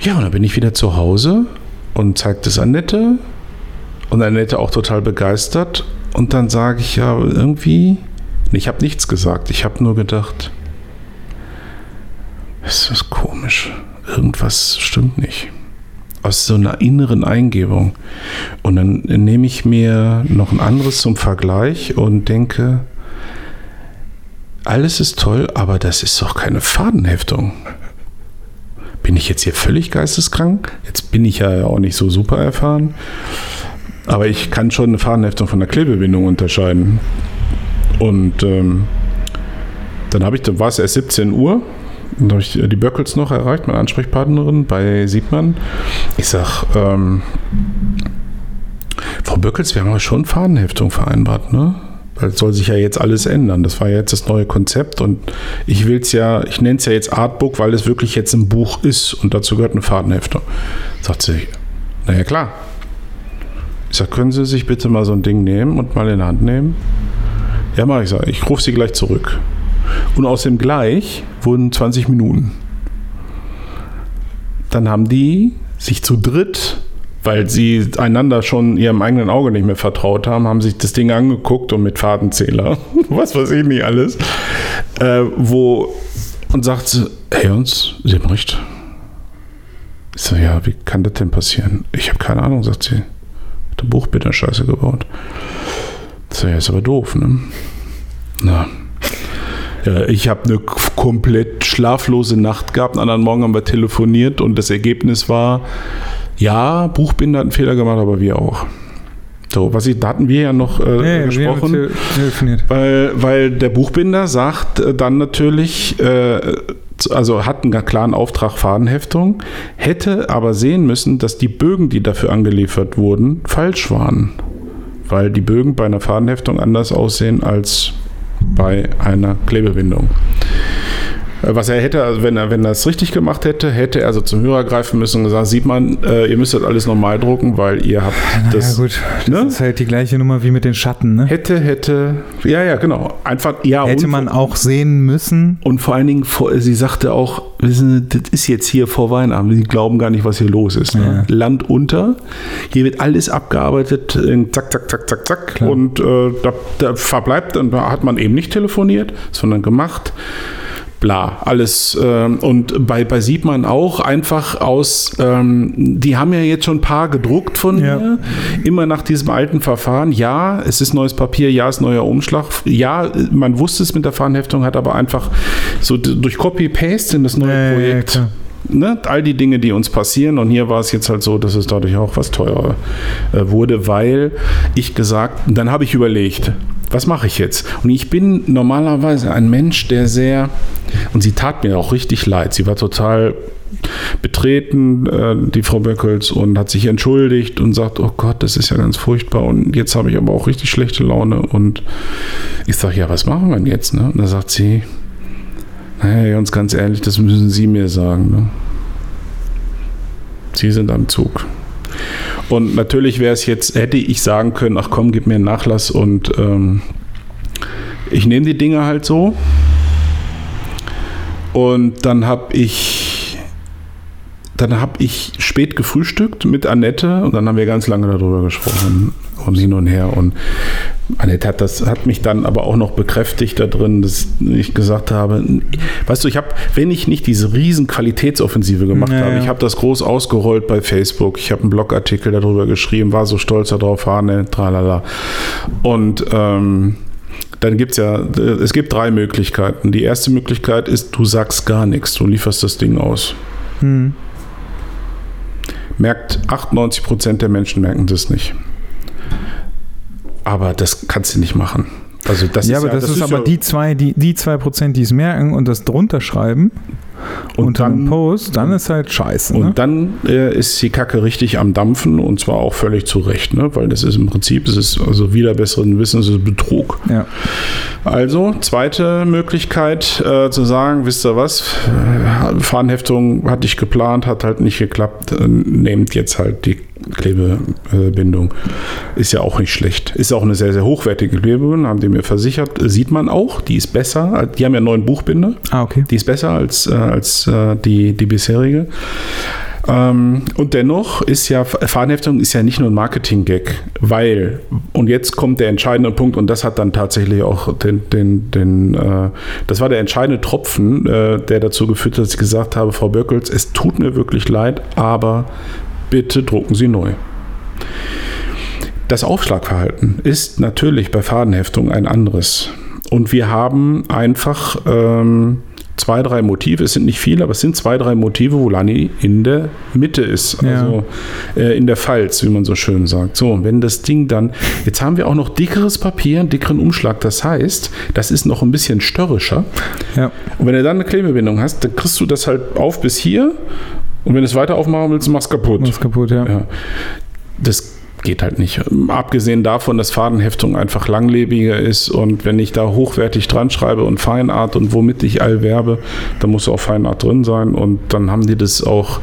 Ja, und dann bin ich wieder zu Hause und zeigte es Annette. Und Annette auch total begeistert. Und dann sage ich ja irgendwie, ich habe nichts gesagt. Ich habe nur gedacht, es ist komisch. Irgendwas stimmt nicht. Aus so einer inneren Eingebung. Und dann nehme ich mir noch ein anderes zum Vergleich und denke, alles ist toll, aber das ist doch keine Fadenheftung. Bin ich jetzt hier völlig geisteskrank? Jetzt bin ich ja auch nicht so super erfahren. Aber ich kann schon eine Fadenheftung von der Klebebindung unterscheiden. Und ähm, dann habe ich, dann war es erst 17 Uhr dann habe ich die Böckels noch erreicht, meine Ansprechpartnerin bei Siebmann. Ich sage, ähm, Frau Böckels, wir haben aber schon Fadenheftung vereinbart, ne? Weil soll sich ja jetzt alles ändern. Das war ja jetzt das neue Konzept und ich will es ja, ich nenne es ja jetzt Artbook, weil es wirklich jetzt ein Buch ist und dazu gehört eine Fadenheftung. Sagt sie, naja klar. Ich sage, können Sie sich bitte mal so ein Ding nehmen und mal in die Hand nehmen? Ja, mach ich. Sag, ich rufe Sie gleich zurück. Und aus dem gleich wurden 20 Minuten. Dann haben die sich zu dritt, weil sie einander schon ihrem eigenen Auge nicht mehr vertraut haben, haben sich das Ding angeguckt und mit Fadenzähler, was weiß ich nicht alles, äh, wo und sagt sie, hey uns, Sie haben recht. Ich so, ja, wie kann das denn passieren? Ich habe keine Ahnung, sagt sie. Ein Buch bitte Scheiße gebaut. Ich so, ja, ist aber doof, ne? Na, ich habe eine komplett schlaflose Nacht gehabt. Am anderen Morgen haben wir telefoniert und das Ergebnis war, ja, Buchbinder hat einen Fehler gemacht, aber wir auch. So, was ich, da hatten wir ja noch äh, nee, gesprochen, weil, weil der Buchbinder sagt äh, dann natürlich, äh, also hat einen klaren Auftrag Fadenheftung, hätte aber sehen müssen, dass die Bögen, die dafür angeliefert wurden, falsch waren. Weil die Bögen bei einer Fadenheftung anders aussehen als bei einer Klebebindung. Äh, was er hätte, also wenn er, wenn er es richtig gemacht hätte, hätte er also zum Hörer greifen müssen und gesagt, sieht man, äh, ihr müsst das alles normal drucken, weil ihr habt naja, das. Ja gut, das ne? ist halt die gleiche Nummer wie mit den Schatten, ne? Hätte, hätte, ja, ja, genau. Einfach, ja. Hätte man auch sehen müssen. Und vor allen Dingen, sie sagte auch, wissen Sie, das ist jetzt hier vor Weihnachten, die glauben gar nicht, was hier los ist. Ne? Ja. Land unter, hier wird alles abgearbeitet, zack, zack, zack, zack, zack. Klar. Und äh, da, da verbleibt, und da hat man eben nicht telefoniert, sondern gemacht bla, alles. Ähm, und bei, bei sieht man auch einfach aus, ähm, die haben ja jetzt schon ein paar gedruckt von Ja. mir, immer nach diesem alten Verfahren. Ja, es ist neues Papier, ja, es ist neuer Umschlag. Ja, man wusste es mit der Fahnenheftung, hat aber einfach so durch Copy-Paste in das neue Ja, ja, ja, Projekt. klar. Ne, all die Dinge, die uns passieren. Und hier war es jetzt halt so, dass es dadurch auch was teurer äh, wurde, weil ich gesagt, dann habe ich überlegt, was mache ich jetzt? Und ich bin normalerweise ein Mensch, der sehr, und sie tat mir auch richtig leid. Sie war total betreten, äh, die Frau Böckels, und hat sich entschuldigt und sagt, oh Gott, das ist ja ganz furchtbar. Und jetzt habe ich aber auch richtig schlechte Laune. Und ich sage, ja, was machen wir denn jetzt? Ne? Und da sagt sie, naja, ganz, ganz ehrlich, das müssen Sie mir sagen. Ne? Sie sind am Zug. Und natürlich wäre es jetzt, hätte ich sagen können, ach komm, gib mir einen Nachlass und ähm, ich nehme die Dinge halt so. Und dann habe ich, dann habe ich spät gefrühstückt mit Annette und dann haben wir ganz lange darüber gesprochen und hin und her. Und Annette hat das, hat mich dann aber auch noch bekräftigt da drin, dass ich gesagt habe, weißt du, ich habe, wenn ich nicht diese riesen Qualitätsoffensive gemacht Ja, habe, ich habe das groß ausgerollt bei Facebook, ich habe einen Blogartikel darüber geschrieben, war so stolz darauf, Hane, tralala. Und ähm, dann gibt es ja, es gibt drei Möglichkeiten. Die erste Möglichkeit ist, du sagst gar nichts, du lieferst das Ding aus. Hm. Merkt 98 Prozent der Menschen merken das nicht. Aber das kannst du nicht machen. Also das ja, ist aber das, ist, aber ja- die zwei, die, die zwei Prozent, die es merken und das drunter schreiben Und unter einem dann- Post, dann ist halt scheiße. Und Ne? dann äh, ist die Kacke richtig am Dampfen und zwar auch völlig zu Recht, ne? weil das ist im Prinzip, es ist also wieder besseren Wissens, es ist Betrug. Ja. Also, zweite Möglichkeit äh, zu sagen, wisst ihr was, Fahnenheftung hatte ich geplant, hat halt nicht geklappt, äh, nehmt jetzt halt die Klebebindung. Ist ja auch nicht schlecht. Ist auch eine sehr, sehr hochwertige Klebebindung, haben die mir versichert. Sieht man auch, die ist besser. Die haben ja einen neuen Buchbinder. Ah, okay. Die ist besser als, äh, als äh, die, die bisherige. Ähm, und dennoch ist ja, Fahnenheftung ist ja nicht nur ein Marketing-Gag, weil, und jetzt kommt der entscheidende Punkt, und das hat dann tatsächlich auch den, den, den äh, das war der entscheidende Tropfen, äh, der dazu geführt hat, dass ich gesagt habe, Frau Böckels, es tut mir wirklich leid, aber bitte drucken Sie neu. Das Aufschlagverhalten ist natürlich bei Fadenheftung ein anderes. Und wir haben einfach ähm, zwei, drei Motive. Es sind nicht viele, aber es sind zwei, drei Motive, wo Lani in der Mitte ist. Ja. Also äh, in der Falz, wie man so schön sagt. So, und wenn das Ding dann, jetzt haben wir auch noch dickeres Papier, einen dickeren Umschlag. Das heißt, das ist noch ein bisschen störrischer. Ja. Und wenn du dann eine Klebebindung hast, dann kriegst du das halt auf bis hier. Und wenn du es weiter aufmachen willst, machst kaputt. Was kaputt, ja. Ja. Das geht halt nicht. Abgesehen davon, dass Fadenheftung einfach langlebiger ist und wenn ich da hochwertig dran schreibe und Feinart und womit ich all werbe, dann muss auch Feinart drin sein und dann haben die das auch.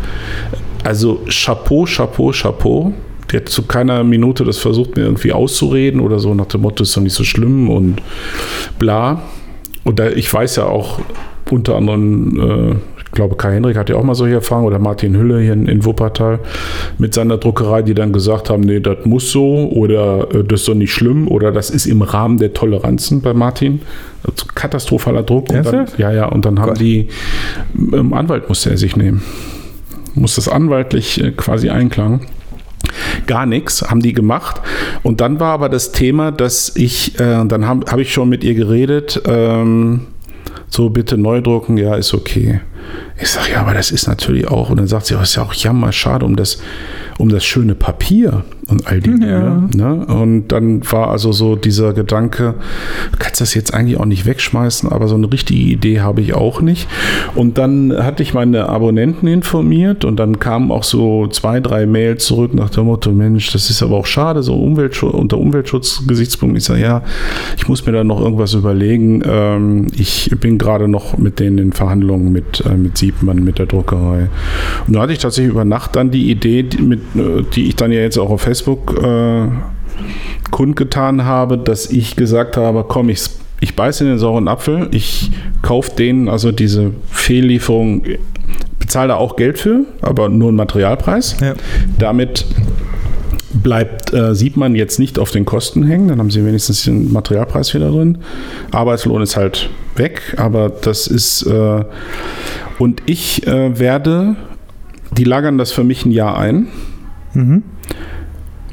Also Chapeau, Chapeau, Chapeau. Die hat zu keiner Minute das versucht, mir irgendwie auszureden oder so nach dem Motto, ist doch nicht so schlimm und bla. Und da, ich weiß ja auch unter anderem, äh, glaube, Kai Henrik hat ja auch mal solche Erfahrungen oder Martin Hülle hier in, in Wuppertal mit seiner Druckerei, die dann gesagt haben, nee, das muss so oder äh, das ist doch nicht schlimm oder das ist im Rahmen der Toleranzen bei Martin. Also katastrophaler Druck. Und dann, ja, ja, und dann haben Gott. die, ähm, Anwalt musste er sich nehmen. Muss das anwaltlich äh, quasi einklagen. Gar nichts haben die gemacht. Und dann war aber das Thema, dass ich, äh, dann habe hab ich schon mit ihr geredet, ähm, so bitte neu drucken, ja, ist okay. Ich sage, ja, aber das ist natürlich auch, und dann sagt sie, oh, ist ja auch jammer, schade um das, um das schöne Papier und all die Dinge. Ne? Und dann war also so dieser Gedanke, du kannst das jetzt eigentlich auch nicht wegschmeißen, aber so eine richtige Idee habe ich auch nicht. Und dann hatte ich meine Abonnenten informiert und dann kamen auch so zwei, drei Mails zurück nach dem Motto, Mensch, das ist aber auch schade, so Umweltschutz, unter Umweltschutzgesichtspunkten. Ich sage, ja, ich muss mir da noch irgendwas überlegen. Ähm, ich bin gerade noch mit denen in Verhandlungen mit, äh, mit Siebmann, mit der Druckerei. Und da hatte ich tatsächlich über Nacht dann die Idee, die, mit, äh, die ich dann ja jetzt auch auf Facebook äh, kundgetan habe, dass ich gesagt habe, komm, ich, ich beiße in den sauren Apfel, ich kaufe denen also diese Fehllieferung, bezahle da auch Geld für, aber nur einen Materialpreis. Ja. Damit bleibt, äh, sieht man jetzt nicht auf den Kosten hängen, dann haben sie wenigstens den Materialpreis wieder drin. Arbeitslohn ist halt weg, aber das ist, äh, und ich äh, werde, die lagern das für mich ein Jahr ein. Mhm.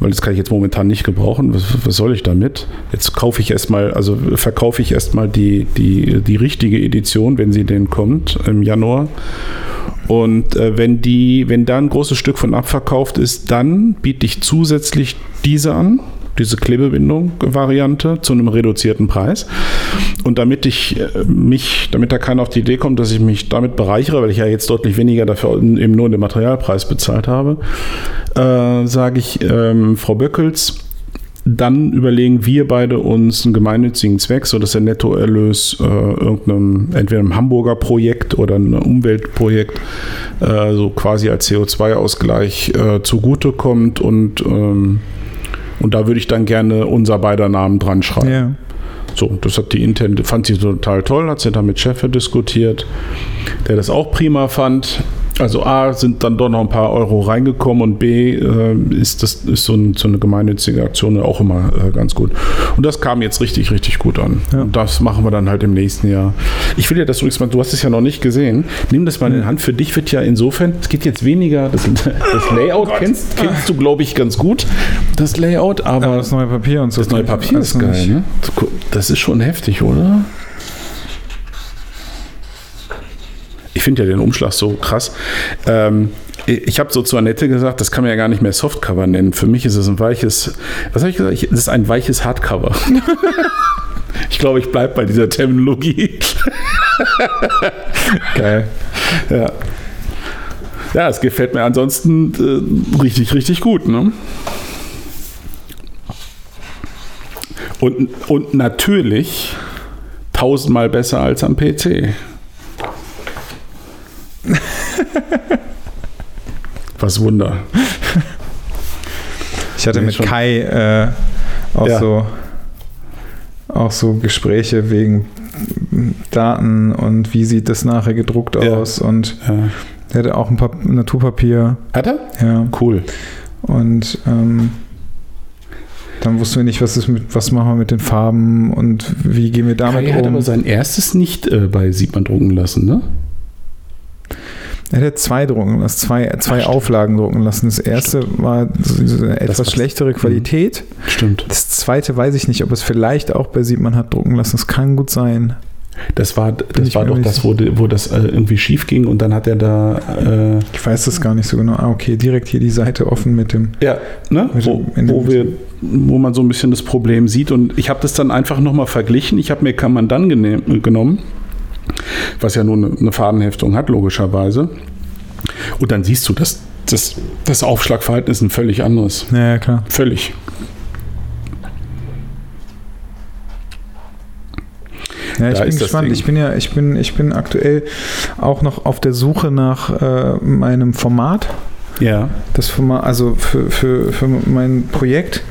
Weil das kann ich jetzt momentan nicht gebrauchen. Was, was soll ich damit? Jetzt kaufe ich erstmal, also verkaufe ich erstmal die, die, die richtige Edition, wenn sie denn kommt im Januar. Und äh, wenn die, wenn da ein großes Stück von abverkauft ist, dann biete ich zusätzlich diese an, diese Klebebindung-Variante zu einem reduzierten Preis. Und damit ich äh, mich, damit da keiner auf die Idee kommt, dass ich mich damit bereichere, weil ich ja jetzt deutlich weniger dafür eben nur den Materialpreis bezahlt habe, äh, sage ich, ähm, Frau Böckels, dann überlegen wir beide uns einen gemeinnützigen Zweck, sodass der Nettoerlös äh, irgendeinem, entweder einem Hamburger Projekt oder einem Umweltprojekt äh, so quasi als CO2-Ausgleich äh, zugutekommt und, ähm, und da würde ich dann gerne unser beider Namen dran schreiben. Ja. So, das hat die intern, fand sie total toll, hat sie dann mit Chef diskutiert, der das auch prima fand. Also A, sind dann doch noch ein paar Euro reingekommen und B, äh, ist das ist so, ein, so eine gemeinnützige Aktion auch immer äh, ganz gut. Und das kam jetzt richtig, richtig gut an. Ja. Und das machen wir dann halt im nächsten Jahr. Ich will ja das übrigens mal, du hast es ja noch nicht gesehen. Nimm das mal in die Hand. Für dich wird ja insofern, es geht jetzt weniger, das, das Layout kennst, kennst du, glaube ich, ganz gut. Das Layout, aber Aber das neue Papier und so. das neue Papier ist geil, ne? Das ist schon heftig, oder? Ich finde ja den Umschlag so krass. Ähm, ich habe so zu Annette gesagt, das kann man ja gar nicht mehr Softcover nennen. Für mich ist es ein weiches, was habe ich gesagt? Ich- Es ist ein weiches Hardcover. ich glaube, ich bleibe bei dieser Terminologie. Geil. Ja. Ja, es gefällt mir ansonsten äh, richtig, richtig gut. Ne? Und, und natürlich tausendmal besser als am PC. Was Wunder. Ich hatte mit. Kai äh, auch Ja. so auch so Gespräche wegen Daten und wie sieht das nachher gedruckt Ja. aus und Ja. der hatte auch ein Pap Naturpapier, Hat er? ja. Cool. Und ähm, dann wussten wir nicht, was ist mit, was machen wir mit den Farben und wie gehen wir damit Kai hat um. aber sein erstes nicht äh, bei Siebmann drucken lassen, ne? Er hat zwei drucken lassen, zwei, zwei Auflagen drucken lassen. Das erste war so diese etwas schlechtere Qualität. Stimmt. Das zweite weiß ich nicht, ob es vielleicht auch bei Siebmann hat drucken lassen. Das kann gut sein. Das war, das war doch das, wo, wo das äh, irgendwie schief ging und dann hat er da. Äh, Ich weiß das gar nicht so genau. Ah, okay, direkt hier die Seite offen mit dem. Ja, ne? Wo, dem- wo, wir, wo man so ein bisschen das Problem sieht. Und ich habe das dann einfach nochmal verglichen. Ich habe mir Kamandan genehm- genommen, was ja nur eine, Fadenheftung hat, logischerweise. Und dann siehst du, dass das, das Aufschlagverhalten ist ein völlig anderes. Ja, ja, klar. Völlig. Ja, ich Da bin gespannt. Ich bin ja, ich bin, ich bin aktuell auch noch auf der Suche nach äh, meinem Format. Ja. Das Format, also für, für, für mein Projekt.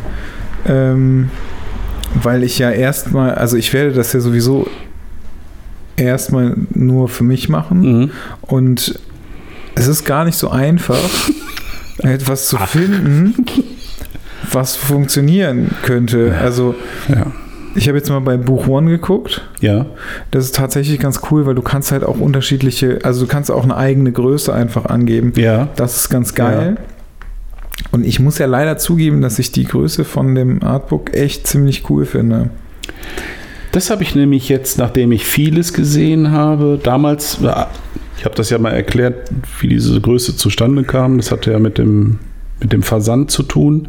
Ähm, weil ich ja erstmal, also ich werde das ja sowieso erstmal nur für mich machen. Mhm. Und es ist gar nicht so einfach, etwas zu finden, was funktionieren könnte. Also Ja. ich habe jetzt mal bei Buch One geguckt. Ja. Das ist tatsächlich ganz cool, weil du kannst halt auch unterschiedliche, also du kannst auch eine eigene Größe einfach angeben. Ja. Das ist ganz geil. Und ich muss ja leider zugeben, dass ich die Größe von dem Artbook echt ziemlich cool finde. Das habe ich nämlich jetzt, nachdem ich vieles gesehen habe, damals, ich habe das ja mal erklärt, wie diese Größe zustande kam. Das hatte ja mit dem, mit dem Versand zu tun.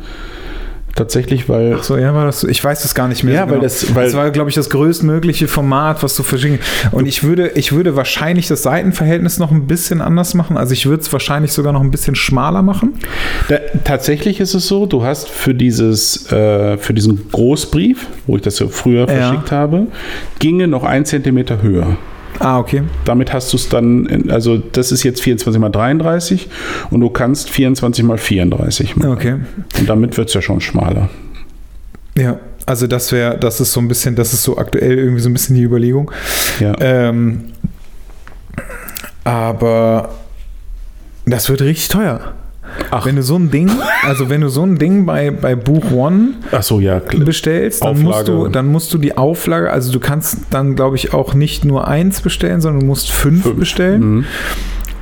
Tatsächlich, weil Ach so, ja, war das? Ich weiß das gar nicht mehr. Ja, so weil genau. das- weil- war, glaube ich, das größtmögliche Format, was du verschicken. Und ich würde, ich würde wahrscheinlich das Seitenverhältnis noch ein bisschen anders machen. Also ich würde es wahrscheinlich sogar noch ein bisschen schmaler machen. Da, tatsächlich ist es so, du hast für dieses, äh, für diesen Großbrief, wo ich das ja früher Ja. verschickt habe, ginge noch ein Zentimeter höher. Ah, okay. Damit hast du es dann, in, also das ist jetzt 24 mal 33 und du kannst 24 mal 34 machen. Okay. Und damit wird es ja schon schmaler. Ja, also das wäre, das ist so ein bisschen, das ist so aktuell irgendwie so ein bisschen die Überlegung. Ja. Ähm, aber das wird richtig teuer. Ach. wenn du so ein Ding, also wenn du so ein Ding bei, bei Buch One so, ja. bestellst, dann musst, Auflage. du, dann musst du die Auflage, also du kannst dann, glaube ich, auch nicht nur eins bestellen, sondern du musst fünf, Fünf. bestellen. Mhm.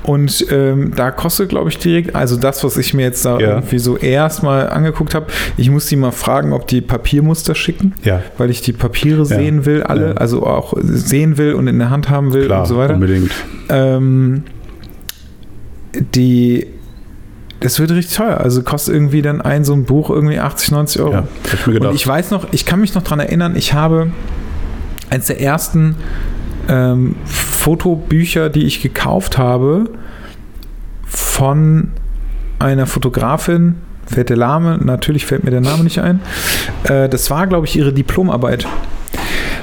Und ähm, da kostet, glaube ich, direkt, also das, was ich mir jetzt da Ja. irgendwie so erstmal angeguckt habe, ich muss die mal fragen, ob die Papiermuster schicken, Ja, weil ich die Papiere sehen will, alle, Ja. also auch sehen will und in der Hand haben will klar, und so weiter. unbedingt. Ähm, die, das wird richtig teuer. Also kostet irgendwie dann ein so ein Buch irgendwie 80, 90 Euro. Ja, hab ich mir gedacht. Und ich weiß noch, ich kann mich noch daran erinnern, ich habe eines der ersten ähm, Fotobücher, die ich gekauft habe, von einer Fotografin, fällt der Name, natürlich fällt mir der Name nicht ein. Äh, das war, glaube ich, ihre Diplomarbeit.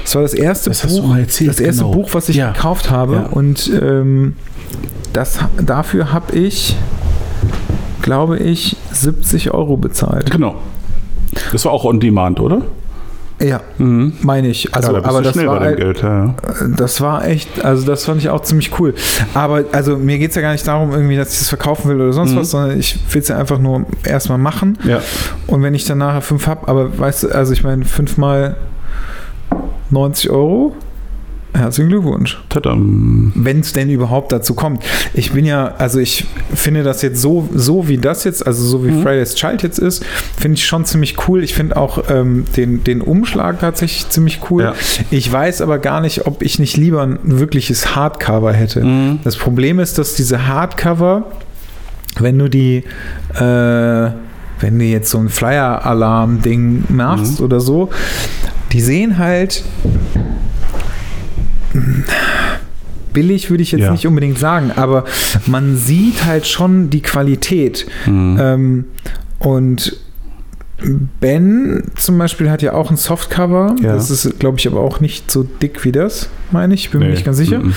Das war das erste Das Buch, erzählt, das erste genau. Buch, was ich Ja. gekauft habe. Ja. Und ähm, das, dafür habe ich, glaube ich, 70 Euro bezahlt. Genau. Das war auch on demand, oder? Ja, Mhm. meine ich. Also, ja, da bist aber das war, halt- Geld. Ja, ja. das war echt, also das fand ich auch ziemlich cool. Aber also mir geht es ja gar nicht darum, irgendwie, dass ich das verkaufen will oder sonst Mhm. was, sondern ich will es ja einfach nur erstmal machen. ja. Und wenn ich dann nachher fünf habe, aber weißt du, also ich meine, fünfmal 90 Euro, herzlichen Glückwunsch. Wenn es denn überhaupt dazu kommt. Ich bin ja, also ich finde das jetzt so, so wie das jetzt, also so wie Mhm. Friday's Child jetzt ist, finde ich schon ziemlich cool. Ich finde auch ähm, den, den Umschlag tatsächlich ziemlich cool. Ja. Ich weiß aber gar nicht, ob ich nicht lieber ein wirkliches Hardcover hätte. Mhm. Das Problem ist, dass diese Hardcover, wenn du die, äh, wenn du jetzt so ein Flyer-Alarm-Ding machst Mhm. oder so, die sehen halt billig, würde ich jetzt Ja. nicht unbedingt sagen, aber man sieht halt schon die Qualität. Mhm. Ähm, und Ben zum Beispiel hat ja auch ein Softcover. Ja. Das ist, glaube ich, aber auch nicht so dick wie das, meine ich. Bin mir Nee. nicht ganz sicher. Mhm.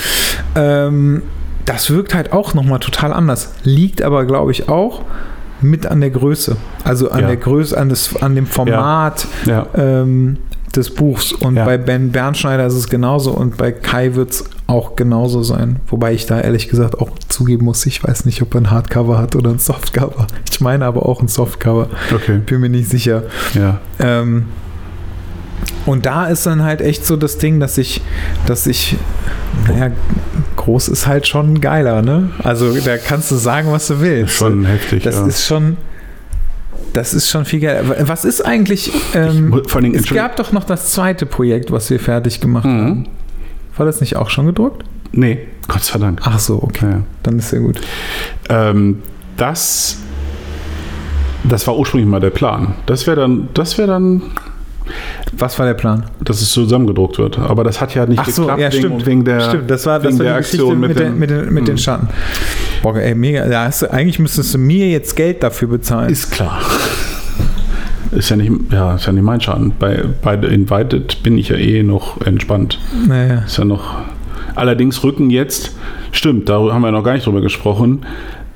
Ähm, das wirkt halt auch nochmal total anders. Liegt aber, glaube ich, auch mit an der Größe. Also an Ja. der Größe, an, das, an dem Format Ja. ähm, des Buchs. Und Ja. bei Ben Bernschneider ist es genauso und bei Kai wird es auch genauso sein. Wobei ich da ehrlich gesagt auch zugeben muss, ich weiß nicht, ob er ein Hardcover hat oder ein Softcover. Ich meine aber auch ein Softcover. Okay. Bin mir nicht sicher. Ja. Ähm, und da ist dann halt echt so das Ding, dass ich, dass ich, naja, groß ist halt schon geiler, ne? Also da kannst du sagen, was du willst. Schon heftig. das ja. ist schon, das ist schon viel geiler. Was ist eigentlich, ähm, mu- vor Dingen, es gab doch noch das zweite Projekt, was wir fertig gemacht Mhm. haben. War das nicht auch schon gedruckt? Nee, Gott sei Dank. Ach so, okay. Ja. Dann ist ja gut. Ähm, das, das war ursprünglich mal der Plan. Das wäre dann, das wäre dann, Was war der Plan? dass es zusammengedruckt wird. Aber das hat ja nicht Ach so, geklappt ja, wegen, stimmt. wegen der, Stimmt, das war, das wegen war der die Geschichte Aktion mit, mit, den, den, mit, den, mit den Hm. Schatten. Boah, ey, mega. Da hast du, eigentlich müsstest du mir jetzt Geld dafür bezahlen. Ist klar. Ist ja nicht, ja, ist ja nicht mein Schaden. Bei, bei Invited bin ich ja eh noch entspannt. naja. Ist ja noch. Allerdings Rücken jetzt, stimmt, da haben wir noch gar nicht drüber gesprochen.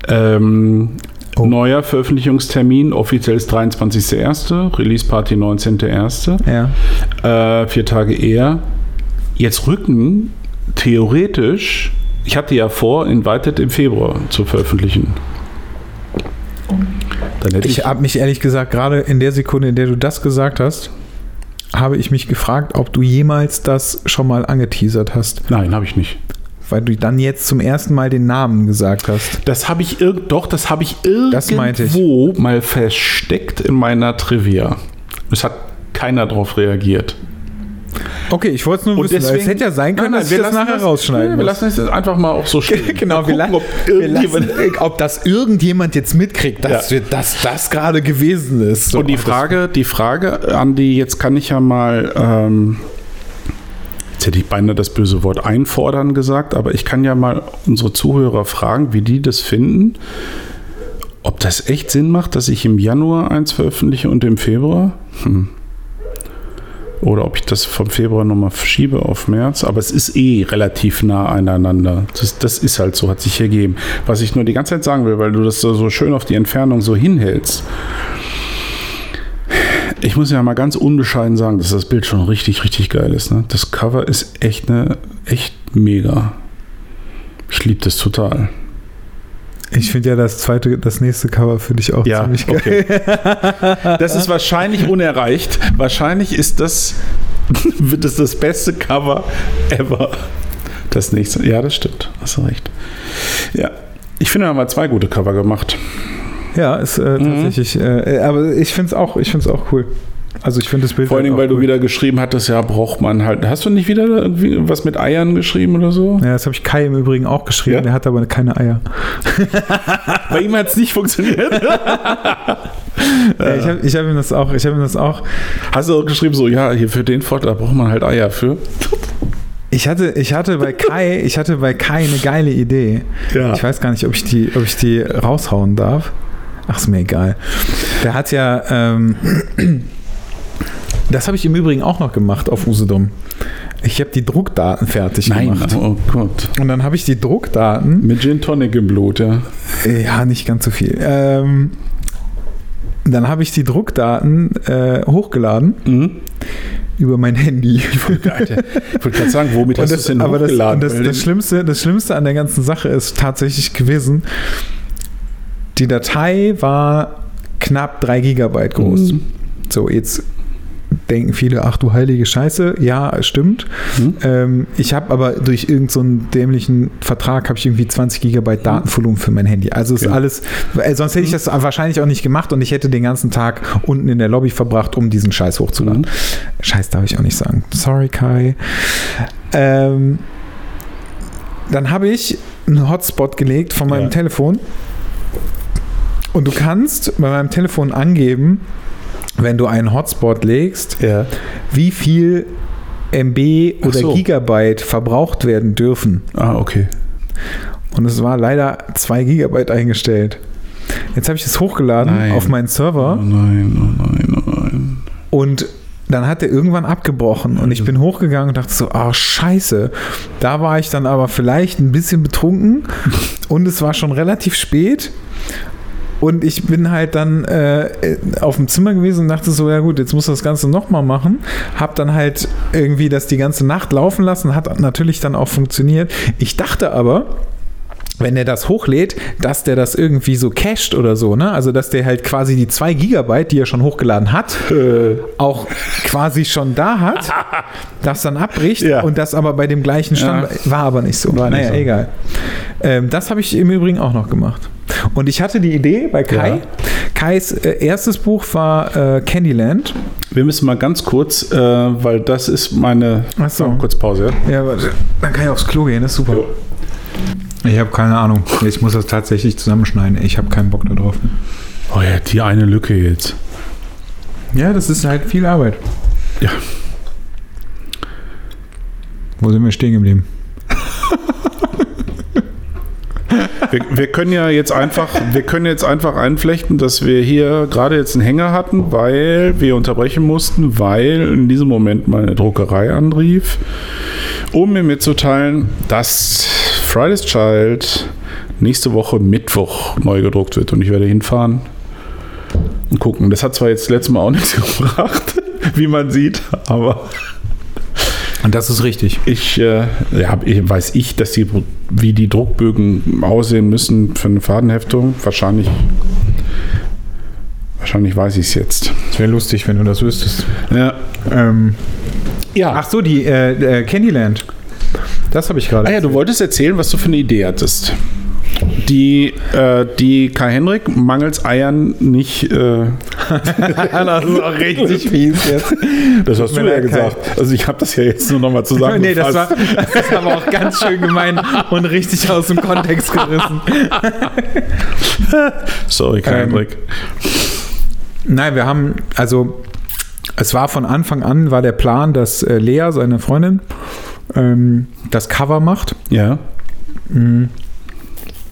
Ähm, Oh. Neuer Veröffentlichungstermin, offiziell ist 23.01., Release Party 19.01., Ja. äh, vier Tage eher. Jetzt Rücken, theoretisch, ich hatte ja vor, Invited im Februar zu veröffentlichen. Ich, Ich habe mich ehrlich gesagt, gerade in der Sekunde, in der du das gesagt hast, habe ich mich gefragt, ob du jemals das schon mal angeteasert hast. nein, habe ich nicht. Weil du dann jetzt zum ersten Mal den Namen gesagt hast. Das habe ich irg doch, das habe ich meinte ich. irgendwo mal versteckt in meiner Trivia. Es hat keiner drauf reagiert. Okay, ich wollte es nur Und wissen. deswegen- es hätte ja sein können, Nein, nein, dass wir das nachher das- rausschneiden Nee, wir lassen es jetzt einfach mal auch so stehen. Genau, wir, gucken, ob wir lassen, ob das irgendjemand jetzt mitkriegt, dass, Ja. wir, dass das gerade gewesen ist. So, Und die Frage, die Frage, Andi, jetzt kann ich ja mal, ähm, jetzt hätte ich beinahe das böse Wort einfordern gesagt, aber ich kann ja mal unsere Zuhörer fragen, wie die das finden. Ob das echt Sinn macht, dass ich im Januar eins veröffentliche und im Februar? Hm. Oder ob ich das vom Februar nochmal verschiebe auf März. Aber es ist eh relativ nah aneinander. Das, das ist halt so, hat sich ergeben. Was ich nur die ganze Zeit sagen will, weil du das so, schön auf die Entfernung so hinhältst. Ich muss ja mal ganz unbescheiden sagen, dass das Bild schon richtig, richtig geil ist. Ne? Das Cover ist echt eine, echt mega. Ich liebe das total. Ich finde ja das zweite, das nächste Cover finde ich auch Ja, ziemlich geil. okay. Das ist wahrscheinlich unerreicht. Wahrscheinlich ist das, wird es das beste Cover ever. Das nächste. Ja, das stimmt. Hast du recht. Ja. Ich finde, wir haben mal zwei gute Cover gemacht. Ja, ist äh, Mhm. tatsächlich. Äh, aber ich finde es auch, ich find's auch cool. Also ich finde das Bild. Vor allen halt weil du cool. wieder geschrieben hattest, ja, braucht man halt. Hast du nicht wieder irgendwie was mit Eiern geschrieben oder so? Ja, das habe ich Kai im Übrigen auch geschrieben. Ja? Der hat aber keine Eier. Bei ihm hat es nicht funktioniert. Ja, ich habe hab ihm das auch. Ich habe ihm das auch. Hast du auch geschrieben, so, ja, hier für den Vorteil braucht man halt Eier für. Ich hatte, ich hatte bei Kai, ich hatte bei Kai eine geile Idee. Ja. Ich weiß gar nicht, ob ich die, ob ich die raushauen darf. Ach, ist mir egal. Der hat ja, ähm, das habe ich im Übrigen auch noch gemacht auf Usedom. Ich habe die Druckdaten fertig gemacht. oh Gott. Und dann habe ich die Druckdaten, Mit Gin Tonic im Blut, ja. ja, nicht ganz so viel. Ähm, dann habe ich die Druckdaten äh, hochgeladen Mhm. über mein Handy. Ich wollte gerade sagen, womit hast du es denn aber das, hochgeladen? und das, das, Schlimmste, das Schlimmste an der ganzen Sache ist tatsächlich gewesen, die Datei war knapp 3 Gigabyte groß. Mhm. So, jetzt denken viele, ach du heilige Scheiße. Ja, stimmt. Mhm. Ähm, ich habe aber durch irgendeinen so einen dämlichen Vertrag habe ich irgendwie 20 Gigabyte Datenvolumen für mein Handy. Also ist Okay. alles, äh, sonst hätte ich das wahrscheinlich auch nicht gemacht und ich hätte den ganzen Tag unten in der Lobby verbracht, um diesen Scheiß hochzuladen. Mhm. Scheiß darf ich auch nicht sagen. Sorry, Kai. Ähm, dann habe ich einen Hotspot gelegt von meinem Ja. Telefon. Und du kannst bei meinem Telefon angeben, wenn du einen Hotspot legst, Ja. wie viel MB oder so. Gigabyte verbraucht werden dürfen. Ah, okay. Und es war leider 2 Gigabyte eingestellt. Jetzt habe ich es hochgeladen Nein. auf meinen Oh Server nein, oh nein, oh nein. und dann hat er irgendwann abgebrochen und ich bin hochgegangen und dachte so, ah scheiße. Da war ich dann aber vielleicht ein bisschen betrunken und es war schon relativ spät. Und ich bin halt dann äh, auf dem Zimmer gewesen und dachte so, ja gut, jetzt muss das Ganze nochmal machen. Hab dann halt irgendwie das die ganze Nacht laufen lassen, hat natürlich dann auch funktioniert. Ich dachte aber, wenn er das hochlädt, dass der das irgendwie so cached oder so, ne? Also dass der halt quasi die 2 Gigabyte, die er schon hochgeladen hat, auch quasi schon da hat, das dann abbricht Ja. und das aber bei dem gleichen Stand war aber nicht so. War nicht naja, so. egal. Ähm, das habe ich im Übrigen auch noch gemacht. Und ich hatte die Idee bei Kai. Ja. Kais äh, erstes Buch war äh, Candyland. Wir müssen mal ganz kurz, äh, weil das ist meine. Ach so. Kurz Pause, ja? Ja, warte. Dann kann ich aufs Klo gehen, das ist super. Ich habe keine Ahnung. Ich muss das tatsächlich zusammenschneiden. Ich habe keinen Bock darauf. Oh ja, die eine Lücke jetzt. Ja, das ist halt viel Arbeit. Ja. Wo sind wir stehen geblieben? Wir, wir können ja jetzt einfach, wir können jetzt einfach einflechten, dass wir hier gerade jetzt einen Hänger hatten, weil wir unterbrechen mussten, weil in diesem Moment meine Druckerei anrief, um mir mitzuteilen, dass Friday's Child nächste Woche Mittwoch neu gedruckt wird und ich werde hinfahren und gucken. Das hat zwar jetzt letztes Mal auch nichts gebracht, wie man sieht, aber Und das ist richtig. ich, äh, ja, ich- weiß ich, dass die, wie die Druckbögen aussehen müssen für eine Fadenheftung. Wahrscheinlich, wahrscheinlich weiß ich es jetzt. Es wäre lustig, wenn du das wüsstest. Ja. Ähm, Ja. ach so, die äh, äh, Candyland. Das habe ich gerade. ah ja, du wolltest erzählen, was du für eine Idee hattest. Die, äh, die Kai Henrik mangels Eiern nicht. Äh, das ist auch richtig fies jetzt. das hast du ja gesagt. Also ich habe das ja jetzt nur nochmal zusammengefasst. Nee, das war, das ist aber auch ganz schön gemein und richtig aus dem Kontext gerissen. Sorry, Kai Ähm, Henrik. Nein, wir haben, also es war von Anfang an, war der Plan, dass äh, Lea, seine Freundin, ähm, das Cover macht. Ja.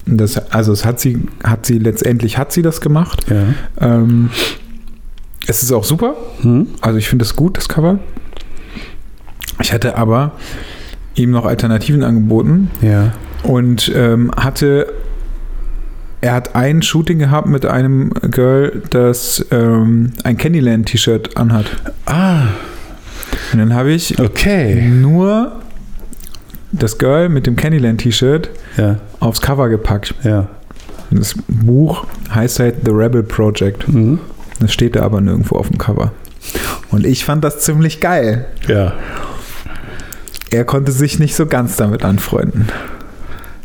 Das, also es hat sie, hat sie letztendlich hat sie das gemacht. Ja. Ähm, es ist auch super. Hm? Also ich finde es gut, das Cover. Ich hatte aber ihm noch Alternativen angeboten Ja. und ähm, hatte er hat ein Shooting gehabt mit einem Girl, das ähm, ein Candyland-T-Shirt anhat. Ah, Und dann habe ich okay. nur das Girl mit dem Candyland-T-Shirt Ja. aufs Cover gepackt. Ja. Das Buch heißt halt The Rebel Project. Mhm. Das steht da aber nirgendwo auf dem Cover. Und ich fand das ziemlich geil. Ja. Er konnte sich nicht so ganz damit anfreunden.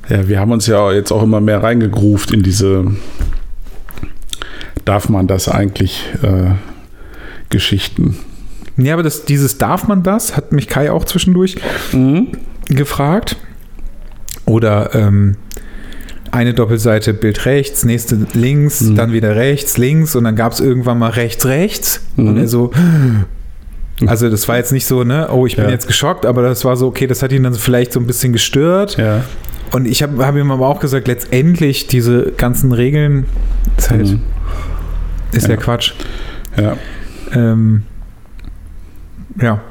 Ja, wir haben uns ja jetzt auch immer mehr reingegruft in diese darf man das eigentlich äh, Geschichten. Ja, aber das, dieses darf man das, hat mich Kai auch zwischendurch gefragt. Oder ähm, eine Doppelseite Bild rechts, nächste links, Mhm. dann wieder rechts, links und dann gab es irgendwann mal rechts, rechts. Und Mhm. er so, also das war jetzt nicht so, ne, oh, ich bin Ja. jetzt geschockt, aber das war so, okay, das hat ihn dann vielleicht so ein bisschen gestört. Ja. Und ich habe hab ihm aber auch gesagt, letztendlich diese ganzen Regeln, ist halt, Mhm. ist Ja. ja Quatsch. Ja. Ähm, ja.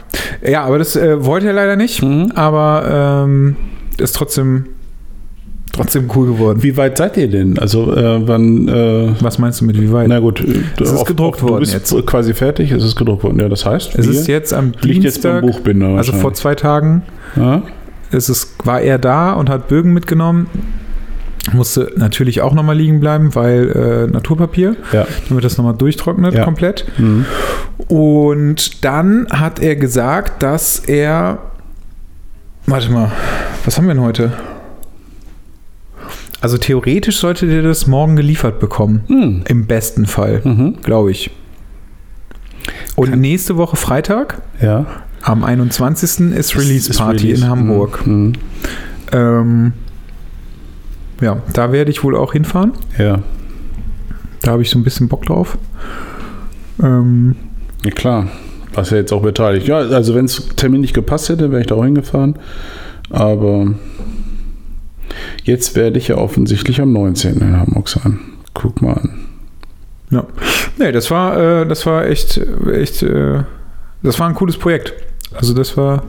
Ja, aber das äh, wollte er leider nicht, Mhm. aber ähm, ist trotzdem, trotzdem cool geworden. Wie weit seid ihr denn? Also äh, wann? Äh, Was meinst du mit wie weit? na gut, Es ist gedruckt du worden bist jetzt. quasi fertig. Es ist gedruckt worden. Ja, das heißt, es ist jetzt am liegt jetzt beim Dienstag, Buchbinder. also vor zwei Tagen, Ja? ist es, war er da und hat Bögen mitgenommen. Musste natürlich auch nochmal liegen bleiben, weil äh, Naturpapier, Ja. damit das nochmal durchtrocknet Ja. komplett. Mhm. Und dann hat er gesagt, dass er. Warte mal, was haben wir denn heute? Also theoretisch sollte der das morgen geliefert bekommen. Mhm. Im besten Fall, Mhm. glaube ich. Und nächste Woche Freitag, Ja. am 21. ist Release Ist Party Release. in Hamburg. Mhm. Ähm, ja, da werde ich wohl auch hinfahren. Ja. Da habe ich so ein bisschen Bock drauf. Ähm, ja, klar. Warst ja jetzt auch beteiligt. Ja, also wenn es Termin nicht gepasst hätte, wäre ich da auch hingefahren. Aber jetzt werde ich ja offensichtlich am 19. in Hamburg sein. Guck mal an. Ja. Nee, das war, äh, das war echt, echt, äh, das war ein cooles Projekt. Also das war,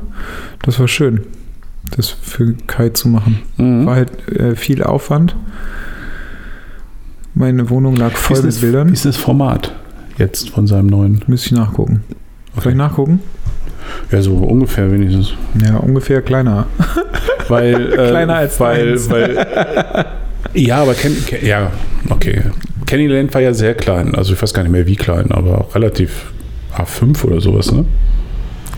das war schön, das für Kai zu machen. Mhm. War halt äh, viel Aufwand. Meine Wohnung lag voll Wie mit ist das- Bildern. Wie ist das Format jetzt von seinem neuen? Müsste ich nachgucken. Soll ich nachgucken? Ja, so ungefähr wenigstens. Ja, ungefähr kleiner. Weil, äh, Kleiner als weil, deins. weil Ja, aber Ken, Ken, ja, okay. Candyland war ja sehr klein. Also ich weiß gar nicht mehr wie klein, aber relativ A5 oder sowas, ne?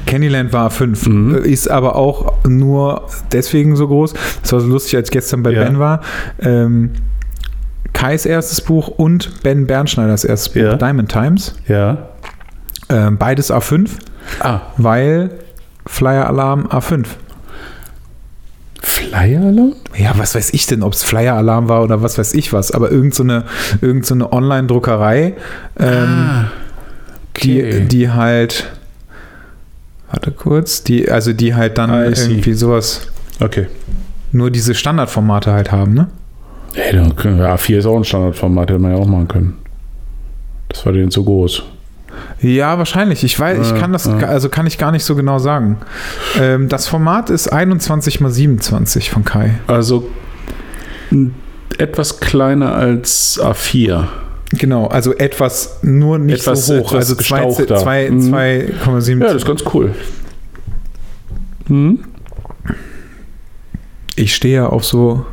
Candyland war 5, Mhm. ist aber auch nur deswegen so groß. Das war so lustig, als ich gestern bei Ja. Ben war. Ähm, Kais erstes Buch und Ben Bernschneiders erstes Buch, Ja. Diamond Times. Ja. Ähm, beides A5, Ah, weil Flyer Alarm A5. Flyer Alarm? Ja, was weiß ich denn, ob es Flyer Alarm war oder was weiß ich was, aber irgend so eine, irgend so eine Online-Druckerei, ähm, Ah, okay. die, die halt, warte kurz, die, also die halt dann see. irgendwie sowas, Okay. nur diese Standardformate halt haben, ne? Ey, dann können wir, A4 ist auch ein Standardformat, hätte man ja auch machen können. Das war denen zu groß. Ja, wahrscheinlich. Ich weiß, ich Ja, kann das, ja. also kann ich gar nicht so genau sagen. Ähm, das Format ist 21 mal 27 von Kai. Also etwas kleiner als A4. Genau, also etwas nur nicht Etwas- so hoch. Also zwei- gestauchter. zwei- Mhm. 2,7. Ja, das ist ganz cool. Hm? ich stehe ja auf so,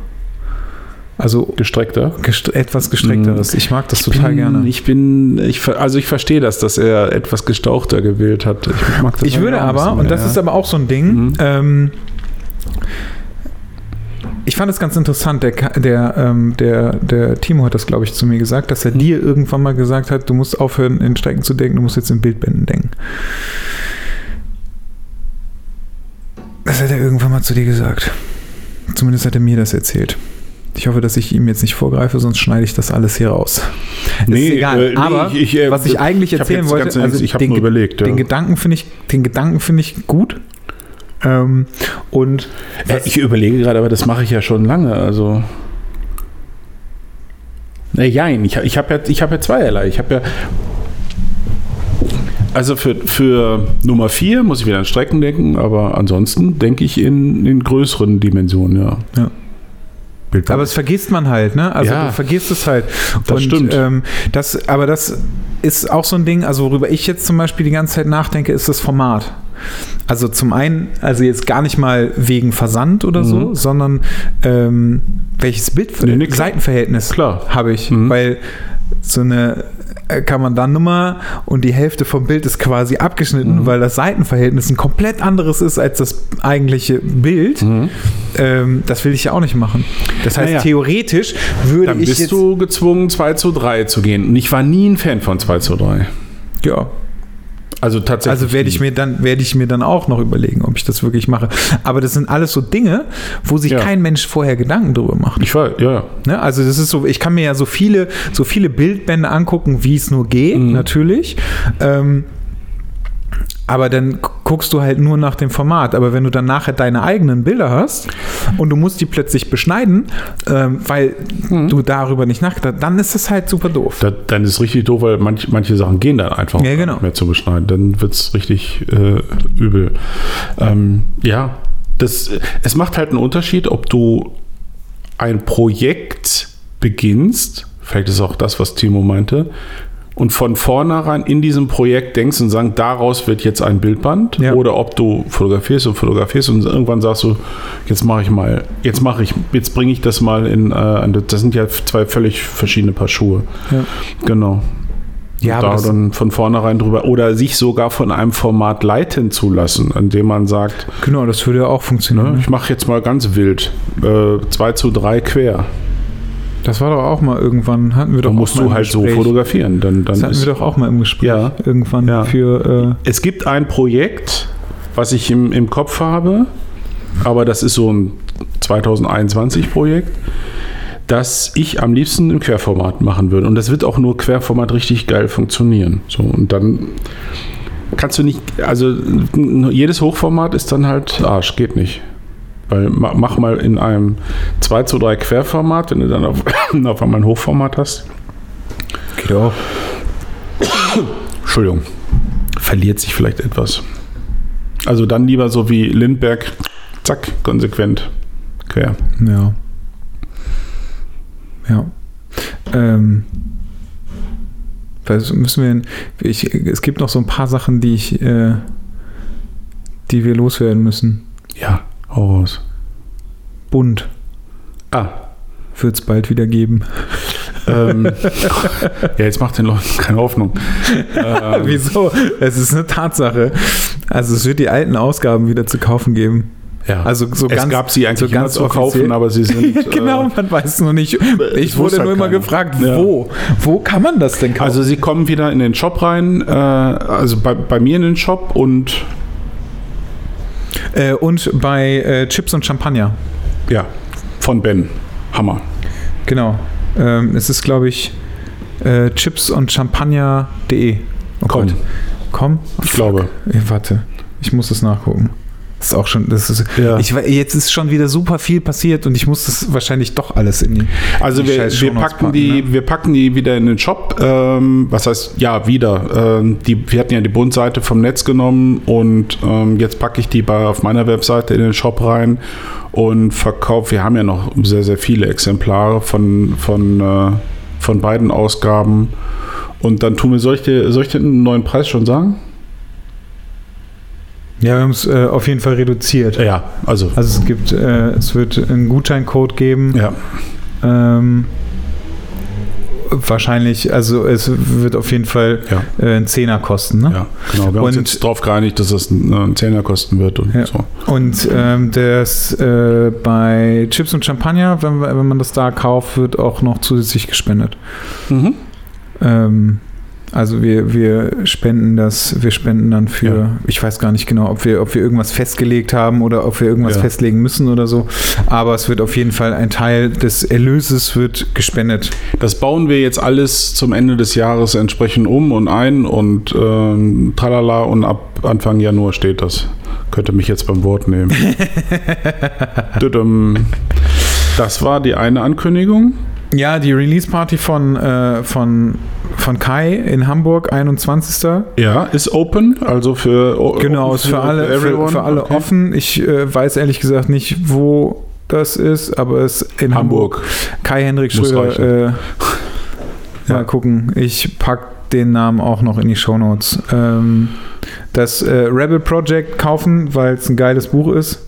also Gestreckter. gest etwas gestreckteres. Ich mag das total bin, gerne. Ich bin, ich, also ich verstehe das, dass er etwas gestauchter gewählt hat. Ich mag das Ich würde aber, und das ist aber auch so ein Ding, Mhm. ähm, ich fand es ganz interessant, der, der, ähm, der, der Timo hat das, glaube ich, zu mir gesagt, dass er dir irgendwann mal gesagt hat, du musst aufhören, in Strecken zu denken, du musst jetzt in Bildbänden denken. Das hat er irgendwann mal zu dir gesagt. Zumindest hat er mir das erzählt. Ich hoffe, dass ich ihm jetzt nicht vorgreife, sonst schneide ich das alles hier raus. Nee, ist egal. äh, nee, Aber ich- ich, äh, was ich eigentlich erzählen wollte, also ich habe den nur überlegt. Ja. den Gedanken finde ich, den Gedanken finde ich gut. Ähm, und Äh, ich überlege gerade, aber das mache ich ja schon lange. Also. Nee, jein, ich, ich habe ja, ich hab ja zweierlei. Ich habe ja. Also für, für Nummer 4 muss ich wieder an Strecken denken, aber ansonsten denke ich in, in größeren Dimensionen, ja. Bildband. Aber es vergisst man halt, ne? Also Ja. du vergisst es halt. Das und, stimmt. Ähm, das, aber das ist auch so ein Ding, also worüber ich jetzt zum Beispiel die ganze Zeit nachdenke, ist das Format. Also zum einen, also jetzt gar nicht mal wegen Versand oder so, Mhm. sondern ähm, welches Bild, Nee, nee. Seitenverhältnis habe ich. Mhm. Weil so eine äh, kann man dann Nummer und die Hälfte vom Bild ist quasi abgeschnitten, Mhm. weil das Seitenverhältnis ein komplett anderes ist als das eigentliche Bild. Mhm. Ähm, das will ich ja auch nicht machen. Das heißt, Naja. theoretisch würde Dann ich bist jetzt, du gezwungen, 2 zu 3 zu gehen. Und ich war nie ein Fan von 2 zu 3. ja, Also tatsächlich. also werde ich mir dann werde ich mir dann auch noch überlegen, ob ich das wirklich mache. Aber das sind alles so Dinge, wo sich Ja. kein Mensch vorher Gedanken drüber macht. Ich ja, ja. Ne? Also das ist so, ich kann mir ja so viele, so viele Bildbände angucken, wie es nur geht, Mhm. natürlich. Ähm, aber dann gu- guckst du halt nur nach dem Format. Aber wenn du dann nachher deine eigenen Bilder hast und du musst die plötzlich beschneiden, ähm, weil Mhm. du darüber nicht nachgedacht dann ist das halt super doof. Da, dann ist es richtig doof, weil manch, manche Sachen gehen dann einfach Ja, genau. mehr zu beschneiden. Dann wird es richtig äh, übel. Ähm, ja, das, es macht halt einen Unterschied, ob du ein Projekt beginnst, vielleicht ist auch das, was Timo meinte, und von vornherein in diesem Projekt denkst und sagst, daraus wird jetzt ein Bildband, Ja. oder ob du fotografierst und fotografierst und irgendwann sagst du, jetzt mache ich mal, jetzt mache ich, jetzt bringe ich das mal in, äh, das sind ja zwei völlig verschiedene Paar Schuhe. Ja. Genau. Ja, da dann von vornherein drüber oder sich sogar von einem Format leiten zu lassen, indem man sagt, Genau, das würde ja auch funktionieren. ne, ich mache jetzt mal ganz wild, äh, 2 zu 3 quer. Das war doch auch mal irgendwann, hatten wir doch auch musst mal du halt so Gespräch. fotografieren. Dann, Das dann hatten ist, wir doch auch mal im Gespräch Ja. irgendwann Ja. für es gibt ein Projekt, was ich im, im Kopf habe, aber das ist so ein 2021-Projekt, das ich am liebsten im Querformat machen würde. Und das wird auch nur Querformat richtig geil funktionieren. So, und dann kannst du nicht, also jedes Hochformat ist dann halt Arsch, geht nicht. Weil ma- mach mal in einem 2 zu 3 Querformat, wenn du dann auf, auf einmal ein Hochformat hast. geht auch. Entschuldigung, verliert sich vielleicht etwas. Also dann lieber so wie Lindberg, zack, konsequent quer. Ja. Ja. Ähm, was müssen wir ich, es gibt noch so ein paar Sachen, die ich, äh, die wir loswerden müssen. Ja, hau raus. Bunt Ah, wird es bald wieder geben. ähm, ja, jetzt macht den Leuten keine Hoffnung. Ähm, Wieso? Es ist eine Tatsache. Also es wird die alten Ausgaben wieder zu kaufen geben. ja. Also so es ganz, gab sie eigentlich so ganz zu kaufen, aber sie sind. genau, Äh, man weiß nur nicht. Ich wurde halt nur immer gefragt, Ja. wo? Wo kann man das denn kaufen? also sie kommen wieder in den Shop rein, äh, also bei, bei mir in den Shop und äh, und bei äh, Chips und Champagner. ja, von Ben. Hammer. Genau. Ähm, es ist, glaube ich, äh, chips und champagner.de. Oh Komm. Gott. Komm? Ich glaube. Äh, warte, ich muss das nachgucken. Das ist auch schon, das ist, Ja. ich, jetzt ist schon wieder super viel passiert und ich muss das wahrscheinlich doch alles in die. Also die wir, scheiß wir, Shownotes packen die, ne? wir packen die wieder in den Shop. Ähm, was heißt, ja, wieder. Ähm, die, wir hatten ja die Bundseite vom Netz genommen und ähm, jetzt packe ich die bei, auf meiner Webseite in den Shop rein und verkaufe. Wir haben ja noch sehr, sehr viele Exemplare von, von, äh, von beiden Ausgaben. Und dann tun wir, soll ich dir, soll ich neuen Preis schon sagen? Ja, wir haben es äh, auf jeden Fall reduziert. Ja, also. Also es gibt, äh, es wird einen Gutscheincode geben. Ja, Ähm, wahrscheinlich, also es wird auf jeden Fall ja, äh, einen Zehner kosten. Ne? ja, genau. Wir haben uns jetzt darauf geeinigt, dass es einen, einen Zehner kosten wird und Ja. so. Und ähm, das äh, bei Chips und Champagner, wenn, wenn man das da kauft, wird auch noch zusätzlich gespendet. Mhm. Ähm, also wir, wir spenden das, wir spenden dann für, Ja. ich weiß gar nicht genau, ob wir, ob wir irgendwas festgelegt haben oder ob wir irgendwas Ja. festlegen müssen oder so. Aber es wird auf jeden Fall ein Teil des Erlöses wird gespendet. Das bauen wir jetzt alles zum Ende des Jahres entsprechend um und ein und ähm, tralala und ab Anfang Januar steht das. Könnte mich jetzt beim Wort nehmen. Das war die eine Ankündigung. Ja, die Release-Party von, äh, von, von Kai in Hamburg, 21. Ja, ist open, also für Genau, ist für alle, für, für alle Okay. offen. Ich äh, weiß ehrlich gesagt nicht, wo das ist, aber es ist in Hamburg. Hamburg. Kai-Hendrik Muss Schröder. Äh, ja, Ja. gucken. Ich pack den Namen auch noch in die Shownotes. Ähm, das äh, Rebel Project kaufen, weil es ein geiles Buch ist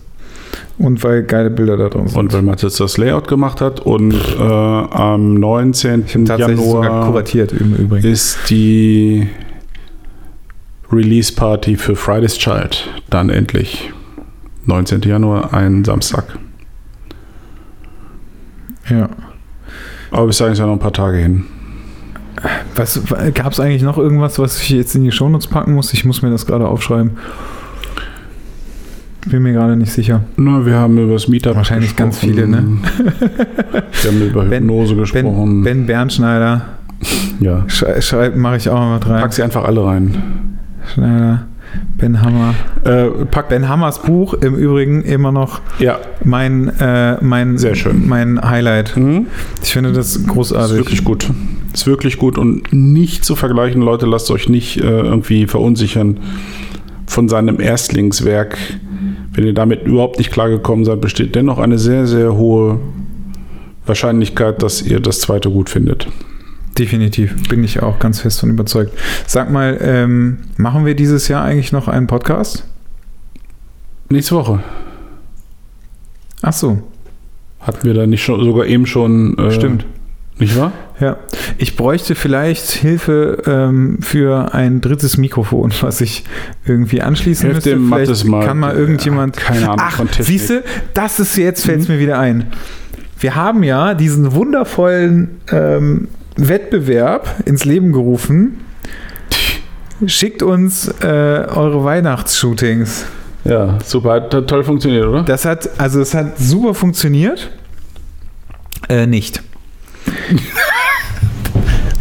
und weil geile Bilder da drin sind. Und weil Mathis das Layout gemacht hat und äh, am 19. tatsächlich sogar Januar ist die Release Party für Friday's Child. Dann endlich. 19. Januar, ein Samstag. Ja. Aber bis dahin ist ja noch ein paar Tage hin. Was gab es eigentlich noch irgendwas, was ich jetzt in die Shownotes packen muss? Ich muss mir das gerade aufschreiben. Bin mir gerade nicht sicher. Na, wir haben über das Meetup Wahrscheinlich ganz gesprochen. viele, ne? Wir haben über Ben- Hypnose gesprochen. Ben, ben Bernschneider. ja. Schrei- Schreibt, mache ich auch mal mit rein. Pack sie einfach alle rein. Schneider. Ben Hammer. Äh, pack, Ben Hammers Buch im Übrigen immer noch ja, mein, äh, mein, Sehr schön. mein Highlight. mhm. Ich finde das ist großartig. wirklich gut. Ist wirklich gut und nicht zu vergleichen. Leute, lasst euch nicht äh, irgendwie verunsichern von seinem Erstlingswerk. Wenn ihr damit überhaupt nicht klargekommen seid, besteht dennoch eine sehr, sehr hohe Wahrscheinlichkeit, dass ihr das zweite gut findet. Definitiv, bin ich auch ganz fest von überzeugt. Sag mal, ähm, machen wir dieses Jahr eigentlich noch einen Podcast? Nächste Woche. Ach so, Hatten wir da nicht schon, sogar eben schon. Äh, stimmt. Nicht wahr? Ja, ich bräuchte vielleicht Hilfe ähm, für ein drittes Mikrofon, was ich irgendwie anschließen Helft müsste. dem Vielleicht mal. kann mal irgendjemand. Keine Ahnung Ach, von Technik. siehst du, das ist jetzt fällt es Mhm. mir wieder ein. Wir haben ja diesen wundervollen ähm, Wettbewerb ins Leben gerufen. Schickt uns äh, eure Weihnachtsshootings. Ja, super. Hat, hat toll funktioniert, oder? Das hat, also es hat super funktioniert. Äh, nicht.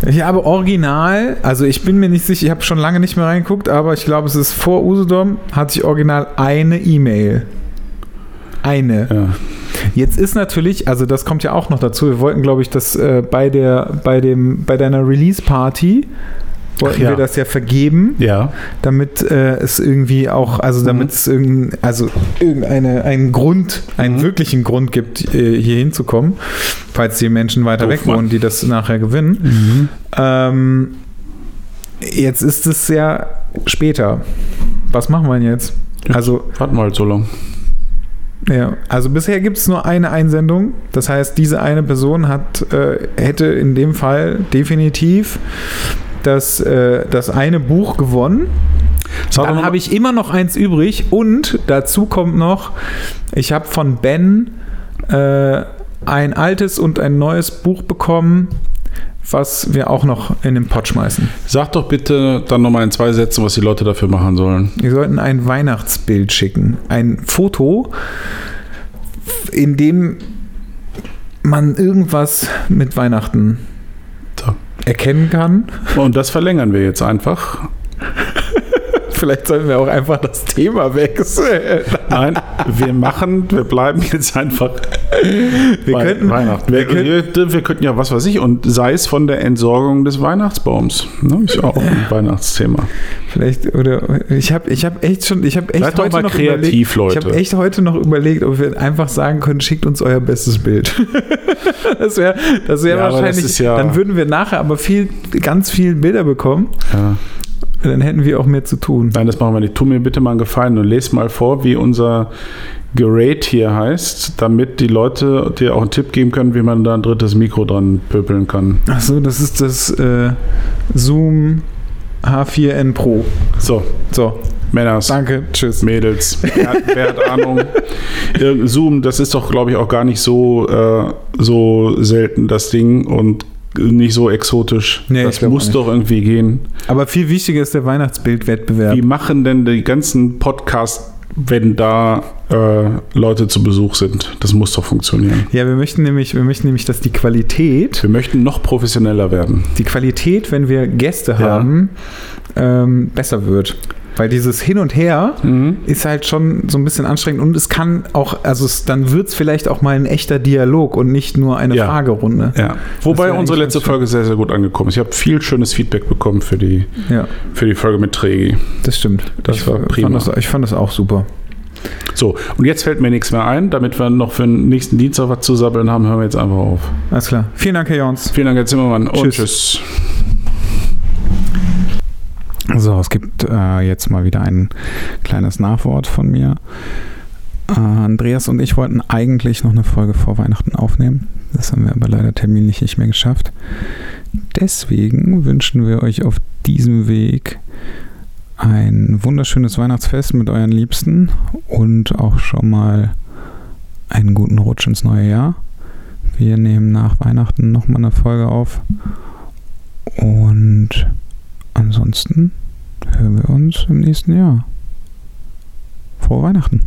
ich habe original, also ich bin mir nicht sicher, ich habe schon lange nicht mehr reingeguckt, aber ich glaube, es ist vor Usedom, hatte ich original eine E-Mail. Eine. Ja. Jetzt ist natürlich, also das kommt ja auch noch dazu. Wir wollten, glaube ich, das äh, bei der, bei dem, bei deiner Release-Party wollten ja. wir das ja vergeben Ja. damit äh, es irgendwie auch, also damit Mhm. es irgendein, also irgendeine, einen Grund, einen Mhm. wirklichen Grund gibt, äh, hier hinzukommen, falls die Menschen weiter Doof, weg wohnen, Mann. die das nachher gewinnen. Mhm. Ähm, jetzt ist es ja später. Was machen wir denn jetzt? Ja. Also, Warten wir halt so lang. ja, also bisher gibt es nur eine Einsendung. Das heißt, diese eine Person hat, äh, hätte in dem Fall definitiv das, äh, das eine Buch gewonnen. Sag Dann habe ich immer noch eins übrig und dazu kommt noch, ich habe von Ben äh, ein altes und ein neues Buch bekommen, was wir auch noch in den Pott schmeißen. Sag doch bitte dann nochmal in zwei Sätzen, was die Leute dafür machen sollen. Wir sollten ein Weihnachtsbild schicken. Ein Foto, in dem man irgendwas mit Weihnachten. Erkennen kann. Und das verlängern wir jetzt einfach. Vielleicht sollten wir auch einfach das Thema wechseln. Nein, wir machen, wir bleiben jetzt einfach Wir bei könnten, Weihnachten. wir Wir, könnten- wir, könnten ja, was weiß ich, und sei es von der Entsorgung des Weihnachtsbaums. Ne? Ist ja auch ein Weihnachtsthema. Vielleicht, oder ich habe ich hab echt schon, ich habe echt Seid heute noch kreativ, überlegt, ich Leute. habe echt heute noch überlegt, ob wir einfach sagen können, schickt uns euer bestes Bild. das wäre das wär Ja, das wahrscheinlich, ist ja- dann würden wir nachher aber viel, ganz viele Bilder bekommen. Ja. Dann hätten wir auch mehr zu tun. Nein, das machen wir nicht. Tu mir bitte mal einen Gefallen und lese mal vor, wie unser Gerät hier heißt, damit die Leute dir auch einen Tipp geben können, wie man da ein drittes Mikro dran pöpeln kann. Achso, das ist das äh, Zoom H4n Pro. So, So, Männers. danke, tschüss. Mädels, wer, hat- wer hat Ahnung? Zoom, das ist doch, glaube ich, auch gar nicht so, äh, so selten, das Ding und nicht so exotisch. Nee, das muss doch irgendwie gehen. Aber viel wichtiger ist der Weihnachtsbildwettbewerb. Wie machen denn die ganzen Podcasts, wenn da äh, Leute zu Besuch sind? Das muss doch funktionieren. Ja, wir möchten nämlich, wir möchten nämlich, dass die Qualität Wir möchten noch professioneller werden. die Qualität, wenn wir Gäste Ja. haben, ähm, besser wird. Weil dieses Hin und Her ist halt schon so ein bisschen anstrengend und es kann auch, also es, dann wird es vielleicht auch mal ein echter Dialog und nicht nur eine Ja. Fragerunde. Ja. Wobei unsere letzte. Folge sehr, sehr gut angekommen ist. Ich habe viel schönes Feedback bekommen für die, Ja, für die Folge mit Tregi. das stimmt. Das ich, war fand prima. Das, ich fand das auch super. So, und jetzt fällt mir nichts mehr ein. Damit wir noch für den nächsten Dienstag was zu sabbeln haben, hören wir jetzt einfach auf. Alles klar. Vielen Dank, Herr Jons. Vielen Dank, Herr Zimmermann. Und Tschüss. So, es gibt äh, jetzt mal wieder ein kleines Nachwort von mir. Äh, Andreas und ich wollten eigentlich noch eine Folge vor Weihnachten aufnehmen. Das haben wir aber leider terminlich nicht mehr geschafft. Deswegen wünschen wir euch auf diesem Weg ein wunderschönes Weihnachtsfest mit euren Liebsten und auch schon mal einen guten Rutsch ins neue Jahr. Wir nehmen nach Weihnachten nochmal eine Folge auf. Und ansonsten hören wir uns im nächsten Jahr. Frohe Weihnachten.